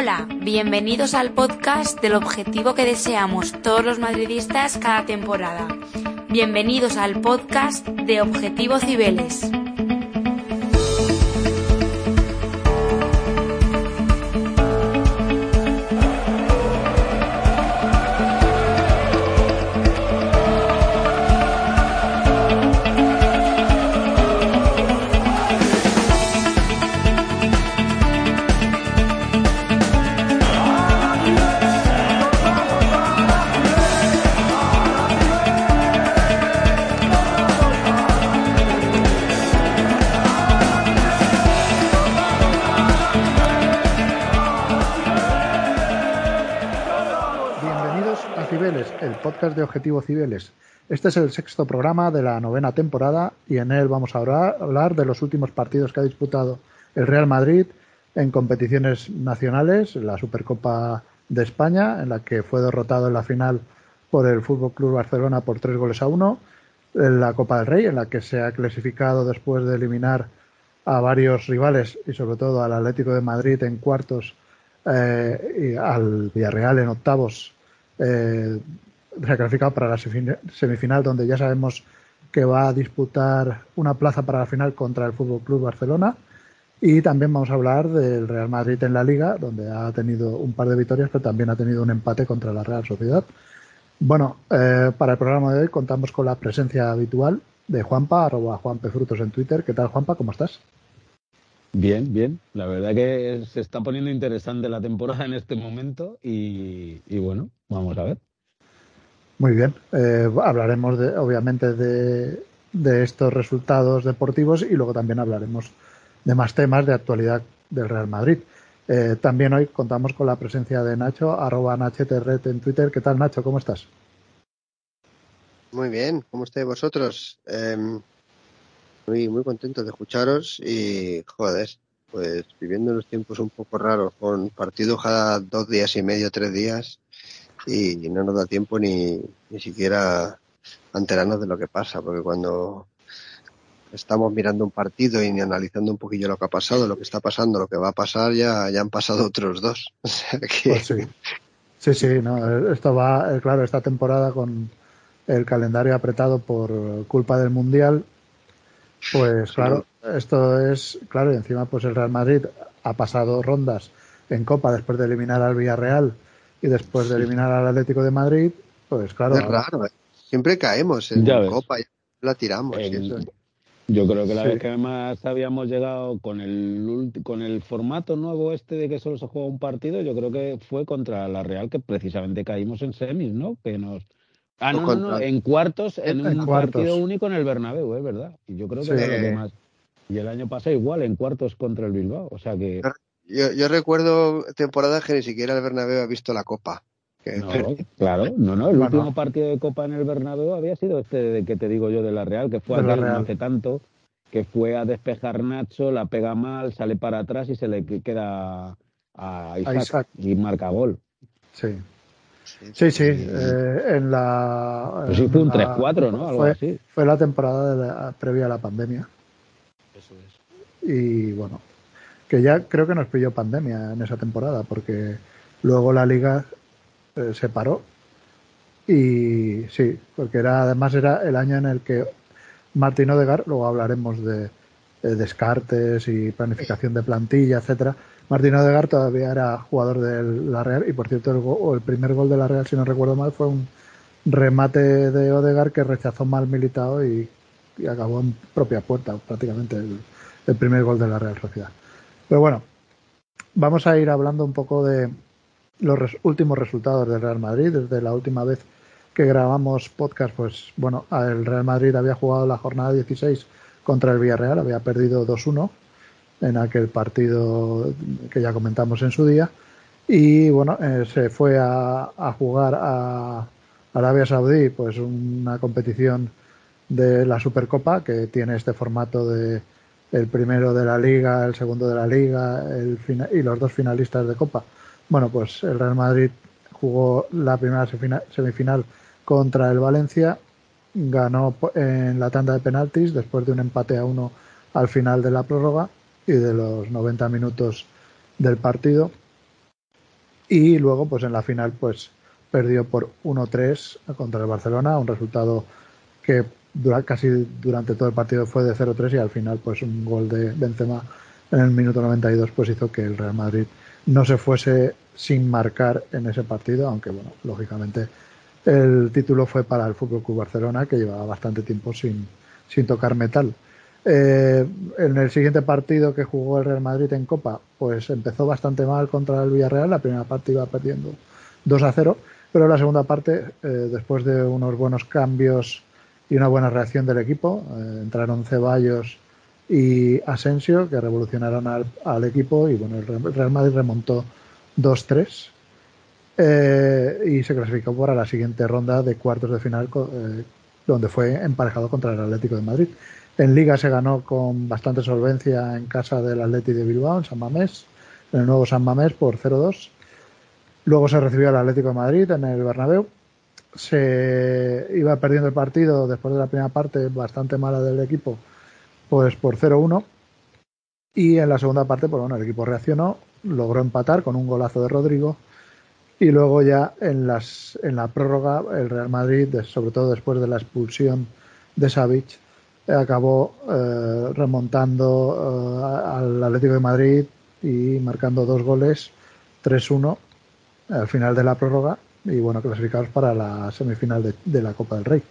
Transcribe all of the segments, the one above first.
Hola, bienvenidos al podcast del objetivo que deseamos todos los madridistas cada temporada. Bienvenidos al podcast de Objetivo Cibeles. Objetivo Cibeles. Este es el sexto programa de la novena temporada y en él vamos a hablar de los últimos partidos que ha disputado el Real Madrid en competiciones nacionales, la Supercopa de España, en la que fue derrotado en la final por el Fútbol Club Barcelona por tres goles a uno, la Copa del Rey, en la que se ha clasificado después de eliminar a varios rivales y sobre todo al Atlético de Madrid en cuartos eh, y al Villarreal en octavos eh, clasificado para la semifinal donde ya sabemos que va a disputar una plaza para la final contra el Fútbol Club Barcelona y también vamos a hablar del Real Madrid en la Liga donde ha tenido un par de victorias pero también ha tenido un empate contra la Real Sociedad. Bueno, eh, para el programa de hoy contamos con la presencia habitual de Juanpa, arroba Juanpefrutos en Twitter. ¿Qué tal Juanpa? ¿Cómo estás? Bien, bien. La verdad que se está poniendo interesante la temporada en este momento y bueno, vamos a ver. Muy bien. Eh, hablaremos, de, obviamente, de, estos resultados deportivos y luego también hablaremos de más temas de actualidad del Real Madrid. Eh, también hoy contamos con la presencia de Nacho, arroba en Twitter. ¿Qué tal, Nacho? ¿Cómo estás? Muy bien, ¿cómo estáis vosotros? Em, muy, muy contento de escucharos y, joder, pues viviendo unos tiempos un poco raros, con partidos cada dos días y medio, tres días, y no nos da tiempo ni, ni siquiera enterarnos de lo que pasa, porque cuando estamos mirando un partido y analizando un poquillo lo que ha pasado, lo que está pasando, lo que va a pasar, ya, ya han pasado otros dos. Pues sí. sí, sí, no, esto va, eh, claro, esta temporada con el calendario apretado por culpa del Mundial, pues claro, esto es, claro, y encima pues el Real Madrid ha pasado rondas en Copa después de eliminar al Villarreal y después de eliminar al Atlético de Madrid, pues claro. Es raro, ¿eh? siempre caemos en la Copa y la tiramos. Yo creo que la vez que más habíamos llegado con el con el formato nuevo este de que solo se juega un partido, yo creo que fue contra la Real que precisamente caímos en semis, ¿no? Que nos Ah, no, no, no, en cuartos, en, un partido único en el Bernabéu, es verdad. Y yo creo que es lo que más. Y el año pasado igual, en cuartos contra el Bilbao. O sea que. Yo, yo recuerdo temporadas que ni siquiera el Bernabéu ha visto la Copa. claro, no, no, el último partido de Copa en el Bernabéu había sido este de que te digo yo de la Real, que fue a hace tanto, que fue a despejar Nacho, la pega mal, sale para atrás y se le queda a Isaac, y marca gol. Sí. Sí, sí, eh, en la... Pues sí, fue un 3-4, ¿no? Algo fue, así. Fue la temporada previa a la pandemia. Eso es. Y bueno, que ya creo que nos pilló pandemia en esa temporada, porque luego la liga eh, se paró y sí, porque era además era el año en el que Martín Odegar, luego hablaremos de, descartes y planificación de plantilla, etcétera. Martín Odegar todavía era jugador de la Real y por cierto el, el primer gol de la Real, si no recuerdo mal, fue un remate de Odegar que rechazó mal militado y, acabó en propia puerta prácticamente el primer gol de la Real Sociedad. Pero bueno, vamos a ir hablando un poco de los últimos resultados del Real Madrid. Desde la última vez que grabamos podcast, pues bueno, el Real Madrid había jugado la jornada 16 contra el Villarreal, había perdido 2-1 en aquel partido que ya comentamos en su día. Y bueno, eh, se fue a, a, jugar a Arabia Saudí, pues una competición de la Supercopa que tiene este formato de el primero de la liga, el segundo de la liga el y los dos finalistas de Copa. Bueno, pues el Real Madrid jugó la primera semifinal contra el Valencia, ganó en la tanda de penaltis después de un empate a uno al final de la prórroga y de los 90 minutos del partido. Y luego, pues en la final, pues perdió por 1-3 contra el Barcelona, un resultado que casi durante todo el partido fue de 0-3 y al final, pues un gol de Benzema en el minuto 92, pues hizo que el Real Madrid no se fuese sin marcar en ese partido, aunque bueno, lógicamente el título fue para el Fútbol Barcelona, que llevaba bastante tiempo sin, sin tocar metal. Eh, en el siguiente partido que jugó el Real Madrid en Copa, pues empezó bastante mal contra el Villarreal. La primera parte iba perdiendo 2 a 0, pero la segunda parte, eh, después de unos buenos cambios y una buena reacción del equipo, eh, entraron Ceballos y Asensio, que revolucionaron al, equipo. Y bueno, el Real Madrid remontó 2-3 y se clasificó para la siguiente ronda de cuartos de final, donde fue emparejado contra el Atlético de Madrid. En Liga se ganó con bastante solvencia en casa del Atleti de Bilbao, en San Mamés, en el nuevo San Mamés por 0-2. Luego se recibió al Atlético de Madrid en el Bernabéu. Se iba perdiendo el partido después de la primera parte bastante mala del equipo, pues por 0-1. Y en la segunda parte, pues bueno, el equipo reaccionó, logró empatar con un golazo de Rodrigo. Y luego ya en, las, en la prórroga, el Real Madrid, sobre todo después de la expulsión de Savic, acabó eh, remontando eh, al Atlético de Madrid y marcando dos goles, 3-1 al final de la prórroga y bueno, clasificados para la semifinal de, la Copa del Rey.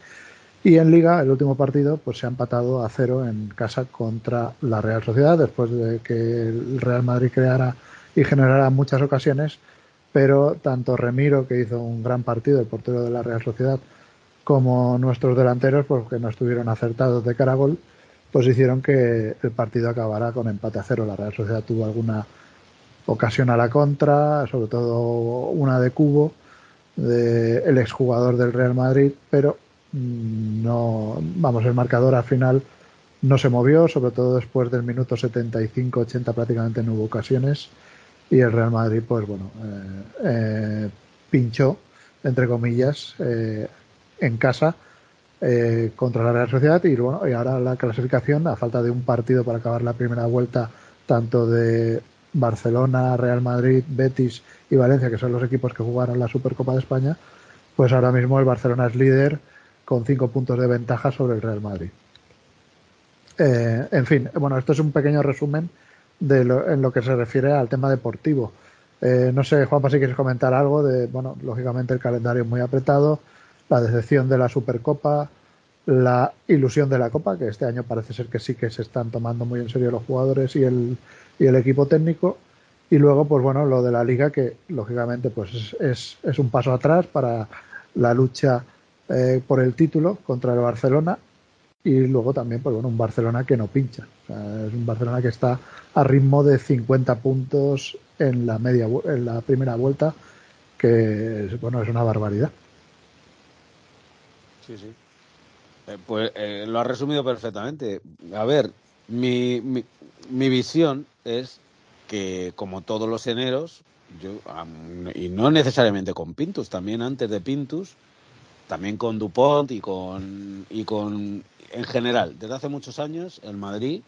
Y en Liga, el último partido, pues se ha empatado a cero en casa contra la Real Sociedad, después de que el Real Madrid creara y generara muchas ocasiones, pero tanto Remiro, que hizo un gran partido, el portero de la Real Sociedad, como nuestros delanteros, porque no estuvieron acertados de cara gol, pues hicieron que el partido acabara con empate a cero. La Real Sociedad tuvo alguna ocasión a la contra, sobre todo una de Cubo, de el exjugador del Real Madrid, pero mm, no, vamos, el marcador al final no se movió, sobre todo después del minuto 75-80 prácticamente no hubo ocasiones y el Real Madrid, pues bueno, eh, eh, pinchó, entre comillas, eh, en casa eh, contra la Real Sociedad y bueno y ahora la clasificación a falta de un partido para acabar la primera vuelta tanto de Barcelona, Real Madrid, Betis y Valencia que son los equipos que jugaron la Supercopa de España pues ahora mismo el Barcelona es líder con cinco puntos de ventaja sobre el Real Madrid. Eh, en fin bueno esto es un pequeño resumen de lo, en lo que se refiere al tema deportivo. Eh, no sé Juanpa si quieres comentar algo de bueno lógicamente el calendario es muy apretado la decepción de la Supercopa, la ilusión de la Copa, que este año parece ser que sí que se están tomando muy en serio los jugadores y el, y el equipo técnico. Y luego, pues bueno, lo de la liga, que lógicamente pues es, es, un paso atrás para la lucha eh, por el título contra el Barcelona. Y luego también, pues bueno, un Barcelona que no pincha. es un Barcelona que está a ritmo de 50 puntos en la media en la primera vuelta, que bueno, es una barbaridad. Sí, sí. Eh, pues eh, lo ha resumido perfectamente. A ver, mi, mi, visión es que como todos los eneros, yo, y no necesariamente con Pintus, también antes de Pintus, también con Dupont y con, y con, en general, desde hace muchos años, el Madrid,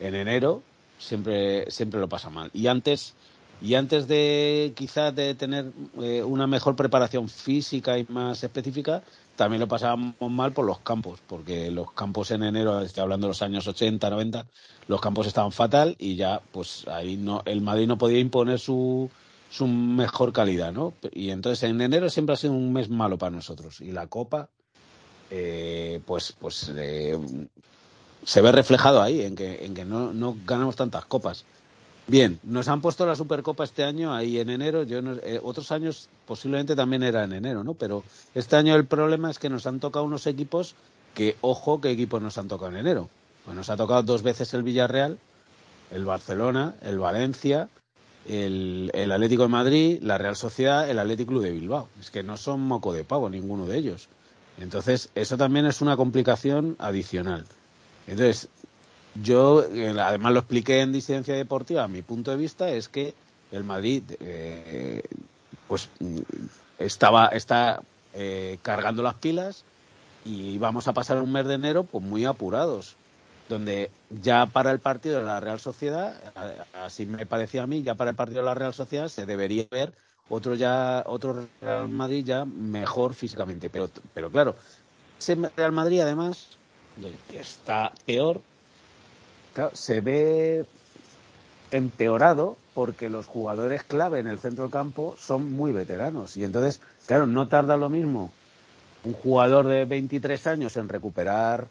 en enero, siempre, siempre lo pasa mal. Y antes, y antes de quizás de tener eh, una mejor preparación física y más específica, también lo pasábamos mal por los campos, porque los campos en enero, estoy hablando de los años 80, 90, los campos estaban fatal y ya, pues ahí no, el Madrid no podía imponer su, su mejor calidad, ¿no? Y entonces en enero siempre ha sido un mes malo para nosotros. Y la Copa, eh, pues, pues eh, se ve reflejado ahí, en que, en que no, no ganamos tantas copas. Bien, nos han puesto la Supercopa este año ahí en enero. Yo eh, otros años posiblemente también era en enero, ¿no? Pero este año el problema es que nos han tocado unos equipos que, ojo, qué equipos nos han tocado en enero. Pues nos ha tocado dos veces el Villarreal, el Barcelona, el Valencia, el, el Atlético de Madrid, la Real Sociedad, el Atlético Club de Bilbao. Es que no son moco de pavo ninguno de ellos. Entonces, eso también es una complicación adicional. Entonces, yo, eh, además lo expliqué en Disidencia Deportiva, mi punto de vista es que el Madrid, eh, pues, estaba, está eh, cargando las pilas y vamos a pasar un mes de enero pues muy apurados, donde ya para el partido de la Real Sociedad, así me parecía a mí, ya para el partido de la Real Sociedad se debería ver otro ya, otro Real Madrid ya mejor físicamente. Pero, pero claro, ese Real Madrid además, está peor, se ve empeorado porque los jugadores clave en el centro del campo son muy veteranos. Y entonces, claro, no tarda lo mismo un jugador de 23 años en recuperar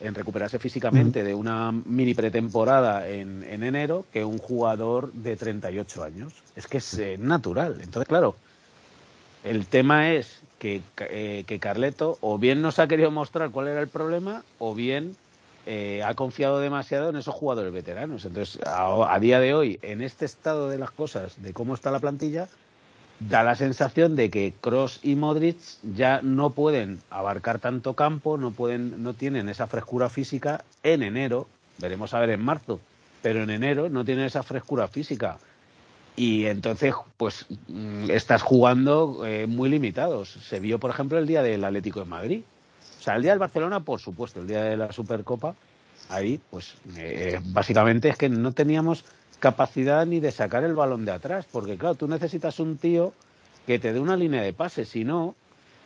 en recuperarse físicamente de una mini pretemporada en, en, enero que un jugador de 38 años. Es que es eh, natural. Entonces, claro, el tema es que, eh, que Carleto o bien nos ha querido mostrar cuál era el problema o bien eh, ha confiado demasiado en esos jugadores veteranos. Entonces, a, día de hoy, en este estado de las cosas, de cómo está la plantilla, da la sensación de que Cross y Modric ya no pueden abarcar tanto campo, no pueden, no tienen esa frescura física en enero, veremos a ver en marzo, pero en enero no tienen esa frescura física. Y entonces, pues mm, estás jugando eh, muy limitados. Se vio, por ejemplo, el día del Atlético de Madrid. O sea, el día del Barcelona, por supuesto, el día de la Supercopa, ahí, pues eh, básicamente es que no teníamos capacidad ni de sacar el balón de atrás, porque claro, tú necesitas un tío que te dé una línea de pase, si no,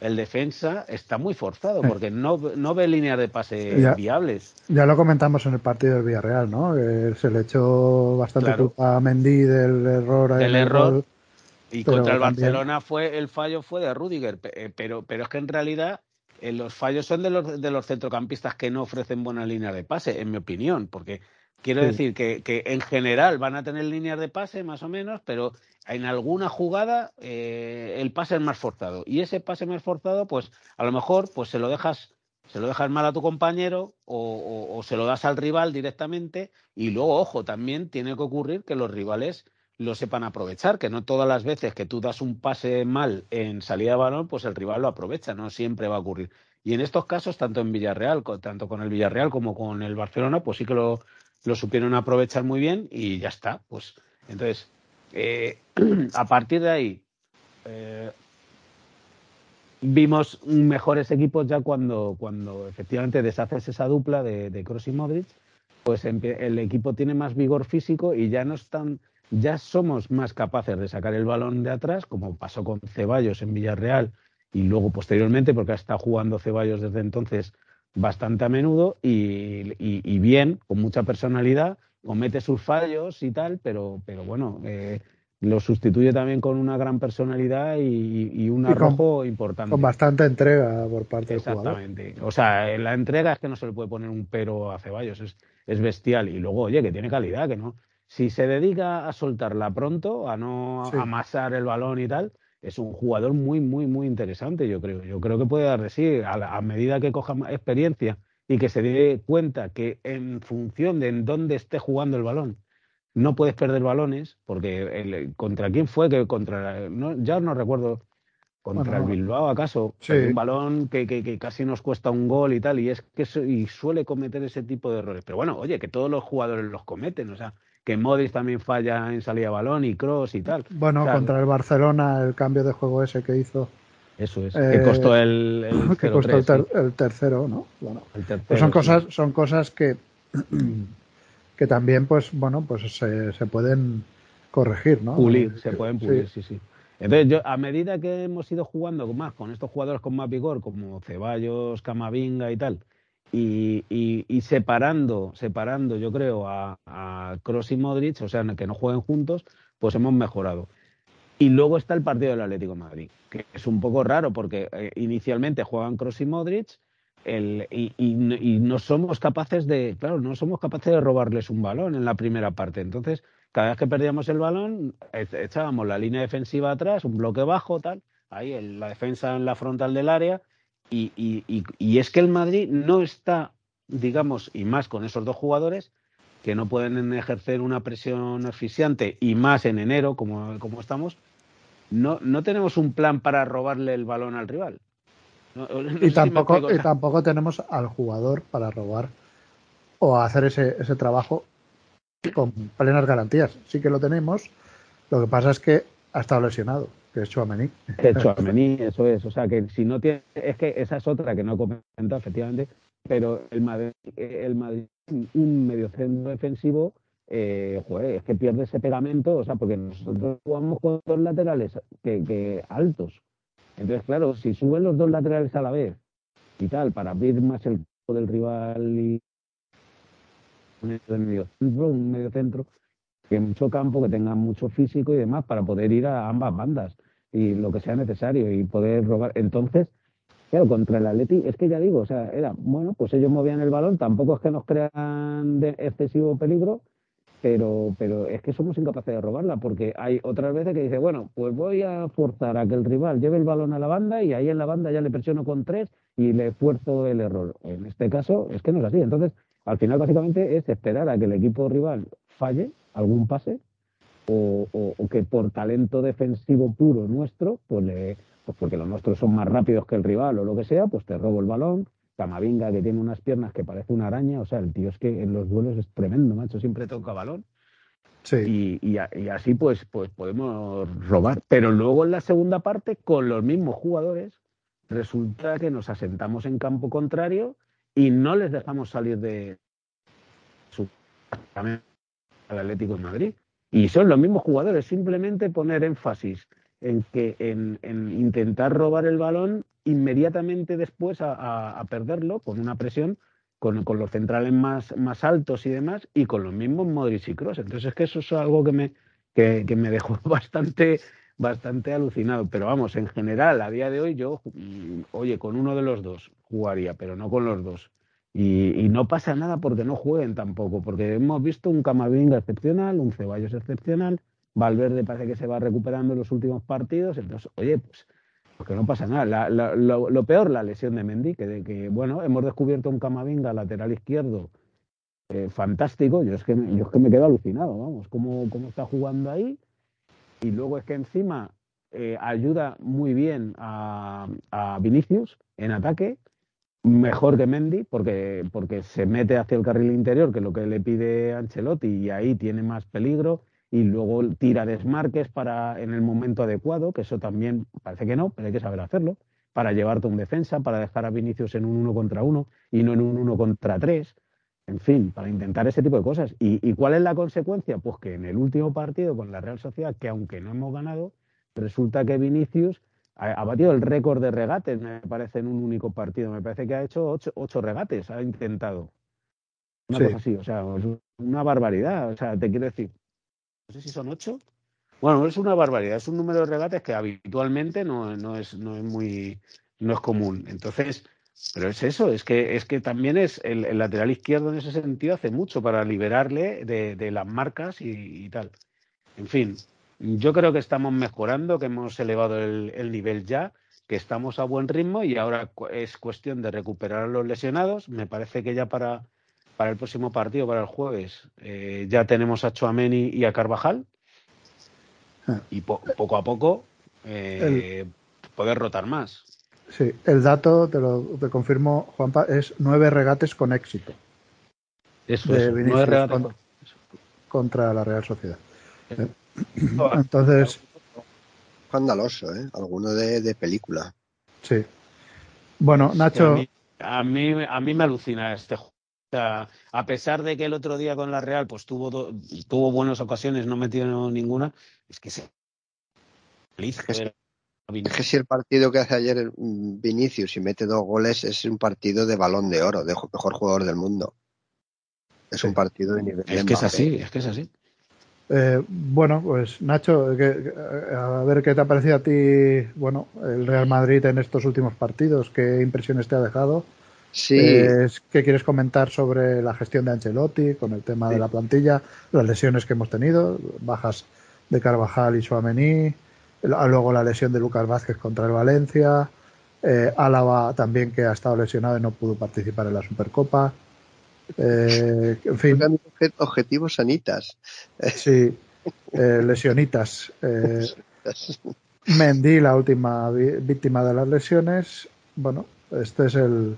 el defensa está muy forzado, porque no, no ve líneas de pase viables. Ya lo comentamos en el partido del Villarreal, ¿no? se le echó bastante culpa a Mendy del error. El error. y contra el Barcelona fue el fallo fue de Rudiger, eh, pero, pero es que en realidad eh, los fallos son de los, de los centrocampistas que no ofrecen buenas líneas de pase, en mi opinión, porque quiero decir que, que, en general van a tener líneas de pase más o menos, pero en alguna jugada eh, el pase es más forzado. Y ese pase más forzado, pues a lo mejor pues se lo dejas se lo dejas mal a tu compañero o, o, se lo das al rival directamente y luego, ojo, también tiene que ocurrir que los rivales lo sepan aprovechar, que no todas las veces que tú das un pase mal en salida de balón, pues el rival lo aprovecha, no siempre va a ocurrir. Y en estos casos, tanto en Villarreal, tanto con el Villarreal como con el Barcelona, pues sí que lo, lo supieron aprovechar muy bien y ya está. Pues entonces, eh, a partir de ahí, eh, vimos mejores equipos ya cuando, cuando efectivamente deshaces esa dupla de, de Cross y Modric, pues el equipo tiene más vigor físico y ya no están ya somos más capaces de sacar el balón de atrás, como pasó con Ceballos en Villarreal y luego posteriormente, porque ha estado jugando Ceballos desde entonces bastante a menudo y, bien, con mucha personalidad, comete sus fallos y tal, pero, pero bueno, eh, lo sustituye también con una gran personalidad y, un arrojo importante. Con bastante entrega por parte del jugador. Exactamente. O sea, la entrega es que no se le puede poner un pero a Ceballos, es, es bestial. Y luego, oye, que tiene calidad, que no si se dedica a soltarla pronto, a no amasar el balón y tal, es un jugador muy, muy, muy interesante, yo creo. Yo creo que puede dar de sí, a, medida que coja experiencia y que se dé cuenta que en función de en dónde esté jugando el balón, no puedes perder balones, porque contra quién fue que contra, ya no recuerdo, contra el Bilbao acaso, un balón que, que, casi nos cuesta un gol y tal, y es que y suele cometer ese tipo de errores. Pero bueno, oye, que todos los jugadores los cometen, o sea, que Modric también falla en salida de balón y Cross y tal. Bueno, contra el Barcelona, el cambio de juego ese que hizo. Eso es, que costó el, el que costó el, tercero, ¿no? Bueno, pues son cosas, son cosas que que también, pues, bueno, pues se, se pueden corregir, ¿no? Pulir, se pueden pulir, sí, sí. Entonces, yo, a medida que hemos ido jugando más con estos jugadores con más vigor, como Ceballos, Camavinga y tal, y, separando, separando, yo creo, a, a Cross y Modric, o sea, que no jueguen juntos, pues hemos mejorado. Y luego está el partido del Atlético Madrid, que es un poco raro porque eh, inicialmente juegan Cross y Modric el, y, y, no somos capaces de, claro, no somos capaces de robarles un balón en la primera parte. Entonces, cada vez que perdíamos el balón, echábamos la línea defensiva atrás, un bloque bajo, tal, ahí la defensa en la frontal del área, y, y, y, es que el Madrid no está, digamos, y más con esos dos jugadores, que no pueden ejercer una presión asfixiante, y más en enero, como, como estamos, no, no tenemos un plan para robarle el balón al rival. y, tampoco, y tampoco tenemos al jugador para robar o hacer ese, ese trabajo con plenas garantías. Sí que lo tenemos, lo que pasa es que ha estado lesionado que es Chuamení. eso es. O sea, que si no tiene. Es que esa es otra que no he comentado, efectivamente. Pero el Madrid, el Madrid un mediocentro defensivo eh, joder, es que pierde ese pegamento, o sea, porque nosotros jugamos con dos laterales que, altos. Entonces, claro, si suben los dos laterales a la vez y tal, para abrir más el campo del rival y un medio centro, un medio centro, que mucho campo, que tenga mucho físico y demás para poder ir a ambas bandas y lo que sea necesario y poder robar. Entonces, claro, contra el Atleti, es que ya digo, o sea, era, bueno, pues ellos movían el balón, tampoco es que nos crean de excesivo peligro, pero, pero es que somos incapaces de robarla, porque hay otras veces que dice, bueno, pues voy a forzar a que el rival lleve el balón a la banda y ahí en la banda ya le presiono con tres y le esfuerzo el error. En este caso es que no es así. Entonces, al final básicamente es esperar a que el equipo rival falle algún pase o, que por talento defensivo puro nuestro, pues, le, pues porque los nuestros son más rápidos que el rival o lo que sea, pues te robo el balón, Camavinga, que tiene unas piernas que parece una araña, o sea, el tío es que en los duelos es tremendo, macho, siempre toca balón. Sí. Y, así pues, pues podemos robar. Pero luego en la segunda parte, con los mismos jugadores, resulta que nos asentamos en campo contrario y no les dejamos salir de su al Atlético de Madrid. Y son los mismos jugadores, simplemente poner énfasis en que en, intentar robar el balón inmediatamente después a, perderlo con una presión con, los centrales más, más altos y demás y con los mismos Modric y Cross. Entonces es que eso es algo que me, que, me dejó bastante, bastante alucinado. Pero vamos, en general, a día de hoy yo, mm, oye, con uno de los dos jugaría, pero no con los dos. Y, y, no pasa nada porque no jueguen tampoco, porque hemos visto un Camavinga excepcional, un Ceballos excepcional, Valverde parece que se va recuperando en los últimos partidos, entonces, oye, pues, pues que no pasa nada. lo, peor, la lesión de Mendy, que, de que, bueno, hemos descubierto un Camavinga lateral izquierdo eh, fantástico, yo es, que me, yo es que me quedo alucinado, vamos, cómo, cómo está jugando ahí. Y luego es que encima eh, ayuda muy bien a, a, Vinicius en ataque, mejor que Mendy, porque, porque se mete hacia el carril interior, que es lo que le pide Ancelotti, y ahí tiene más peligro y luego tira desmarques para en el momento adecuado, que eso también parece que no, pero hay que saber hacerlo, para llevarte un defensa, para dejar a Vinicius en un uno contra uno y no en un uno contra tres, en fin, para intentar ese tipo de cosas. ¿Y, cuál es la consecuencia? Pues que en el último partido con la Real Sociedad, que aunque no hemos ganado, resulta que Vinicius ha, batido el récord de regates, me parece, en un único partido. Me parece que ha hecho ocho, ocho regates, ha intentado. Una cosa así, o sea, una barbaridad. O sea, te quiero decir, no sé si son ocho. Bueno, es una barbaridad, es un número de regates que habitualmente no, no, es, no es muy no es común. Entonces, pero es eso, es que, es que también es el, lateral izquierdo en ese sentido hace mucho para liberarle de, las marcas y, tal. En fin, yo creo que estamos mejorando, que hemos elevado el, nivel ya, que estamos a buen ritmo y ahora es cuestión de recuperar a los lesionados. Me parece que ya para para el próximo partido, para el jueves, eh, ya tenemos a Chuameni y a Carvajal. Ah. Y poco a poco eh, poder rotar más. Sí, el dato, te lo te confirmo, Juanpa, es nueve regates con éxito. Eso es, nueve regates contra, la Real Sociedad. Eh, entonces. Escandaloso, ¿eh? Alguno de, película. Sí. Bueno, Nacho. a, mí, a mí me alucina este juego a pesar de que el otro día con la Real pues tuvo, tuvo buenas ocasiones, no metió ninguna, es que se... Es que, si el partido que hace ayer Vinicius y mete dos goles es un partido de balón de oro, de mejor jugador del mundo. Es un partido de nivel. Es que es así, es que es así. Eh, bueno, pues Nacho, a ver qué te ha parecido a ti, bueno, el Real Madrid en estos últimos partidos, qué impresiones te ha dejado Sí. ¿Qué quieres comentar sobre la gestión de Ancelotti con el tema de la plantilla, las lesiones que hemos tenido, bajas de Carvajal y Suamení, luego la lesión de Lucas Vázquez contra el Valencia, eh, Álava también que ha estado lesionado y no pudo participar en la Supercopa. Eh, en fin. Objetivos sanitas. Sí, eh, lesionitas. Eh, Mendy, la última víctima de las lesiones. Bueno, este es el,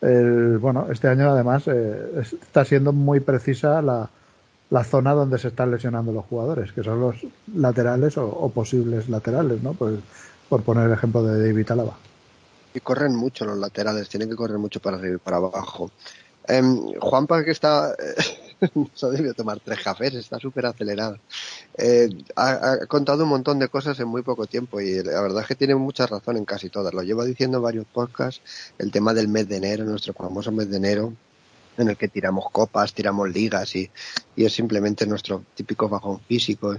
el, bueno, este año además eh, está siendo muy precisa la, la, zona donde se están lesionando los jugadores, que son los laterales o, posibles laterales, ¿no? Pues, por poner el ejemplo de David Alaba. Y corren mucho los laterales, tienen que correr mucho para arriba y para abajo. Eh, Juanpa, que está, Eso debió tomar tres cafés, está súper acelerado. Eh, ha, contado un montón de cosas en muy poco tiempo y la verdad es que tiene mucha razón en casi todas. Lo llevo diciendo en varios podcasts, el tema del mes de enero, nuestro famoso mes de enero, en el que tiramos copas, tiramos ligas y, es simplemente nuestro típico bajón físico.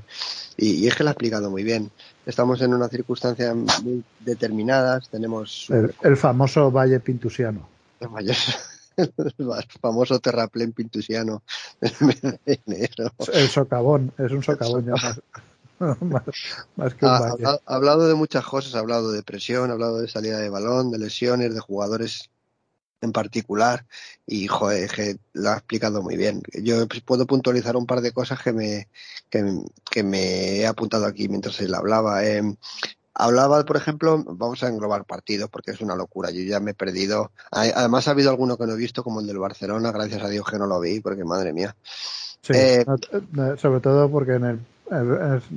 Y, es que lo ha explicado muy bien. Estamos en unas circunstancias muy determinadas, tenemos... El, famoso Valle Pintusiano. El, famoso terraplén pintusiano El socavón, es un socavón ya más. que un ha, ha, hablado de muchas cosas, ha hablado de presión, ha hablado de salida de balón, de lesiones, de jugadores en particular y joder, que lo ha explicado muy bien. Yo puedo puntualizar un par de cosas que me, que, me he apuntado aquí mientras él hablaba. Eh, hablaba, por ejemplo, vamos a englobar partidos porque es una locura. Yo ya me he perdido. Además ha habido alguno que no he visto como el del Barcelona, gracias a Dios que no lo vi porque madre mía. Sí, eh, sobre todo porque en el,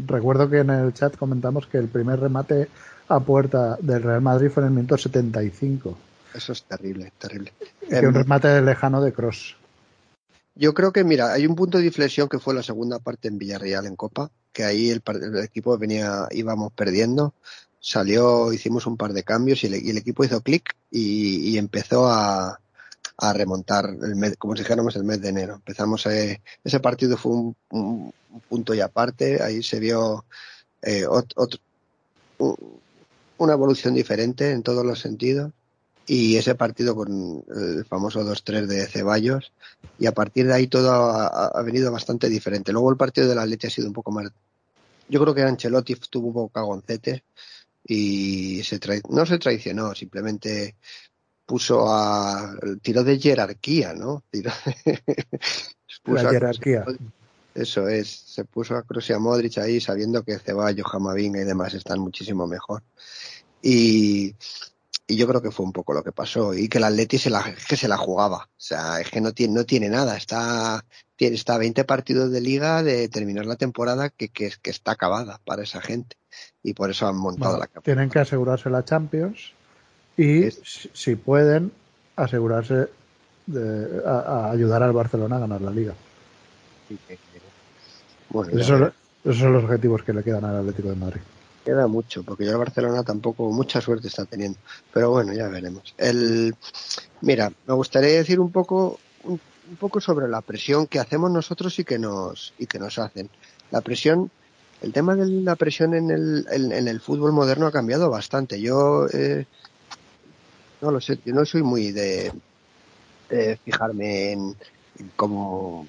recuerdo que en el chat comentamos que el primer remate a puerta del Real Madrid fue en el minuto 75. Eso es terrible, terrible. Que un em, remate lejano de Cross. Yo creo que, mira, hay un punto de inflexión que fue la segunda parte en Villarreal en Copa, que ahí el, equipo venía, íbamos perdiendo, salió, hicimos un par de cambios y, el equipo hizo clic y, empezó a, remontar, el como si dijéramos el mes de enero. Empezamos, eh, ese partido fue un, punto y aparte, ahí se vio eh, una evolución diferente en todos los sentidos y ese partido con el famoso 2-3 de Ceballos y a partir de ahí todo ha, venido bastante diferente. Luego el partido del Atleti ha sido un poco más... Yo creo que Ancelotti tuvo un poco cagoncete y se no se traicionó, simplemente puso a... tiró de jerarquía, ¿no? La jerarquía. Eso es, se puso a Kroos y a Modric ahí sabiendo que Ceballos, Jamavinga y demás están muchísimo mejor. Y, y yo creo que fue un poco lo que pasó y que el Atleti se la, que se la jugaba. O sea, es que no tiene, no tiene nada. Está, tiene, está a 20 partidos de liga de terminar la temporada que, que, que está acabada para esa gente. Y por eso han montado la capa. Tienen que asegurarse la Champions y, si pueden, asegurarse de a, ayudar al Barcelona a ganar la liga. Bueno, esos son los objetivos que le quedan al Atlético de Madrid. Queda mucho, porque yo el Barcelona tampoco mucha suerte está teniendo. Pero bueno, ya veremos. El, mira, me gustaría decir un poco, un, poco sobre la presión que hacemos nosotros y que nos, y que nos hacen. La presión, el tema de la presión en el, en, el fútbol moderno ha cambiado bastante. Yo, eh, no lo sé, yo no soy muy de, fijarme en cómo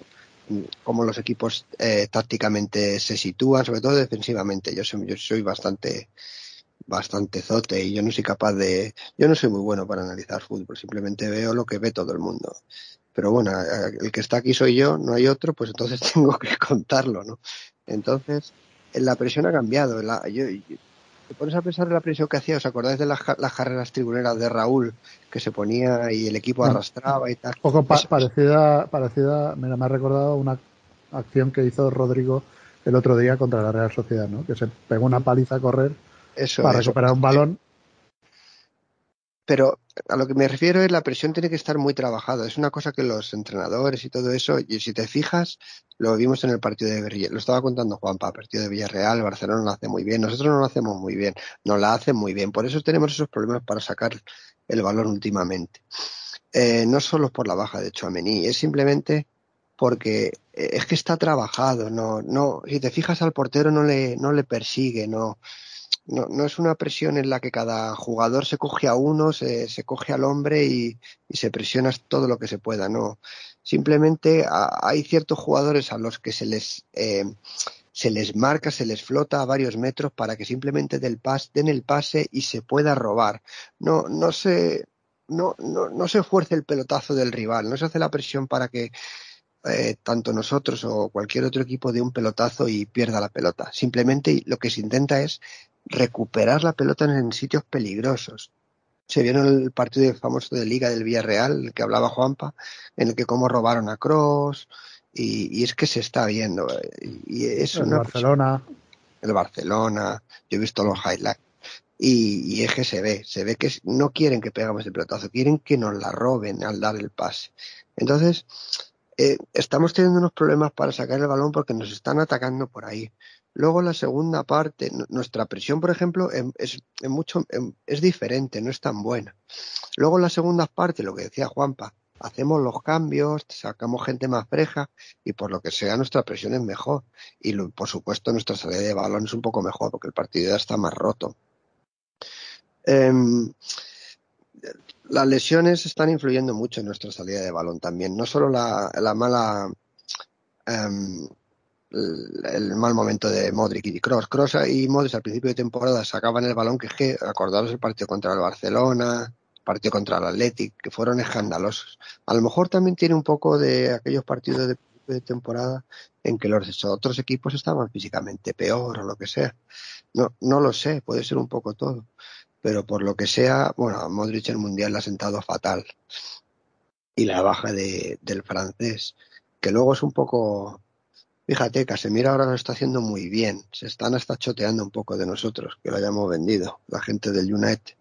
cómo los equipos eh, tácticamente se sitúan, sobre todo defensivamente. Yo soy, yo soy bastante bastante zote y yo no soy capaz de yo no soy muy bueno para analizar fútbol simplemente veo lo que ve todo el mundo pero bueno el que está aquí soy yo no hay otro pues entonces tengo que contarlo no entonces la presión ha cambiado la, yo, te pones a pensar en la presión que hacía, ¿os acordáis de las, carreras tribuneras de Raúl que se ponía y el equipo arrastraba y tal? Poco parecida, parecida, me ha recordado una acción que hizo Rodrigo el otro día contra la Real Sociedad, ¿no? Que se pegó una paliza a correr para recuperar un balón pero a lo que me refiero es la presión tiene que estar muy trabajada. Es una cosa que los entrenadores y todo eso, y si te fijas, lo vimos en el partido de Villarreal. Lo estaba contando Juanpa, partido de Villarreal, Barcelona lo hace muy bien. Nosotros no lo hacemos muy bien, no la hacen muy bien. Por eso tenemos esos problemas para sacar el balón últimamente. Eh, no solo por la baja de Chouameni, es simplemente porque eh, es que está trabajado, no, no, si te fijas al portero no le, no le persigue, no, no, no es una presión en la que cada jugador se coge a uno, se, se coge al hombre y, y, se presiona todo lo que se pueda, no. Simplemente hay ciertos jugadores a los que se les, eh, se les marca, se les flota a varios metros para que simplemente pas, den el pase y se pueda robar. No, no se, no, no, no se fuerce el pelotazo del rival, no se hace la presión para que eh, tanto nosotros o cualquier otro equipo dé un pelotazo y pierda la pelota. Simplemente lo que se intenta es recuperar la pelota en sitios peligrosos. Se vio en el partido famoso de Liga del Villarreal, el que hablaba Juanpa, en el que cómo robaron a Cross, y, es que se está viendo. Y eso el Barcelona. El Barcelona, yo he visto los highlights. Y, es que se ve, se ve que no quieren que pegamos el pelotazo, quieren que nos la roben al dar el pase. Entonces, eh, estamos teniendo unos problemas para sacar el balón porque nos están atacando por ahí. Luego la segunda parte, nuestra presión, por ejemplo, em, es, mucho, em, es diferente, no es tan buena. Luego la segunda parte, lo que decía Juanpa, hacemos los cambios, sacamos gente más freja y por lo que sea nuestra presión es mejor. Y por supuesto nuestra salida de balón es un poco mejor porque el partido ya está más roto. Em, las lesiones están influyendo mucho en nuestra salida de balón también. No solo la, mala em, el, mal momento de Modric y Cross. Cross y Modric al principio de temporada sacaban el balón que que acordaros el partido contra el Barcelona, partido contra el Athletic, que fueron escandalosos. A lo mejor también tiene un poco de aquellos partidos de, temporada en que los otros equipos estaban físicamente peor o lo que sea. No, no lo sé, puede ser un poco todo. Pero por lo que sea, bueno, Modric el Mundial ha sentado fatal. Y la baja de, del francés, que luego es un poco Fíjate, Casemiro ahora lo está haciendo muy bien. Se están hasta choteando un poco de nosotros, que lo hayamos vendido, la gente del United.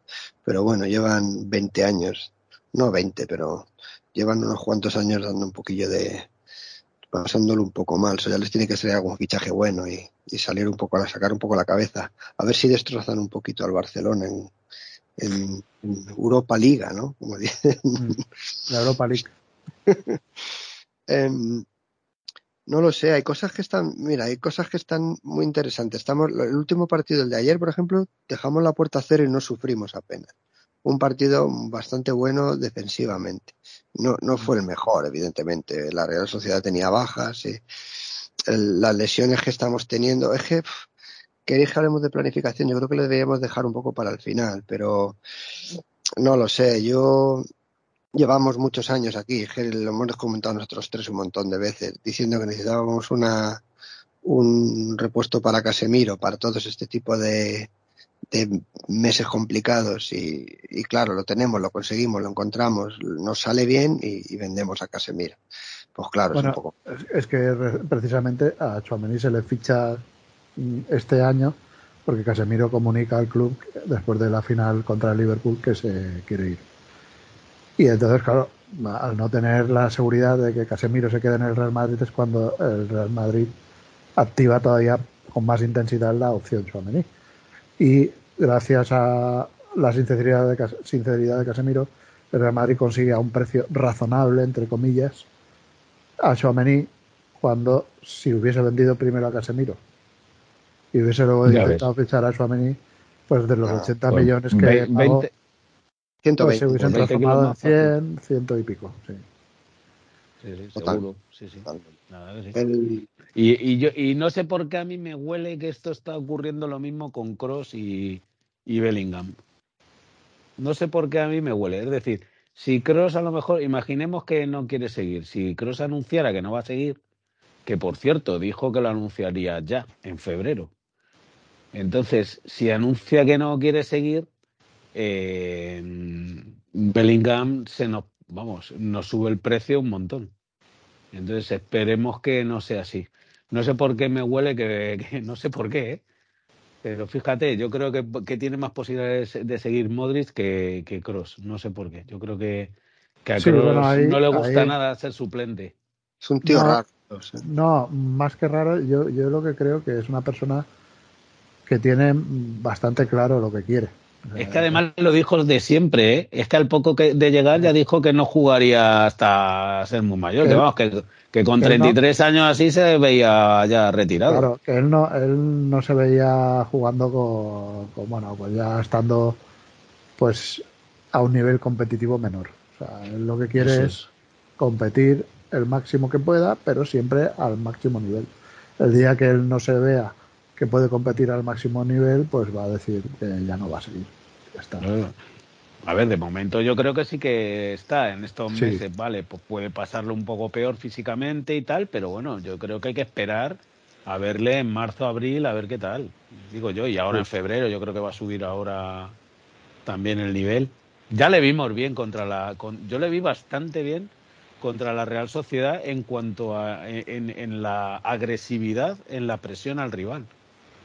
Pero bueno, llevan 20 años, no 20, pero llevan unos cuantos años dando un poquillo de, pasándolo un poco mal. O sea, ya les tiene que ser algún fichaje bueno y, salir un poco, a sacar un poco la cabeza. A ver si destrozan un poquito al Barcelona en, en, Europa Liga, ¿no? Como dicen. Mm, la Europa League. Em, no lo sé, hay cosas que están, mira, hay cosas que están muy interesantes. Estamos, el último partido, el de ayer, por ejemplo, dejamos la puerta a cero y no sufrimos apenas. Un partido bastante bueno defensivamente. No, no fue el mejor, evidentemente. La Real Sociedad tenía bajas, y las lesiones que estamos teniendo. Es que, queréis que hablemos de planificación, yo creo que lo deberíamos dejar un poco para el final, pero no lo sé. Yo llevamos muchos años aquí, lo hemos comentado nosotros tres un montón de veces, diciendo que necesitábamos una, un repuesto para Casemiro, para todos este tipo de, de meses complicados y, claro, lo tenemos, lo conseguimos, lo encontramos, nos sale bien y, vendemos a Casemiro. Pues claro, es un poco. Es que precisamente a Chouameni se le ficha este año porque Casemiro comunica al club después de la final contra el Liverpool que se quiere ir. Y entonces, claro, al no tener la seguridad de que Casemiro se quede en el Real Madrid es cuando el Real Madrid activa todavía con más intensidad la opción Chouameni. Y gracias a la sinceridad de, sinceridad de Casemiro, el Real Madrid consigue a un precio razonable, entre comillas, a Chouameni cuando si hubiese vendido primero a Casemiro y hubiese luego intentado fichar a Chouameni, pues de los 80 ah, pues millones que 120. Pues se hubiesen transformado en 100, ciento y pico, sí. Sí, sí, seguro. Sí, sí. sí. Y, y, yo, y no sé por qué a mí me huele que esto está ocurriendo lo mismo con Cross y, y Bellingham. No sé por qué a mí me huele. Es decir, si Cross a lo mejor, imaginemos que no quiere seguir. Si Cross anunciara que no va a seguir, que por cierto dijo que lo anunciaría ya, en febrero. Entonces, si anuncia que no quiere seguir, eh, Bellingham se nos, vamos, nos sube el precio un montón. Entonces esperemos que no sea así. No sé por qué me huele que, no sé por qué, ¿eh? pero fíjate, yo creo que, tiene más posibilidades de seguir Modric que, que Cross. No sé por qué. Yo creo que, a Cross no le gusta nada ser suplente. Es un tío raro. No, más que raro, yo, yo lo que creo que es una persona que tiene bastante claro lo que quiere. Es que además lo dijo de siempre, ¿eh? Es que al poco de llegar ya dijo que no jugaría hasta ser muy mayor, que, vamos, que, con 33 años así se veía ya retirado. Claro, que él no, él no se veía jugando con, bueno, pues ya estando pues a un nivel competitivo menor. O sea, él lo que quiere es competir el máximo que pueda, pero siempre al máximo nivel. El día que él no se vea que puede competir al máximo nivel, pues va a decir que ya no va a seguir. A ver, de momento yo creo que sí que está en estos meses, vale, pues puede pasarlo un poco peor físicamente y tal, pero bueno, yo creo que hay que esperar a verle en marzo, abril, a ver qué tal. Digo yo, y ahora en febrero yo creo que va a subir ahora también el nivel. Ya le vimos bien contra la... yo le vi bastante bien contra la Real Sociedad en cuanto a en la agresividad, en la presión al rival.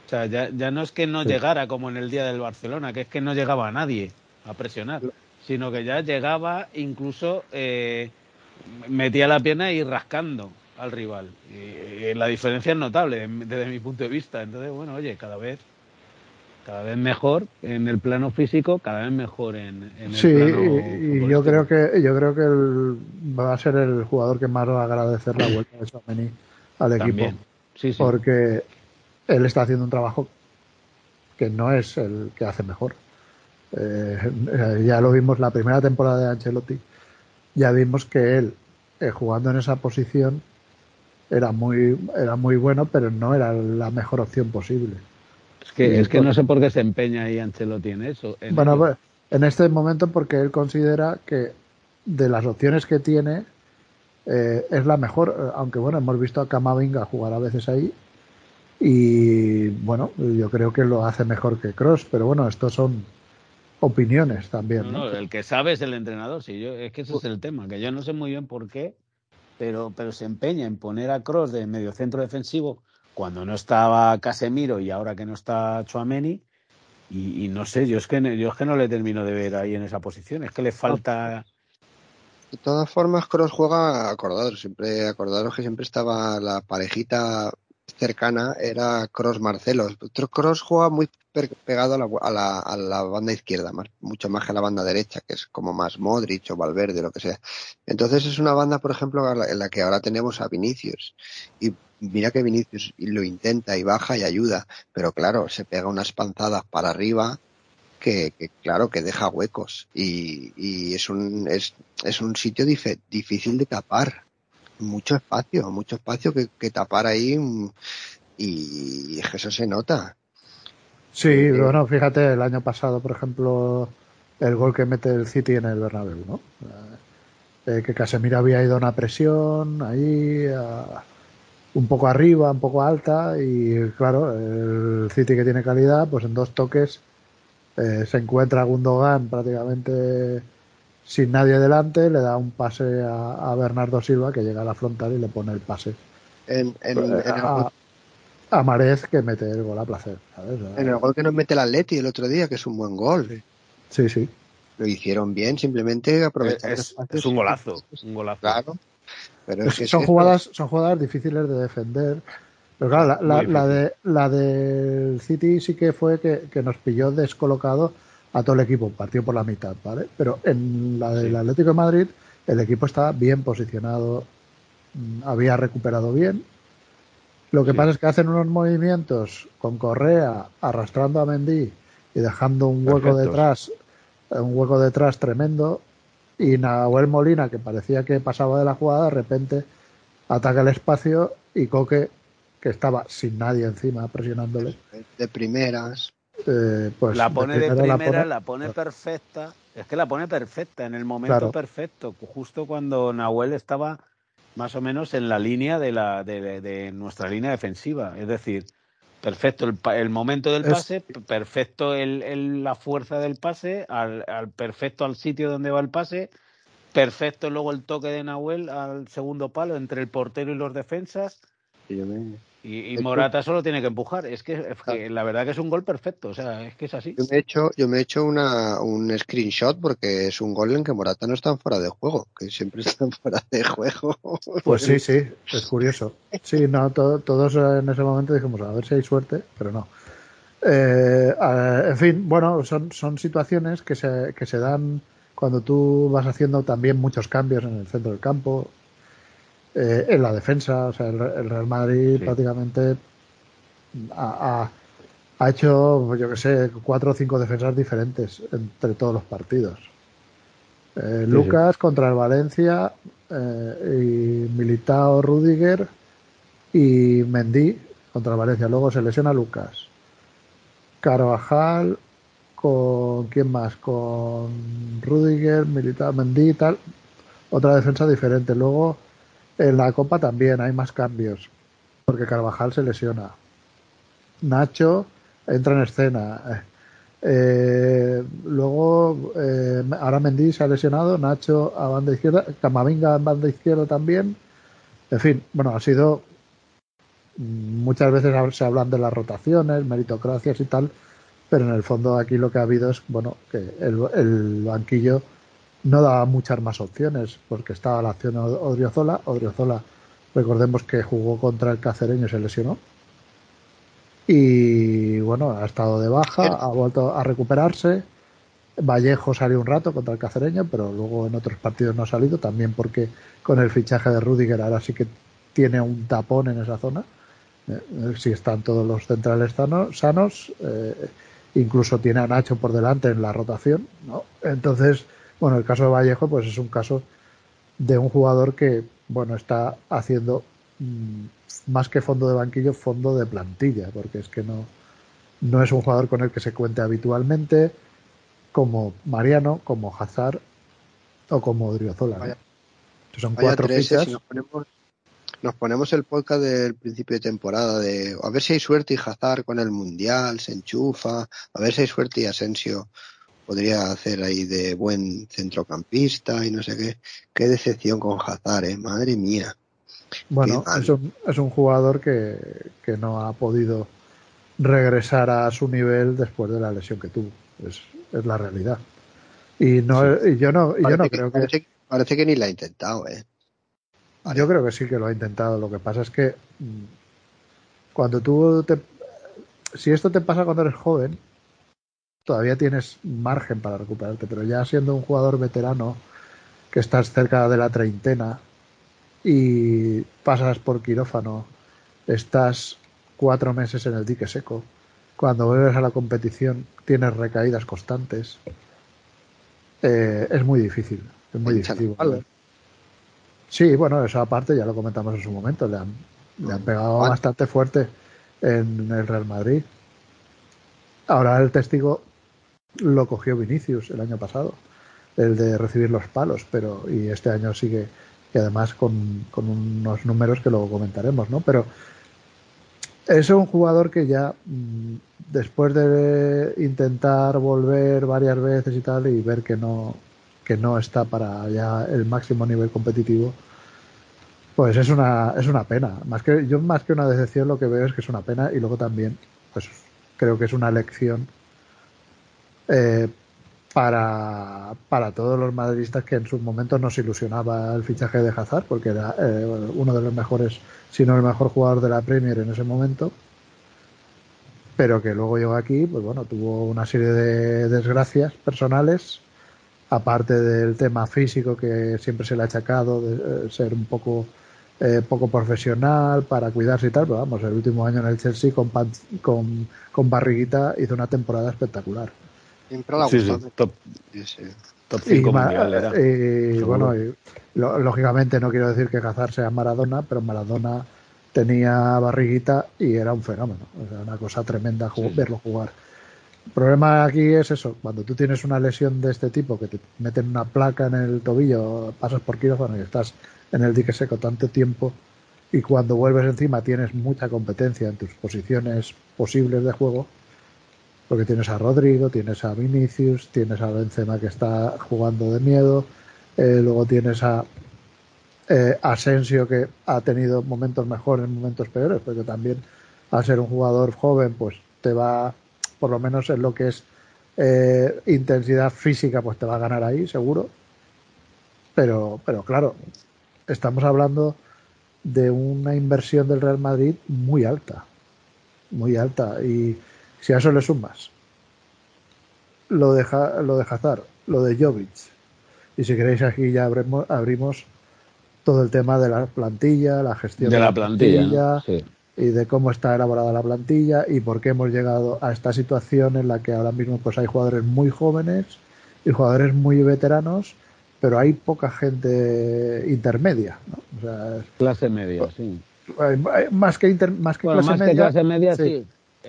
O sea, ya, ya no es que no llegara como en el día del Barcelona, que es que no llegaba a nadie a presionar, sino que ya llegaba incluso eh, metía la pierna y rascando al rival. Y, la diferencia es notable desde mi punto de vista. Entonces, bueno, oye, cada vez cada vez mejor en el plano físico, cada vez mejor en, el sí, y, yo creo que yo creo que va a ser el jugador que más va a agradecer la vuelta de Chouameni al equipo, sí, porque él está haciendo un trabajo que no es el que hace mejor. Eh, ya lo vimos la primera temporada de Ancelotti, ya vimos que él eh, jugando en esa posición era muy era muy bueno, pero no era la mejor opción posible. Es que, es que no sé por qué se empeña ahí Ancelotti en eso. bueno, pues, en este momento porque él considera que de las opciones que tiene eh, es la mejor, aunque bueno, hemos visto a Camavinga jugar a veces ahí y bueno, yo creo que lo hace mejor que Cross, pero bueno, estos son opiniones también. No, el que sabe es el entrenador, sí, yo, es que ese es el tema, que yo no sé muy bien por qué, pero, pero se empeña en poner a Cross de medio centro defensivo cuando no estaba Casemiro y ahora que no está Chuameni. Y, no sé, yo es que yo es que no le termino de ver ahí en esa posición, es que le falta. De todas formas, Cross juega acordado siempre acordaros que siempre estaba la parejita cercana era Cross Marcelo. Cross juega muy pegado a la, a la, banda izquierda, más, mucho más que a la banda derecha, que es como más Modric o Valverde, lo que sea. Entonces es una banda, por ejemplo, en la que ahora tenemos a Vinicius. Y mira que Vinicius lo intenta y baja y ayuda, pero claro, se pega unas panzadas para arriba que, claro, que deja huecos. Y, y es, un, es, es un sitio difícil de tapar mucho espacio, mucho espacio que, tapar ahí y, eso se nota. Sí, eh, bueno, fíjate, el año pasado, por ejemplo, el gol que mete el City en el Bernabéu, ¿no? Eh, que Casemiro había ido a una presión ahí, un poco arriba, un poco alta, y claro, el City que tiene calidad, pues en dos toques eh, se encuentra Gundogan prácticamente sin nadie delante, le da un pase a, Bernardo Silva que llega a la frontal y le pone el pase. En, en, pues, a, Marez que mete el gol a placer. En el gol que nos mete el Atleti el otro día, que es un buen gol. Sí, sí. Lo hicieron bien, simplemente aprovechando. Es, es, un golazo, un golazo. Claro. Pero es que son, jugadas, son jugadas difíciles de defender. Pero claro, la, la, de, la del City sí que fue que, que nos pilló descolocado a todo el equipo, partió por la mitad, ¿vale? Pero en la del Atlético de Madrid, el equipo estaba bien posicionado, mm, había recuperado bien. Lo que pasa es que hacen unos movimientos con Correa arrastrando a Mendy y dejando un hueco detrás, un hueco detrás tremendo. Y Nahuel Molina, que parecía que pasaba de la jugada, de repente ataca el espacio y Coque, que estaba sin nadie encima presionándole. De primeras. Eh, pues la pone de primera, la pone, perfecta. Es que la pone perfecta, en el momento perfecto, justo cuando Nahuel estaba más o menos en la línea de, la, de, nuestra línea defensiva. Es decir, perfecto el, momento del pase, perfecto el, la fuerza del pase, al, perfecto al sitio donde va el pase, perfecto luego el toque de Nahuel al segundo palo entre el portero y los defensas. Y, Morata solo tiene que empujar. Es que, la verdad que es un gol perfecto. O sea, es que es así. Yo me he hecho, yo me he hecho una, un screenshot porque es un gol en que Morata no está fuera de juego, que siempre están fuera de juego. Pues sí, sí, es curioso. Sí, no, todos en ese momento dijimos, a ver si hay suerte, pero no. Eh, en fin, bueno, son, son situaciones que se, que se dan cuando tú vas haciendo también muchos cambios en el centro del campo, eh, en la defensa. O sea, el, Real Madrid prácticamente ha, hecho, pues yo que sé, cuatro o cinco defensas diferentes entre todos los partidos. Eh, Lucas contra el Valencia eh, y Militao Rudiger y Mendy contra el Valencia. Luego se lesiona Lucas. Carvajal con quién más con Rudiger, Militao, Mendy y tal. Otra defensa diferente. Luego en la Copa también hay más cambios, porque Carvajal se lesiona. Nacho entra en escena. Eh, luego, eh, ahora Mendy se ha lesionado, Nacho a banda izquierda, Camavinga a banda izquierda también. En fin, bueno, ha sido. Muchas veces se hablan de las rotaciones, meritocracias y tal, pero en el fondo aquí lo que ha habido es, bueno, que el, el banquillo no daba muchas más opciones, porque estaba la acción Odriozola. Odriozola, recordemos que jugó contra el Cacereño y se lesionó. Y bueno, ha estado de baja, ha vuelto a recuperarse. Vallejo salió un rato contra el Cacereño, pero luego en otros partidos no ha salido, también porque con el fichaje de Rudiger ahora sí que tiene un tapón en esa zona. Eh, si están todos los centrales sanos, eh, incluso tiene a Nacho por delante en la rotación. ¿no? Entonces, bueno, el caso de Vallejo, pues es un caso de un jugador que, bueno, está haciendo mm, más que fondo de banquillo, fondo de plantilla, porque es que no, no es un jugador con el que se cuente habitualmente, como Mariano, como Hazard o como Odriozola. Son cuatro fichas. nos, ponemos, el podcast del principio de temporada de a ver si hay suerte y Hazard con el Mundial se enchufa, a ver si hay suerte y Asensio podría hacer ahí de buen centrocampista y no sé qué. Qué decepción con Hazard, ¿eh? madre mía. Bueno, es un, es un jugador que, que, no ha podido regresar a su nivel después de la lesión que tuvo. Es, es la realidad. Y no, y yo no, y yo no creo que, parece, Parece que ni la ha intentado, ¿eh? Yo creo que sí que lo ha intentado. Lo que pasa es que mm, cuando tú te. Si esto te pasa cuando eres joven, todavía tienes margen para recuperarte, pero ya siendo un jugador veterano que estás cerca de la treintena y pasas por quirófano, estás cuatro meses en el dique seco, cuando vuelves a la competición tienes recaídas constantes, eh, es muy difícil, es muy difícil. Sí, bueno, eso aparte ya lo comentamos en su momento, le han, le han pegado bastante fuerte en el Real Madrid. Ahora el testigo lo cogió Vinicius el año pasado, el de recibir los palos, pero y este año sigue, y además con, unos números que luego comentaremos, ¿no? Pero es un jugador que ya mm, después de intentar volver varias veces y tal y ver que no que no está para ya el máximo nivel competitivo pues es una es una pena más que yo más que una decepción lo que veo es que es una pena y luego también pues creo que es una lección eh, para, para todos los madridistas que en sus momentos nos ilusionaba el fichaje de Hazard, porque era eh, uno de los mejores, si no el mejor jugador de la Premier en ese momento, pero que luego llegó aquí, pues bueno, tuvo una serie de desgracias personales, aparte del tema físico que siempre se le ha achacado de eh, ser un poco poco profesional para cuidarse y tal, pero vamos, el último año en el Chelsea con, con, con barriguita hizo una temporada espectacular. Siempre la sí, top, 5 mundial era. Y, bueno, lógicamente no quiero decir que Hazard sea Maradona, pero Maradona tenía barriguita y era un fenómeno. O sea, una cosa tremenda verlo jugar. El problema aquí es eso, cuando tú tienes una lesión de este tipo, que te meten una placa en el tobillo, pasas por quirófano y estás en el dique seco tanto tiempo, y cuando vuelves encima tienes mucha competencia en tus posiciones posibles de juego, porque tienes a Rodrigo, tienes a Vinicius, tienes a Benzema que está jugando de miedo, eh, luego tienes a eh, Asensio que ha tenido momentos mejores, momentos peores, porque también al ser un jugador joven, pues te va, por lo menos en lo que es eh, intensidad física, pues te va a ganar ahí, seguro. Pero, pero claro, estamos hablando de una inversión del Real Madrid muy alta, muy alta. Y si a eso le sumas lo de, lo de Hazard, lo de Jovic, y si queréis aquí ya abrimos todo el tema de la plantilla, la gestión de, la plantilla, y de cómo está elaborada la plantilla y por qué hemos llegado a esta situación en la que ahora mismo pues hay jugadores muy jóvenes y jugadores muy veteranos, pero hay poca gente intermedia. clase media, sí. Más que, más que clase media. clase media, sí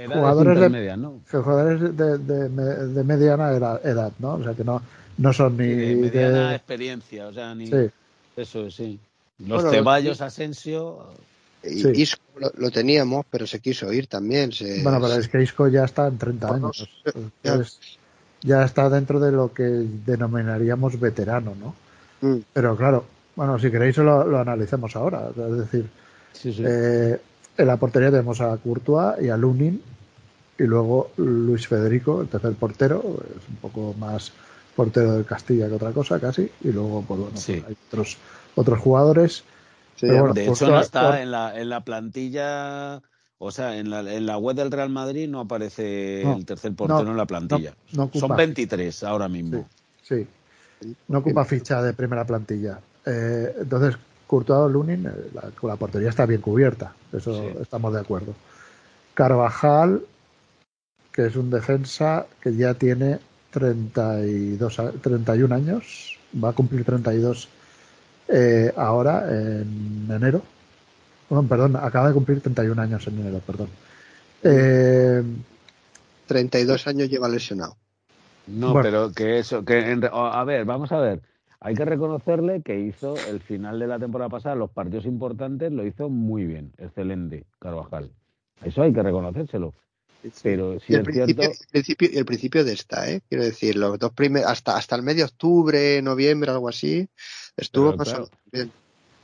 jugadores de, jugadores de, de, mediana edad, ¿no? O sea, que no, no son ni... De mediana experiencia, o sea, ni... Eso, sí. Los Ceballos, Asensio... Isco lo, teníamos, pero se quiso ir también. bueno, pero es que Isco ya está en 30 años. Ya, está dentro de lo que denominaríamos veterano, ¿no? Mm. Pero claro, bueno, si queréis lo, lo analicemos ahora. Es decir, eh, en la portería tenemos a Courtois y a Lunin y luego Luis Federico, el tercer portero, es un poco más portero del Castilla que otra cosa casi, y luego pues bueno, hay otros, otros jugadores. de hecho no está en, la, en la plantilla, o sea, en la, en la web del Real Madrid no aparece el tercer portero en la plantilla. Son 23 ahora mismo. Sí, no ocupa ficha de primera plantilla. Eh, entonces, Courtois Lunin, eh, la, la, portería está bien cubierta, eso estamos de acuerdo. Carvajal, que es un defensa que ya tiene 32, 31 años, va a cumplir 32 eh, ahora en enero. perdón, acaba de cumplir 31 años en enero, perdón. Eh, 32 años lleva lesionado. No, pero que eso, que a ver, vamos a ver. Hay que reconocerle que hizo el final de la temporada pasada, los partidos importantes, lo hizo muy bien, excelente, Carvajal. Eso hay que reconocérselo. Pero si el, principio, el, principio, el principio de esta, ¿eh? quiero decir, los dos primeros, hasta, hasta el medio de octubre, noviembre, algo así, estuvo pasando bien.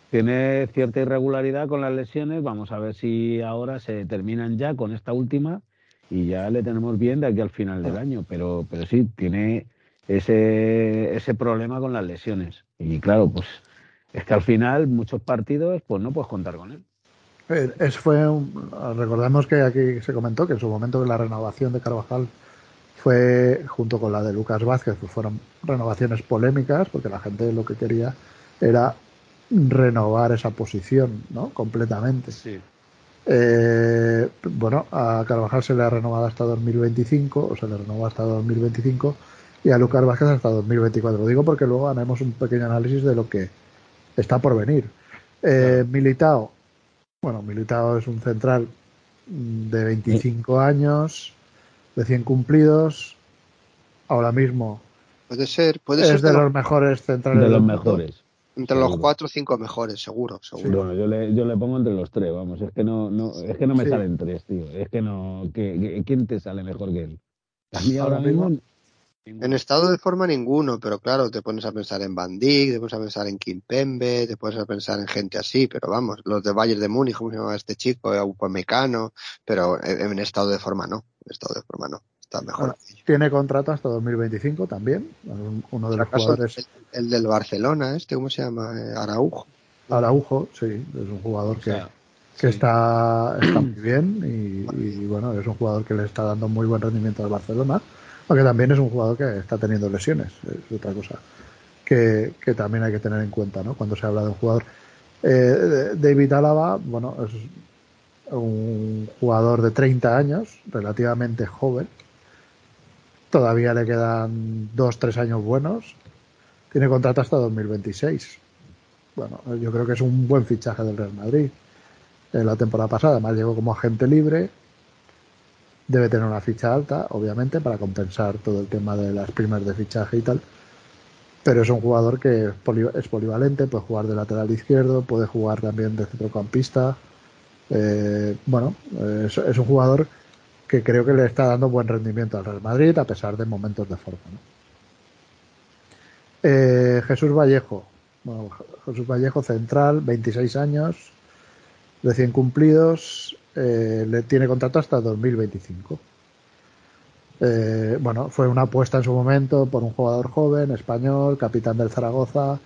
Tiene cierta irregularidad con las lesiones, vamos a ver si ahora se terminan ya con esta última y ya le tenemos bien de aquí al final del año, pero, pero sí, tiene ese, ese problema con las lesiones. Y claro, pues es que al final muchos partidos pues no puedes contar con él. Eh, es, fue recordemos que aquí se comentó que en su momento la renovación de Carvajal fue junto con la de Lucas Vázquez, pues fueron renovaciones polémicas porque la gente lo que quería era renovar esa posición, ¿no? Completamente. Sí. Eh, bueno, a Carvajal se le ha renovado hasta 2025, o se le renovó hasta 2025, y a Lucas Vázquez hasta 2024. Lo digo porque luego haremos un pequeño análisis de lo que está por venir. Eh, Militao, bueno, Militao es un central de 25 años, de 100 cumplidos, ahora mismo. Puede ser, puede es ser de, los mejores centrales. De los mejores. Entre los cuatro o cinco mejores, seguro, seguro. bueno, yo le, yo le pongo entre los tres, vamos, es que no, no, es que no me salen tres, tío. Es que no, que, ¿quién te sale mejor que él? A mí ahora, mismo, En estado de forma ninguno, pero claro, te pones a pensar en Van Dijk, te pones a pensar en Kimpembe, te pones a pensar en gente así, pero vamos, los de Bayern de Múnich, ¿cómo se llama este chico? Mecano, pero en estado de forma no, en estado de forma no mejor. tiene contrato hasta 2025 también. Uno de los jugadores. El, del Barcelona, este, ¿cómo se llama? Eh, Araujo. Araujo, sí, es un jugador que, que está, está muy bien y, bueno, es un jugador que le está dando muy buen rendimiento al Barcelona, aunque también es un jugador que está teniendo lesiones, es otra cosa que, que también hay que tener en cuenta, ¿no? Cuando se habla de un jugador. Eh, David Álava, bueno, es un jugador de 30 años, relativamente joven, Todavía le quedan dos, tres años buenos. Tiene contrato hasta 2026. Bueno, yo creo que es un buen fichaje del Real Madrid. En la temporada pasada, además llegó como agente libre. Debe tener una ficha alta, obviamente, para compensar todo el tema de las primas de fichaje y tal. Pero es un jugador que es polivalente, puede jugar de lateral izquierdo, puede jugar también de centrocampista. Eh, bueno, es, un jugador que creo que le está dando buen rendimiento al Real Madrid a pesar de momentos de forma. Eh, Jesús Vallejo, Jesús Vallejo central, 26 años, recién cumplidos, eh, le tiene contrato hasta 2025. Eh, bueno, fue una apuesta en su momento por un jugador joven, español, capitán del Zaragoza,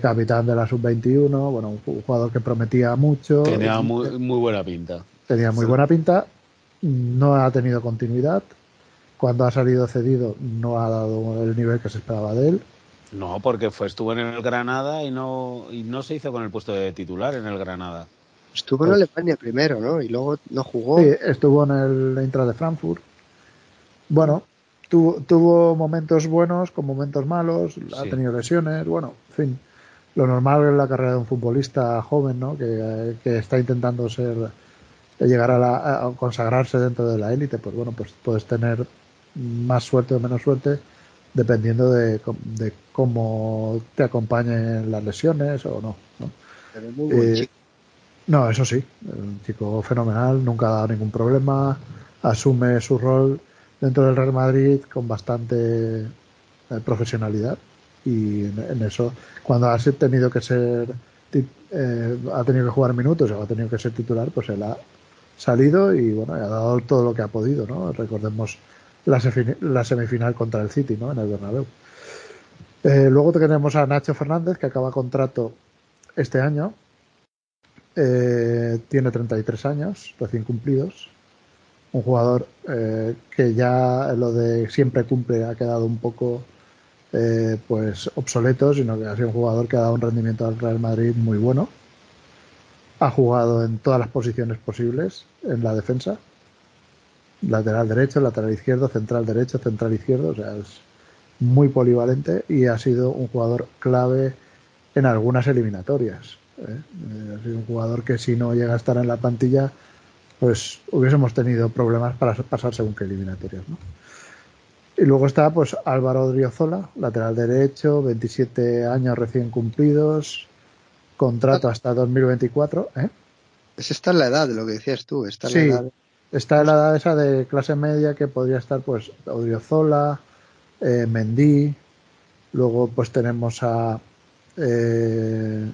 capitán de la sub-21, bueno, un jugador que prometía mucho. Tenía muy, muy buena pinta. Tenía muy buena pinta no ha tenido continuidad. Cuando ha salido cedido no ha dado el nivel que se esperaba de él. No, porque fue estuvo en el Granada y no y no se hizo con el puesto de titular en el Granada. Estuvo en Alemania primero, ¿no? Y luego no jugó. Sí, estuvo en el Eintracht de Frankfurt. Bueno, tuvo, tuvo momentos buenos con momentos malos, ha tenido lesiones, bueno, en fin, lo normal en la carrera de un futbolista joven, ¿no? Que, que está intentando ser llegar a, consagrarse dentro de la élite, pues bueno, pues puedes tener más suerte o menos suerte dependiendo de, cómo te acompañen las lesiones o no. ¿no? Eh, no, eso sí, un chico fenomenal, nunca ha dado ningún problema, asume su rol dentro del Real Madrid con bastante eh, profesionalidad y en, eso, cuando ha tenido que ser, eh, ha tenido que jugar minutos o ha tenido que ser titular, pues él ha salido y bueno, ha dado todo lo que ha podido, ¿no? Recordemos la, semifinal contra el City, ¿no? En el Bernabéu. Eh, luego tenemos a Nacho Fernández, que acaba contrato este año. Eh, tiene 33 años, recién cumplidos. Un jugador eh, que ya lo de siempre cumple ha quedado un poco pues obsoleto, sino que ha sido un jugador que ha dado un rendimiento al Real Madrid muy bueno. Ha jugado en todas las posiciones posibles en la defensa. Lateral derecho, lateral izquierdo, central derecho, central izquierdo. O sea, es muy polivalente y ha sido un jugador clave en algunas eliminatorias. ¿Eh? Eh, sido un jugador que si no llega a estar en la plantilla, pues hubiésemos tenido problemas para pasar según qué eliminatorias. Y luego está pues Álvaro Driozola, lateral derecho, 27 años recién cumplidos, contrato ah. hasta 2024. ¿eh? Es esta la edad de lo que decías tú. Está sí, la edad... está en la edad esa de clase media que podría estar pues Odriozola, eh, Mendy, luego pues tenemos a eh,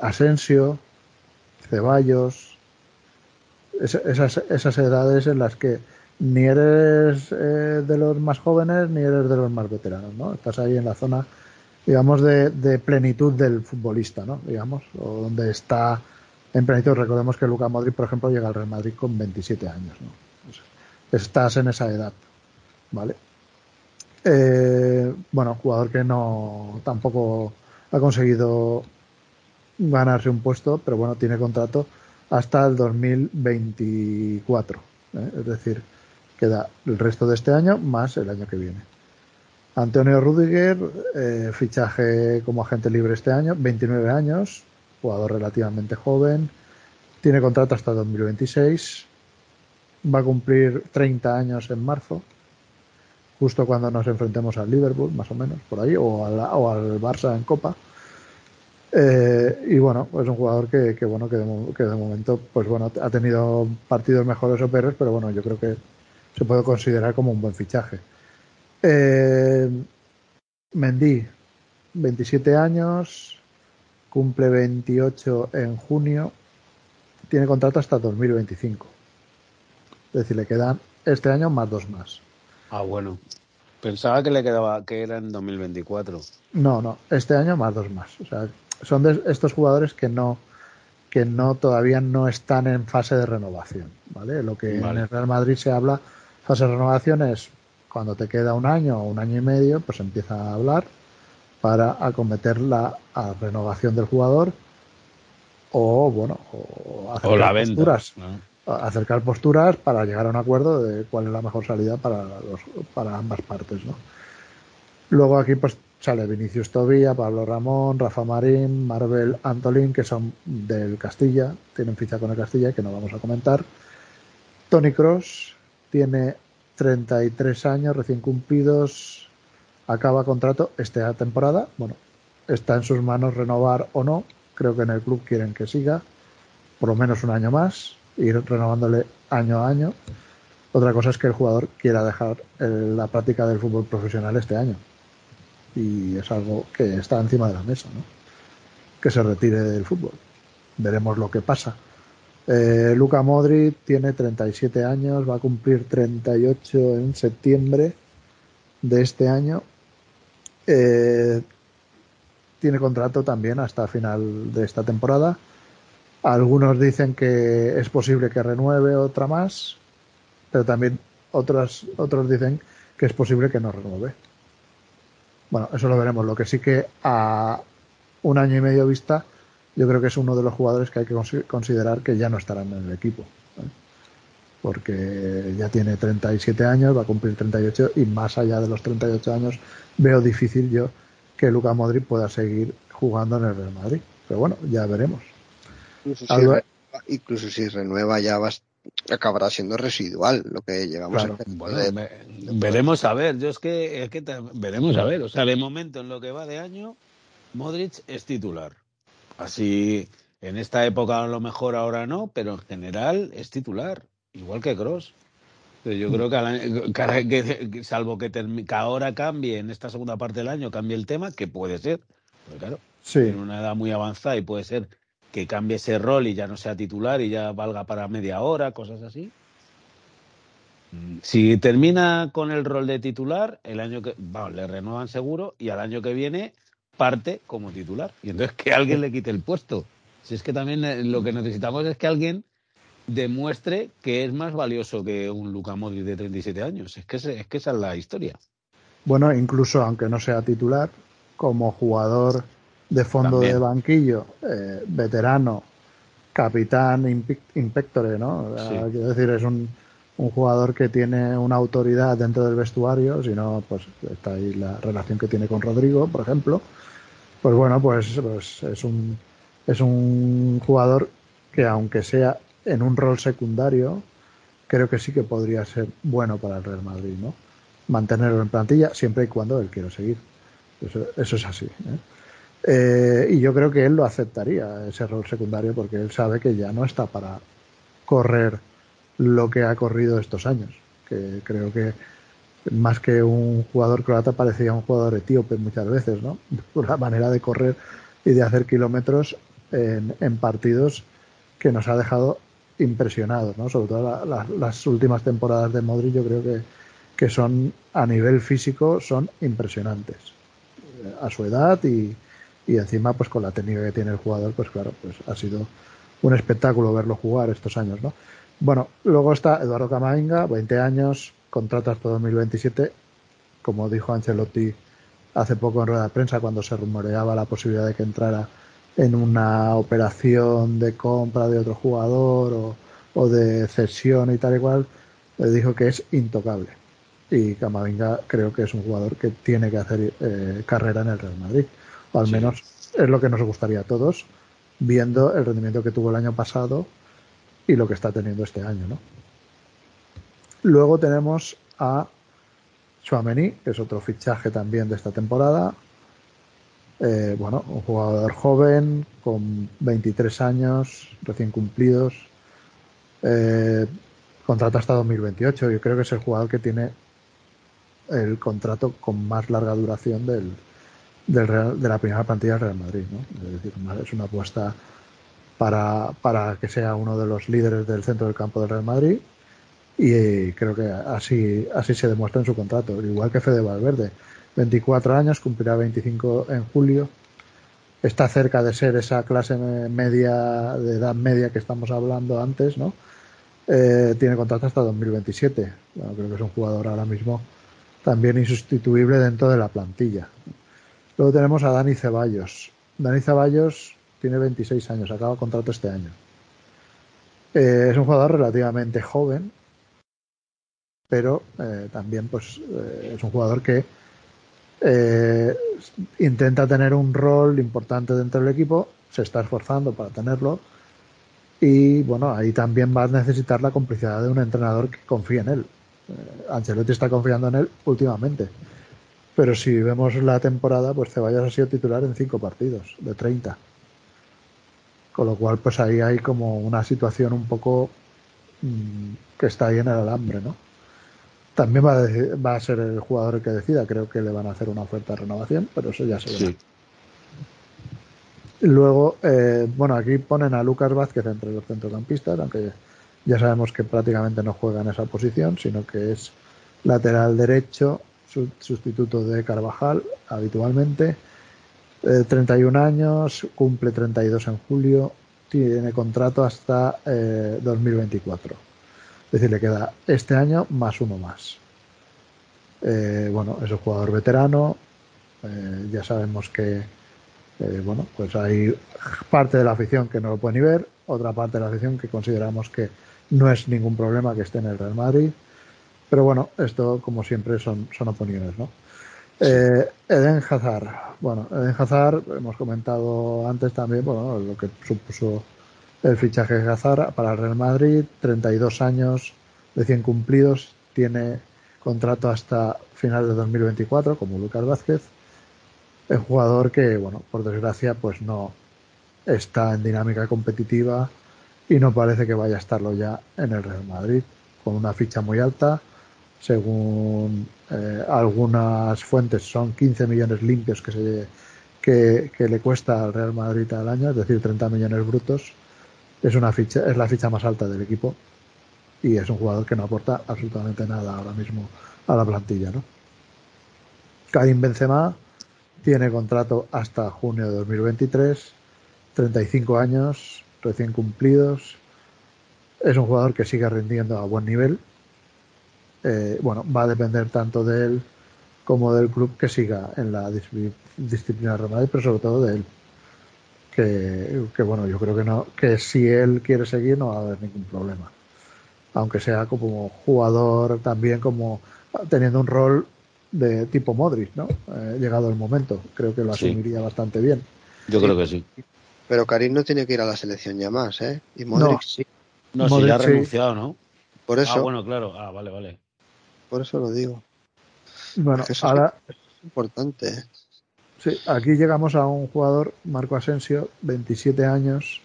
Asensio, Ceballos, esas, edades en las que ni eres eh, de los más jóvenes ni eres de los más veteranos, ¿no? Estás ahí en la zona, digamos, de, plenitud del futbolista, ¿no? Digamos, o donde está en plenitud. Recordemos que Luca Modric, por ejemplo, llega al Real Madrid con 27 años, ¿no? estás en esa edad, ¿vale? Eh, bueno, jugador que no tampoco ha conseguido ganarse un puesto, pero bueno, tiene contrato hasta el 2024. ¿eh? Es decir, queda el resto de este año más el año que viene. Antonio Rudiger, eh, fichaje como agente libre este año, 29 años, jugador relativamente joven, tiene contrato hasta 2026, va a cumplir 30 años en marzo justo cuando nos enfrentemos al Liverpool, más o menos, por ahí, o, al Barça en Copa. Eh, y bueno, es un jugador que, bueno que de, momento pues bueno ha tenido partidos mejores o peores, pero bueno, yo creo que se puede considerar como un buen fichaje. Eh, Mendy, 27 años, cumple 28 en junio, tiene contrato hasta 2025. Es decir, le quedan este año más dos más. Ah, bueno. Pensaba que le quedaba, que era en 2024. No, no, este año más dos más. O sea, son de estos jugadores que no, que no todavía no están en fase de renovación, ¿vale? Lo que en el Real Madrid se habla, fase de renovación es cuando te queda un año o un año y medio, pues empieza a hablar para acometer la renovación del jugador o, bueno, o hacer la posturas acercar posturas para llegar a un acuerdo de cuál es la mejor salida para, los, para ambas partes. ¿no? Luego aquí pues sale Vinicius Tobía, Pablo Ramón, Rafa Marín, Marvel Antolín, que son del Castilla, tienen ficha con el Castilla que no vamos a comentar. Tony Cross tiene 33 años recién cumplidos, acaba contrato esta temporada. Bueno, está en sus manos renovar o no. Creo que en el club quieren que siga por lo menos un año más ir renovándole año a año. Otra cosa es que el jugador quiera dejar la práctica del fútbol profesional este año. Y es algo que está encima de la mesa, ¿no? Que se retire del fútbol. Veremos lo que pasa. Eh, Luca Modri tiene 37 años, va a cumplir 38 en septiembre de este año. Eh, tiene contrato también hasta final de esta temporada algunos dicen que es posible que renueve otra más, pero también otros, otros dicen que es posible que no renueve. Bueno, eso lo veremos. Lo que sí que a un año y medio vista, yo creo que es uno de los jugadores que hay que considerar que ya no estarán en el equipo. Porque ya tiene 37 años, va a cumplir 38 y más allá de los 38 años veo difícil yo que Luca Modric pueda seguir jugando en el Real Madrid. Pero bueno, ya veremos. Incluso si, renueva, ya acabará siendo residual lo que llevamos a veremos a ver yo es que, veremos a ver o sea de momento en lo que va de año Modric es titular. Así en esta época a lo mejor ahora no pero en general es titular igual que Cross yo creo que, salvo que, que, ahora cambie en esta segunda parte del año cambie el tema que puede ser. Claro en una edad muy avanzada y puede ser que cambie ese rol y ya no sea titular y ya valga para media hora, cosas así. Si termina con el rol de titular, el año que le renuevan seguro y al año que viene parte como titular. Y entonces que alguien le quite el puesto. Si es que también eh, lo que necesitamos es que alguien demuestre que es más valioso que un Luca Modric de 37 años. Es que, es que esa es la historia. Bueno, incluso aunque no sea titular, como jugador de fondo de banquillo, eh, veterano, capitán, impectore, ¿no? Quiero decir, es un, un, jugador que tiene una autoridad dentro del vestuario, si no, pues está ahí la relación que tiene con Rodrigo, por ejemplo. Pues bueno, pues, pues es un es un jugador que aunque sea en un rol secundario, creo que sí que podría ser bueno para el Real Madrid, ¿no? Mantenerlo en plantilla siempre y cuando él quiera seguir. Eso, es así. ¿eh? Eh, y yo creo que él lo aceptaría, ese rol secundario, porque él sabe que ya no está para correr lo que ha corrido estos años. Que creo que más que un jugador croata parecía un jugador etíope muchas veces, ¿no? Por la manera de correr y de hacer kilómetros en, en partidos que nos ha dejado impresionados, ¿no? Sobre todo las últimas temporadas de Modric, yo creo que, que son a nivel físico son impresionantes eh, a su edad y, y encima pues con la técnica que tiene el jugador, pues claro, pues ha sido un espectáculo verlo jugar estos años, ¿no? Bueno, luego está Eduardo Camavinga, 20 años, contrato hasta 2027, como dijo Ancelotti hace poco en rueda de prensa cuando se rumoreaba la posibilidad de que entrara en una operación de compra de otro jugador o, de cesión y tal y cual, le dijo que es intocable. Y Camavinga creo que es un jugador que tiene que hacer eh, carrera en el Real Madrid. O al menos es lo que nos gustaría a todos, viendo el rendimiento que tuvo el año pasado y lo que está teniendo este año. ¿no? Luego tenemos a Chouameni, que es otro fichaje también de esta temporada, eh, bueno, un jugador joven, con 23 años, recién cumplidos. Eh, contrato hasta 2028. Yo creo que es el jugador que tiene el contrato con más larga duración del, de la primera plantilla del Real Madrid. Es decir, es una apuesta para, que sea uno de los líderes del centro del campo del Real Madrid y creo que así, así se demuestra en su contrato, igual que Fede Valverde. 24 años, cumplirá 25 en julio. Está cerca de ser esa clase media, de edad media que estamos hablando antes, ¿no? Eh, tiene contrato hasta 2027. Bueno, creo que es un jugador ahora mismo también insustituible dentro de la plantilla. Luego tenemos a Dani Ceballos. Dani Ceballos tiene 26 años, acaba contrato este año. Eh, es un jugador relativamente joven, pero eh, también pues, es un jugador que eh, intenta tener un rol importante dentro del equipo, se está esforzando para tenerlo y bueno, ahí también va a necesitar la complicidad de un entrenador que confíe en él. Eh, Ancelotti está confiando en él últimamente, pero si vemos la temporada, pues Ceballos ha sido titular en cinco partidos de 30. Con lo cual, pues ahí hay como una situación un poco mm, que está ahí en el alambre, ¿no? También va a, va a ser el jugador que decida. Creo que le van a hacer una oferta de renovación, pero eso ya se verá. Luego, eh, bueno, aquí ponen a Lucas Vázquez entre los centrocampistas, aunque ya sabemos que prácticamente no juega en esa posición, sino que es lateral derecho, sustituto de Carvajal habitualmente. 31 eh, años, cumple 32 en julio, tiene contrato hasta 2024. Eh, es decir, le queda este año más uno más. Eh, bueno, es un jugador veterano. Ya sabemos que, bueno, pues hay parte de la afición que no lo puede ni ver, otra parte de la afición que consideramos que no es ningún problema que esté en el Real Madrid. Pero bueno, esto, como siempre, son, son opiniones, ¿no? Eden Hazard. Bueno, Eden Hazard, hemos comentado antes también, bueno, lo que supuso el fichaje de Hazard para el Real Madrid, 32 años, de 100 cumplidos, tiene contrato hasta final de 2024, como Lucas Vázquez. El jugador que, bueno, por desgracia, pues no está en dinámica competitiva y no parece que vaya a estarlo ya en el Real Madrid, con una ficha muy alta. Según eh, algunas fuentes, son 15 millones limpios que, se, que, que le cuesta al Real Madrid al año, es decir, 30 millones brutos es una ficha, es la ficha más alta del equipo. y es un jugador que no aporta absolutamente nada ahora mismo a la plantilla, ¿no? Karim Benzema tiene contrato hasta junio de 2023, 35 años recién cumplidos. Es un jugador que sigue rindiendo a buen nivel. Eh, bueno, va a depender tanto de él como del club que siga en la disciplina Real pero sobre todo de él. Que, que, bueno, yo creo que no, que si él quiere seguir no va a haber ningún problema. Aunque sea como jugador también como teniendo un rol de tipo Modric, ¿no? Eh, llegado el momento, creo que lo asumiría bastante bien. Yo creo que sí. Pero Karim no tiene que ir a la selección ya más, ¿eh? Y Modric sí. No, si ya ha renunciado, ¿no? Por eso. Ah, bueno, claro. Ah, vale, vale. Por eso lo digo. Bueno, ahora. Es importante. ¿eh? Sí, aquí llegamos a un jugador, Marco Asensio, 27 años,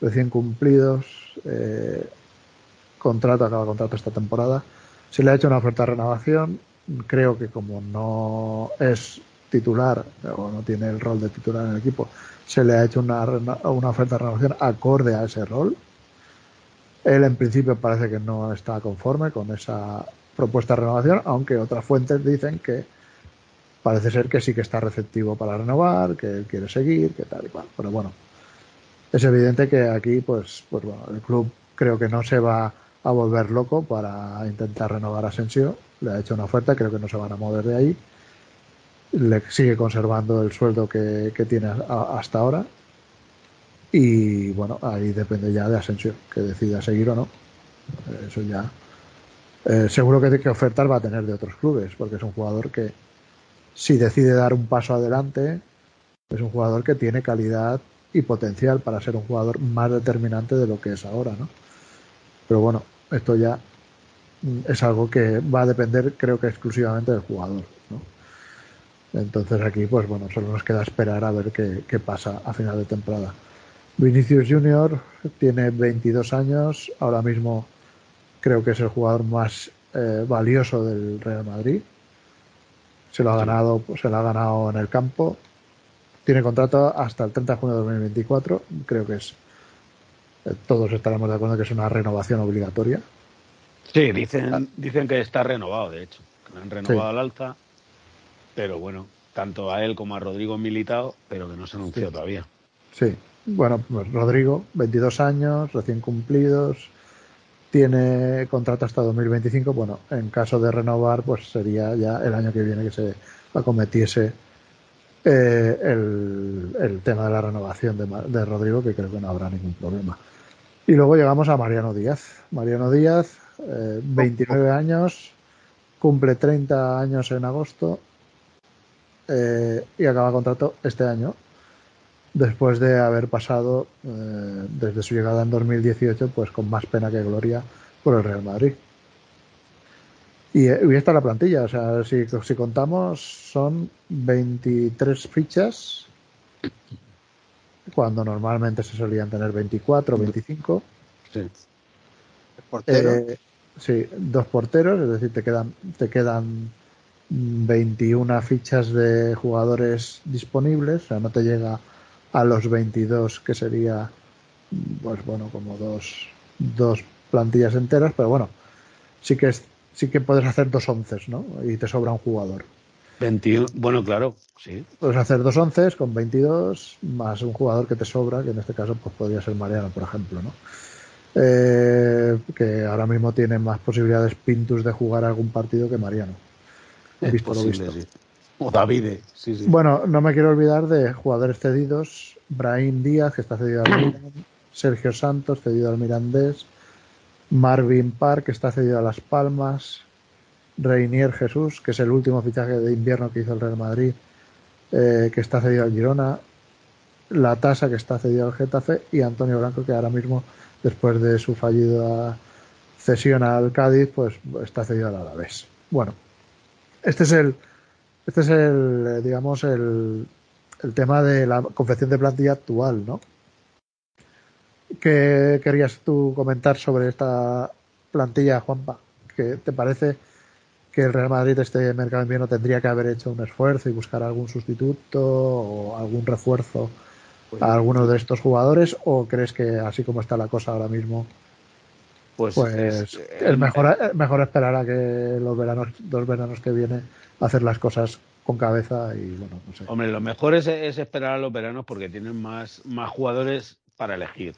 recién cumplidos, eh, contrato, acaba contrato esta temporada. Se le ha hecho una oferta de renovación, creo que como no es titular o no tiene el rol de titular en el equipo, se le ha hecho una, una oferta de renovación acorde a ese rol. Él en principio parece que no está conforme con esa propuesta de renovación, aunque otras fuentes dicen que parece ser que sí que está receptivo para renovar, que él quiere seguir, que tal y cual. Pero bueno, es evidente que aquí, pues, pues bueno, el club creo que no se va a volver loco para intentar renovar a Asensio. Le ha hecho una oferta, creo que no se van a mover de ahí. Le sigue conservando el sueldo que, tiene hasta ahora. Y bueno, ahí depende ya de Asensio, que decida seguir o no. Eso ya. Eh, seguro que, que ofertas va a tener de otros clubes, porque es un jugador que, si decide dar un paso adelante, es un jugador que tiene calidad y potencial para ser un jugador más determinante de lo que es ahora, ¿no? Pero bueno, esto ya es algo que va a depender, creo que exclusivamente del jugador. ¿no? Entonces aquí, pues bueno, solo nos queda esperar a ver qué, pasa a final de temporada. Vinicius Junior tiene 22 años, ahora mismo creo que es el jugador más eh, valioso del Real Madrid. Se lo ha ganado, se lo ha ganado en el campo. Tiene contrato hasta el 30 de junio de 2024. Creo que es eh, todos estaremos de acuerdo que es una renovación obligatoria. Sí, dicen, dicen que está renovado, de hecho. Que han renovado al alza, pero bueno, tanto a él como a Rodrigo militado, pero que no se anunció todavía. Sí, bueno, pues Rodrigo, 22 años, recién cumplidos, tiene contrato hasta 2025. Bueno, en caso de renovar, pues sería ya el año que viene que se acometiese eh, el, tema de la renovación de, de Rodrigo, que creo que no habrá ningún problema. Y luego llegamos a Mariano Díaz. Mariano Díaz, 29 eh, años, cumple 30 años en agosto eh, y acaba contrato este año, después de haber pasado eh, desde su llegada en 2018, pues con más pena que gloria por el Real Madrid. Y, y esta es la plantilla, o sea, si, si contamos, son 23 fichas cuando normalmente se solían tener 24 o 25. Sí. Eh, sí, dos porteros, es decir, te quedan, te quedan 21 fichas de jugadores disponibles, o sea, no te llega a los 22 que sería, pues bueno, como dos, dos plantillas enteras, pero bueno, sí que es, sí que puedes hacer dos once, ¿no? Y te sobra un jugador. 21, bueno, claro, sí. Puedes hacer dos once con 22 más un jugador que te sobra, que en este caso pues podría ser Mariano, por ejemplo, ¿no? Eh, que ahora mismo tiene más posibilidades Pintus de jugar algún partido que Mariano. visto lo visto. O Davide, sí, sí. Bueno, no me quiero olvidar de jugadores cedidos. Brahim Díaz, que está cedido al Milan. Sergio Santos, cedido al Mirandés. Marvin Park, que está cedido a Las Palmas. Reinier Jesús, que es el último fichaje de invierno que hizo el Real Madrid, eh, que está cedido al Girona, La Tasa, que está cedido al Getafe, y Antonio Blanco, que ahora mismo, después de su fallida cesión al Cádiz, pues está cedido al Alavés. Bueno, este es el, este es el, eh, digamos, el, el tema de la confección de plantilla actual, ¿no? ¿Qué querías tú comentar sobre esta plantilla, Juanpa? ¿Qué te parece que el Real Madrid este mercado invierno tendría que haber hecho un esfuerzo y buscar algún sustituto o algún refuerzo pues a alguno de estos jugadores o crees que así como está la cosa ahora mismo pues, pues es, mejor, mejor esperar a que los veranos, dos veranos que vienen, hacer las cosas con cabeza y bueno, no sé. Hombre, lo mejor es, esperar a los veranos porque tienen más, más jugadores para elegir.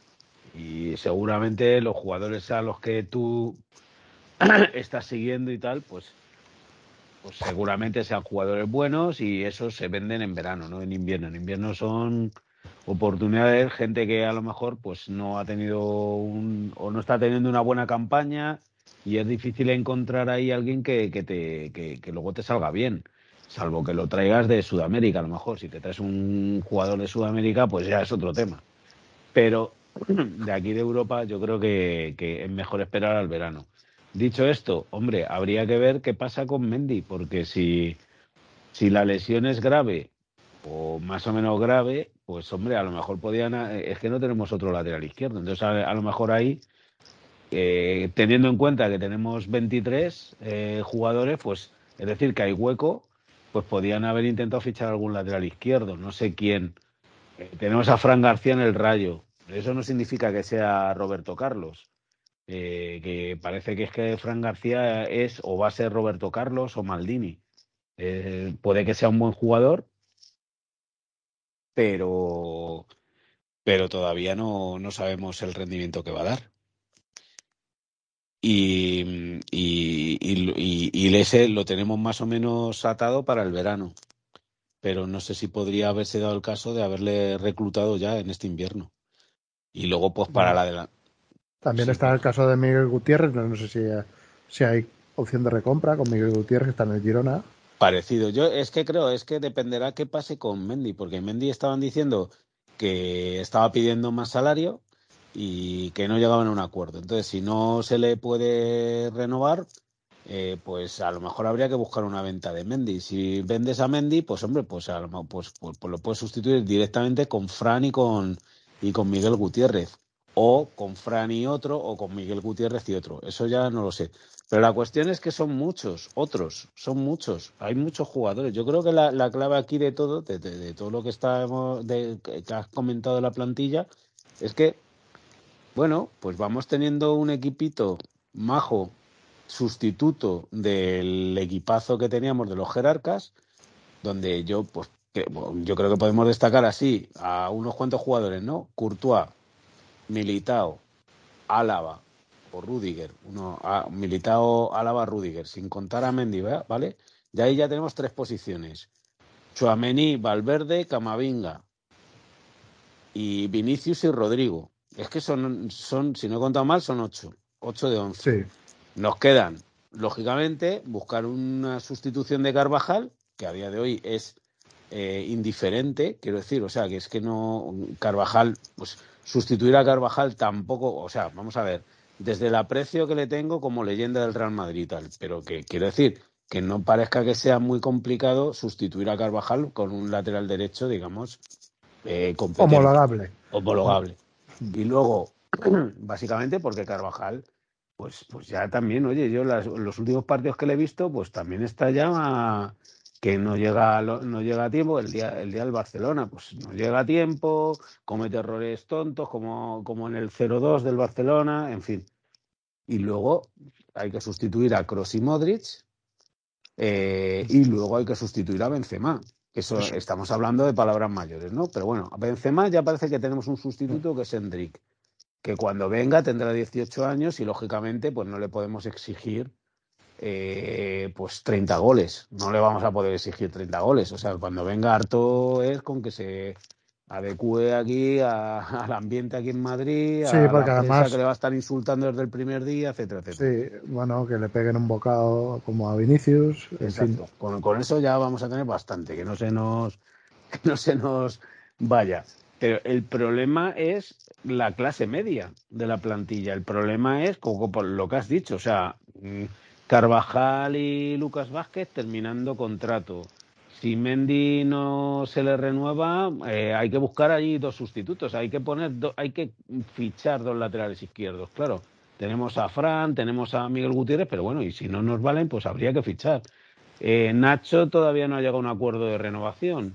Y seguramente los jugadores a los que tú estás siguiendo y tal, pues, pues seguramente sean jugadores buenos y esos se venden en verano, no en invierno. En invierno son oportunidades, gente que a lo mejor pues no ha tenido un, o no está teniendo una buena campaña y es difícil encontrar ahí alguien que, que, te, que luego te salga bien salvo que lo traigas de Sudamérica, a lo mejor. Si te traes un jugador de Sudamérica, pues ya es otro tema. Pero de aquí de Europa, yo creo que, es mejor esperar al verano. Dicho esto, hombre, habría que ver qué pasa con Mendy, porque si, si la lesión es grave o más o menos grave, pues hombre, a lo mejor podían. Es que no tenemos otro lateral izquierdo. Entonces, a, lo mejor ahí, eh, teniendo en cuenta que tenemos 23 eh, jugadores, pues es decir, que hay hueco pues podían haber intentado fichar algún lateral izquierdo, no sé quién. Eh, tenemos a Fran García en el Rayo. Eso no significa que sea Roberto Carlos. Que parece que es que Fran García es o va a ser Roberto Carlos o Maldini. Puede que sea un buen jugador, pero, pero todavía no, no sabemos el rendimiento que va a dar. Y, y, y, y, ese lo tenemos más o menos atado para el verano. Pero no sé si podría haberse dado el caso de haberle reclutado ya en este invierno. Y luego, pues para la de la. También está el caso de Miguel Gutiérrez. No, sé si, si hay opción de recompra con Miguel Gutiérrez, que está en el Girona. Parecido. Yo es que creo, es que dependerá qué pase con Mendy, porque Mendy estaban diciendo que estaba pidiendo más salario y que no llegaban a un acuerdo. Entonces, si no se le puede renovar, eh, pues a lo mejor habría que buscar una venta de Mendy. Si vendes a Mendy, pues hombre, pues, a lo, pues, pues, pues, lo puedes sustituir directamente con Fran y con, y con Miguel Gutiérrez. O con Fran y otro, o con Miguel Gutiérrez y otro. Eso ya no lo sé. Pero la cuestión es que son muchos, otros, son muchos. Hay muchos jugadores. Yo creo que la, la clave aquí de todo, de, todo lo que, está, de, que has comentado de la plantilla, es que bueno, pues vamos teniendo un equipito majo, sustituto del equipazo que teníamos de los jerarcas, donde yo, pues, yo creo que podemos destacar así a unos cuantos jugadores, ¿no? Courtois, Militao, Álava o Rudiger, uno, a, Militao, Álava, Rudiger, sin contar a Mendy, ¿vale? De ahí ya tenemos tres posiciones. Chuamení, Valverde, Camavinga y Vinicius y Rodrigo. Es que son, son, si no he contado mal, son ocho. Ocho de once. Nos quedan, lógicamente, buscar una sustitución de Carvajal, que a día de hoy es eh, indiferente, quiero decir, o sea, que es que no. Carvajal, pues sustituir a Carvajal tampoco, o sea, vamos a ver, desde el aprecio que le tengo como leyenda del Real Madrid y tal, pero que quiero decir que no parezca que sea muy complicado sustituir a Carvajal con un lateral derecho, digamos, eh, homologable. Homologable. Y luego, básicamente porque Carvajal, pues, pues ya también, oye, yo los últimos partidos que le he visto, pues también está ya que no llega, no llega a tiempo, el día, el día del Barcelona, pues no llega a tiempo, comete errores tontos como, como en el 0-2 del Barcelona, en fin. Y luego hay que sustituir a Kroos y Modric, eh, y luego hay que sustituir a Benzema. Eso, estamos hablando de palabras mayores, ¿no? Pero bueno, a Benzema ya parece que tenemos un sustituto que es Hendrik, que cuando venga tendrá 18 años y lógicamente pues no le podemos exigir eh, pues 30 goles. No le vamos a poder exigir 30 goles. O sea, cuando venga harto es con que se adecue aquí al ambiente aquí en Madrid, a porque la además que le va a estar insultando desde el primer día, etcétera, etcétera. Sí, bueno, que le peguen un bocado como a Vinicius. Exacto. Con, eso ya vamos a tener bastante, que no se nos, que no se nos vaya. Pero el problema es la clase media de la plantilla. El problema es, como por lo que has dicho, o sea, mm, Carvajal y Lucas Vázquez terminando contrato. Si Mendy no se le renueva, eh, hay que buscar allí dos sustitutos. Hay que poner, hay que fichar dos laterales izquierdos. Claro, tenemos a Fran, tenemos a Miguel Gutiérrez, pero bueno, y si no nos valen, pues habría que fichar. Eh, Nacho todavía no ha llegado a un acuerdo de renovación,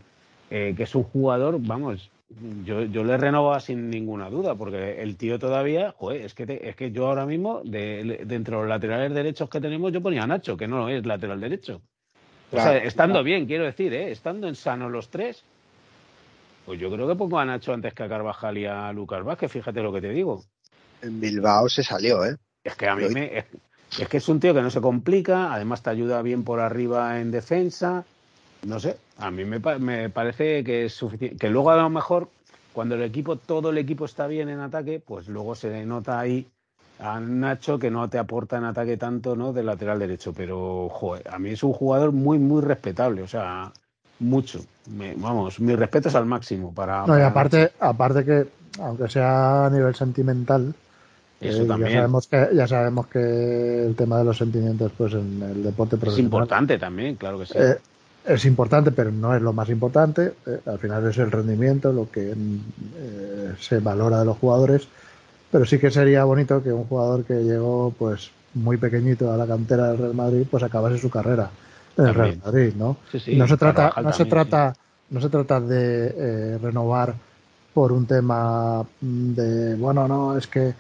eh, que es un jugador, vamos, yo, yo le renovaba sin ninguna duda, porque el tío todavía, joder, es que, es que yo ahora mismo, de, de los laterales derechos que tenemos, yo ponía a Nacho, que no es lateral derecho. O sea, estando bien, quiero decir, ¿eh? estando en sano los tres, pues yo creo que pongo a Nacho antes que a Carvajal y a Lucas Vázquez, fíjate lo que te digo. En Bilbao se salió, ¿eh? Es que a mí me, es, que es un tío que no se complica, además te ayuda bien por arriba en defensa. No sé, a mí me, me parece que es suficiente. Que luego a lo mejor, cuando el equipo, todo el equipo está bien en ataque, pues luego se nota ahí a Nacho que no te aporta en ataque tanto, ¿no? Del lateral derecho. Pero, joder, a mí es un jugador muy, muy respetable. O sea, mucho. vamos, mis respetos al máximo para. No, y aparte, aparte que, aunque sea a nivel sentimental, Eso eh, también. Ya sabemos, que, ya sabemos que el tema de los sentimientos, pues en el deporte profesional. Es importante también, claro que sí. Eh, es importante, pero no es lo más importante. Eh, al final es el rendimiento, lo que se valora de los jugadores. Pero sí que sería bonito que un jugador que llegó, pues, muy pequeñito a la cantera del Real Madrid, pues acabase su carrera en el Real Madrid, ¿no? no se trata, no se trata, no se trata de eh, renovar por un tema de bueno, no, es que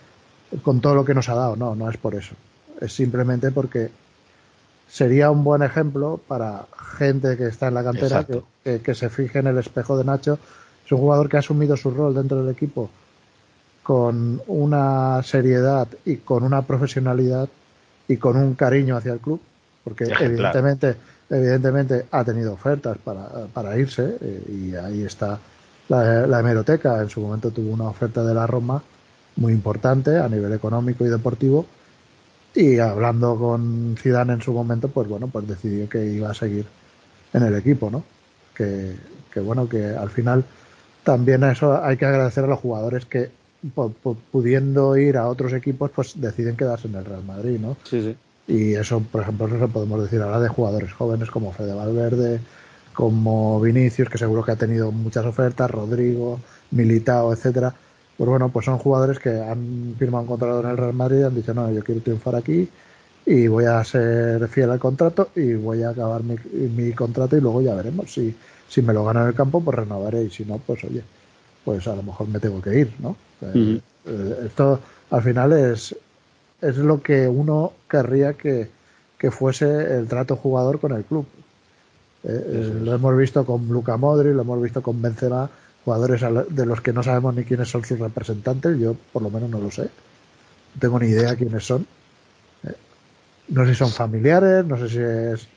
con todo lo que nos ha dado, no, no es por eso. Es simplemente porque sería un buen ejemplo para gente que está en la cantera que, que, se fije en el espejo de Nacho. Es un jugador que ha asumido su rol dentro del equipo con una seriedad y con una profesionalidad y con un cariño hacia el club porque evidentemente, evidentemente ha tenido ofertas para, para irse eh, y ahí está la, hemeroteca. En su momento tuvo una oferta de la Roma muy importante a nivel económico y deportivo y hablando con Zidane en su momento, pues bueno, pues decidió que iba a seguir en el equipo, ¿no? Que, que bueno, que al final también eso hay que agradecer a los jugadores que pudiendo ir a otros equipos, pues deciden quedarse en el Real Madrid, ¿no? Sí, sí. Y eso, por ejemplo, eso podemos decir ahora de jugadores jóvenes como Fede Valverde, como Vinicius, que seguro que ha tenido muchas ofertas, Rodrigo, Militao, etcétera. Pues bueno, pues son jugadores que han firmado un contrato en el Real Madrid y han dicho, no, yo quiero triunfar aquí y voy a ser fiel al contrato y voy a acabar mi, mi contrato y luego ya veremos. Si, si me lo gano en el campo, pues renovaré y si no, pues oye, pues a lo mejor me tengo que ir, ¿no? Eh, esto al final es, es lo que uno querría que, fuese el trato jugador con el club. Eh, eh, lo hemos visto con Luca Modri, lo hemos visto con Benzema, jugadores de los que no sabemos ni quiénes son sus representantes, yo por lo menos no lo sé. No tengo ni idea quiénes son. Eh, no sé si son familiares, no sé si es...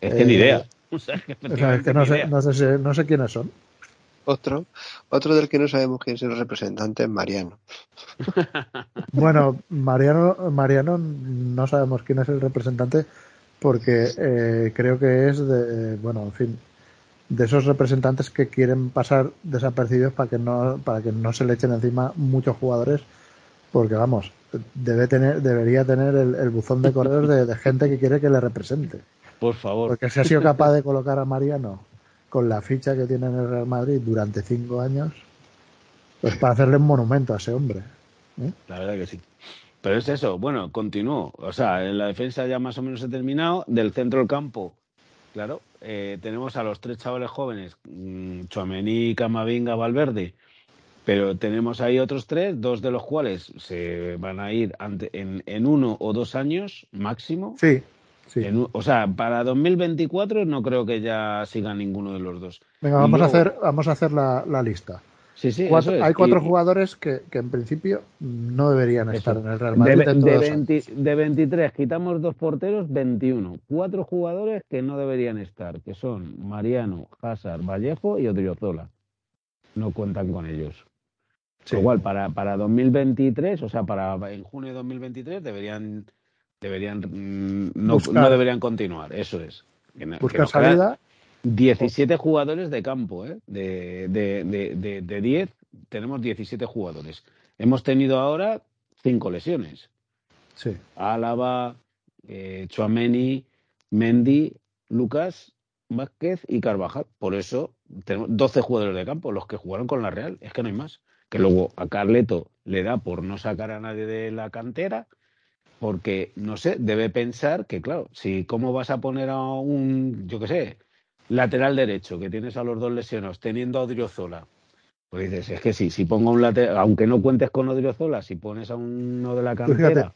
Es que ni idea. no, sé, no, sé, no sé quiénes son. Otro, otro del que no sabemos quién es el representante es Mariano. Bueno, Mariano, Mariano no sabemos quién es el representante porque eh, creo que es de, bueno, en fin, de esos representantes que quieren pasar desapercibidos para que no, para que no se le echen encima muchos jugadores, porque vamos, debe tener, debería tener el, buzón de correos de, de, gente que quiere que le represente. Por favor. Porque si ha sido capaz de colocar a Mariano con la ficha que tiene en el Real Madrid durante cinco años, pues para hacerle un monumento a ese hombre. ¿eh? La verdad que sí. Pero es eso, bueno, continúo. O sea, en la defensa ya más o menos he terminado. Del centro del campo, claro, eh, tenemos a los tres chavales jóvenes, mmm, Chuamení, Camavinga, Valverde. Pero tenemos ahí otros tres, dos de los cuales se van a ir en, en uno o dos años máximo. Sí, o sea, para 2024 no creo que ya siga ninguno de los dos. Venga, vamos, a, hacer, vamos a hacer la, lista. Sí, sí, Hay cuatro jugadores que, en principio no deberían estar en el Real Madrid. De, 23, quitamos dos porteros, 21. Cuatro jugadores que no deberían estar, que son Mariano, Hazard, Vallejo y Odriozola. No cuentan con ellos. Igual, para, para 2023, o sea, para en junio de 2023 deberían deberían mm, no, no, deberían continuar, eso es. Buscar salida. 17 jugadores de campo, ¿eh? de, de, de, 10 tenemos 17 jugadores. Hemos tenido ahora 5 lesiones. Sí. Álava, eh, Chuameni, Mendy, Lucas, Vázquez y Carvajal. Por eso tenemos 12 jugadores de campo, los que jugaron con la Real. Es que no hay más. Que luego a Carleto le da por no sacar a nadie de la cantera porque, no sé, debe pensar que, claro, si cómo vas a poner a un, yo qué sé, lateral derecho, que tienes a los dos lesionados, teniendo a Odriozola, Pues dices, es que sí, si pongo un lateral, aunque no cuentes con Odriozola, si pones a uno de la cantera.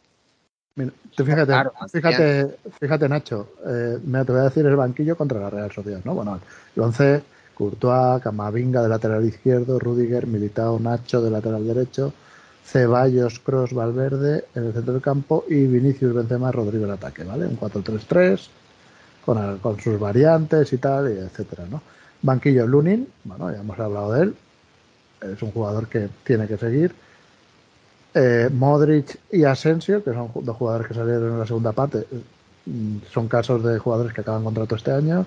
Tú fíjate, fíjate, fíjate, Nacho, eh, me te voy a decir el banquillo contra la Real Sociedad, ¿no? Bueno, el 11, Courtois, Camavinga de lateral izquierdo, Rudiger, Militao, Nacho de lateral derecho, Ceballos, Cross, Valverde en el centro del campo y Vinicius Benzema, Rodrigo en ataque, ¿vale? Un 4-3-3 con, sus variantes y tal, etcétera, ¿no? Banquillo Lunin, bueno, ya hemos hablado de él, es un jugador que tiene que seguir. Eh, Modric y Asensio, que son dos jugadores que salieron en la segunda parte, mm, son casos de jugadores que acaban contrato este año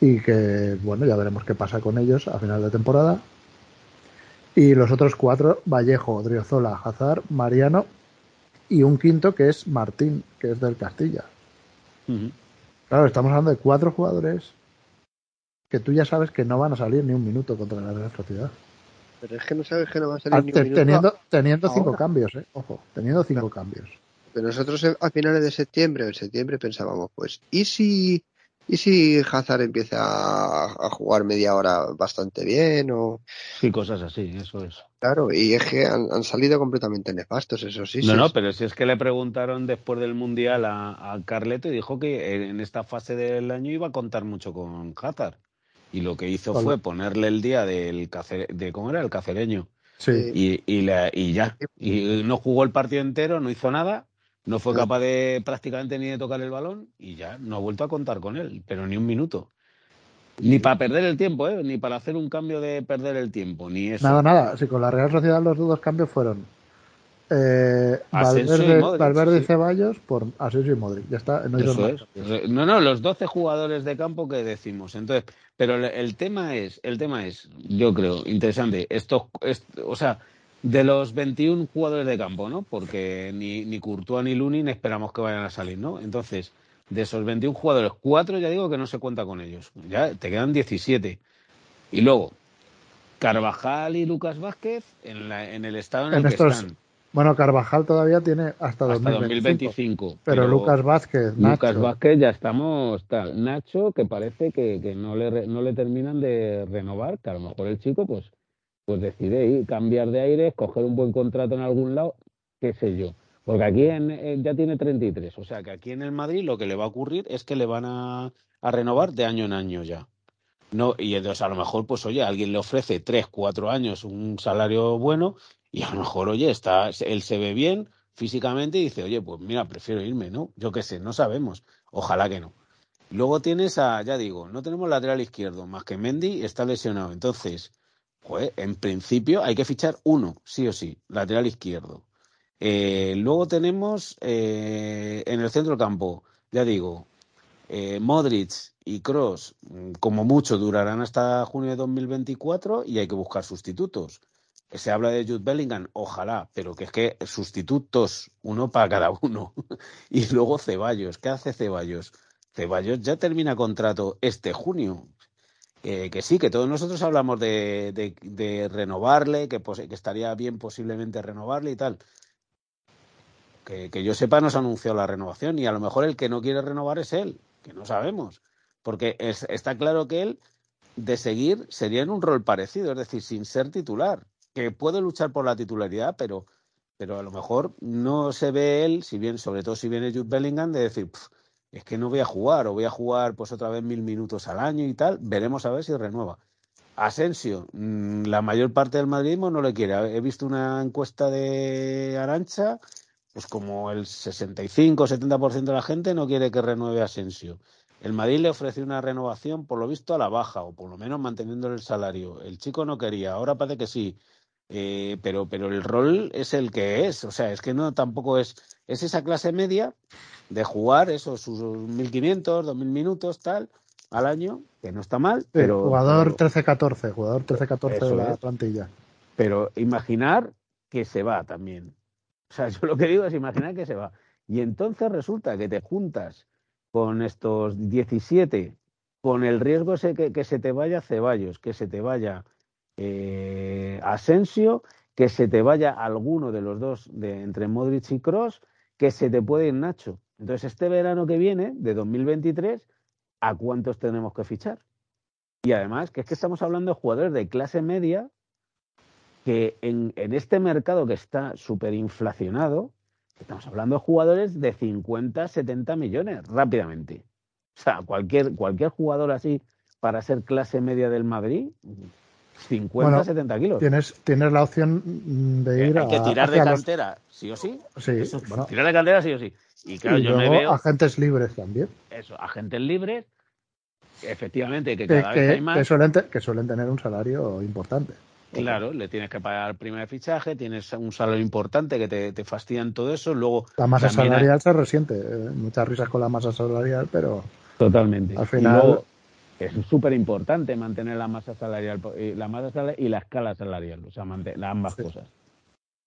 y que, bueno, ya veremos qué pasa con ellos a final de temporada. Y los otros cuatro, Vallejo, Driozola, Hazard, Mariano y un quinto que es Martín, que es del Castilla. Claro, estamos hablando de cuatro jugadores que tú ya sabes que no van a salir ni un minuto contra la Real Sociedad. Pero es que no sabes que no va a salir ni un Teniendo, teniendo cinco cambios, ¿eh? Ojo, teniendo cinco cambios. Pero nosotros a finales de septiembre o en septiembre pensábamos, pues, ¿y si, y si Hazard empieza a, jugar media hora bastante bien? o Sí, cosas así, eso es. Claro, y es que han, salido completamente nefastos, eso sí. No, no, pero si es que le preguntaron después del Mundial a, a Carleto y dijo que en esta fase del año iba a contar mucho con Hazard y lo que hizo fue ponerle el día del de cómo era el cacereño sí. y, y, y, ya y no jugó el partido entero no hizo nada no fue capaz de prácticamente ni de tocar el balón y ya no ha vuelto a contar con él pero ni un minuto ni para perder el tiempo ¿eh? ni para hacer un cambio de perder el tiempo ni eso nada nada sí con la Real Sociedad los dos cambios fueron eh, Valverde, y, Ceballos por Asensio y Modric. Ya está. No, no, no, los 12 jugadores de campo que decimos. Entonces, pero el, tema es, el tema es, yo creo, interesante. Esto, o sea, de los 21 jugadores de campo, ¿no? Porque ni, ni Courtois ni Lunin esperamos que vayan a salir, ¿no? Entonces, de esos 21 jugadores, cuatro ya digo que no se cuenta con ellos. Ya te quedan 17. Y luego, Carvajal y Lucas Vázquez en, la, en el estado en, el que están bueno, Carvajal todavía tiene hasta, hasta 2025, pero, Lucas Vázquez, Nacho. Lucas Vázquez ya estamos tal. Nacho, que parece que, que no, le, no le terminan de renovar, que a lo mejor el chico pues, pues decide ir, cambiar de aire, coger un buen contrato en algún lado, qué sé yo. Porque aquí en, ya tiene 33, o sea que aquí en el Madrid lo que le va a ocurrir es que le van a, a renovar de año en año ya. No, y entonces a lo mejor, pues oye, alguien le ofrece tres, cuatro años un salario bueno y a lo mejor, oye, está, él se ve bien físicamente y dice, oye, pues mira, prefiero irme, ¿no? Yo qué sé, no sabemos. Ojalá que no. Luego tienes a, ya digo, no tenemos lateral izquierdo, más que Mendy está lesionado. Entonces, en principio hay que fichar uno, sí o sí, lateral izquierdo. Eh, luego tenemos eh, en el centro campo, ya digo, eh, Modric y Cross, mm, como mucho, durarán hasta junio de 2024 y hay que buscar sustitutos se habla de Jude Bellingham, ojalá, pero que es que sustitutos, uno para cada uno. y luego Ceballos, ¿qué hace Ceballos? Ceballos ya termina contrato este junio. Que sí, que todos nosotros hablamos de, de, renovarle, que, estaría bien posiblemente renovarle y tal. Que, yo sepa, no se ha anunciado la renovación y a lo mejor el que no quiere renovar es él, que no sabemos. Porque está claro que él, de seguir, sería en un rol parecido, es decir, sin ser titular que puede luchar por la titularidad, pero, pero a lo mejor no se ve él, si bien, sobre todo si viene Jude Bellingham, de decir, es que no voy a jugar, o voy a jugar pues otra vez mil minutos al año y tal, veremos a ver si renueva. Asensio, mm, la mayor parte del madridismo no le quiere. He visto una encuesta de Arancha, pues como el 65-70% de la gente no quiere que renueve Asensio. El Madrid le ofreció una renovación, por lo visto, a la baja, o por lo menos manteniendo el salario. El chico no quería, ahora parece que sí. Eh, pero, pero el rol es el que es, o sea, es que no tampoco es, es esa clase media de jugar esos sus 1.500, 2.000 minutos, tal, al año, que no está mal, pero... jugador 13-14, jugador 13-14 de la plantilla. Pero imaginar que se va también. O sea, yo lo que digo es imaginar que se va. Y entonces resulta que te juntas con estos 17, con el riesgo ese que, que se te vaya Ceballos, que se te vaya eh, Asensio, que se te vaya alguno de los dos de, entre Modric y Cross, que se te puede ir Nacho. Entonces, este verano que viene, de 2023, ¿a cuántos tenemos que fichar? Y además, que es que estamos hablando de jugadores de clase media que en, en este mercado que está súper inflacionado, estamos hablando de jugadores de 50, 70 millones rápidamente. O sea, cualquier, cualquier jugador así para ser clase media del Madrid, 50, 70 kilos. Tienes, tienes la opción de Eh, ir Hay que a- tirar de los- cantera, sí o sí. Sí, Eso, bueno. Tirar de cantera, sí o sí. Y claro, y yo me luego veo agentes libres también. eso, agentes libres, efectivamente, que Que, cada vez que- hay más. que suelen te- que suelen tener un salario importante. Claro, le tienes que pagar el primer fichaje, tienes un salario importante que te, te fastidian todo eso, luego... La masa hay- salarial se resiente. eh, Muchas risas con la masa salarial, pero Totalmente. Al Y final- luego, es súper importante mantener la masa salarial, eh, la masa salarial y la escala salarial, o sea, mante- las ambas Sí. cosas.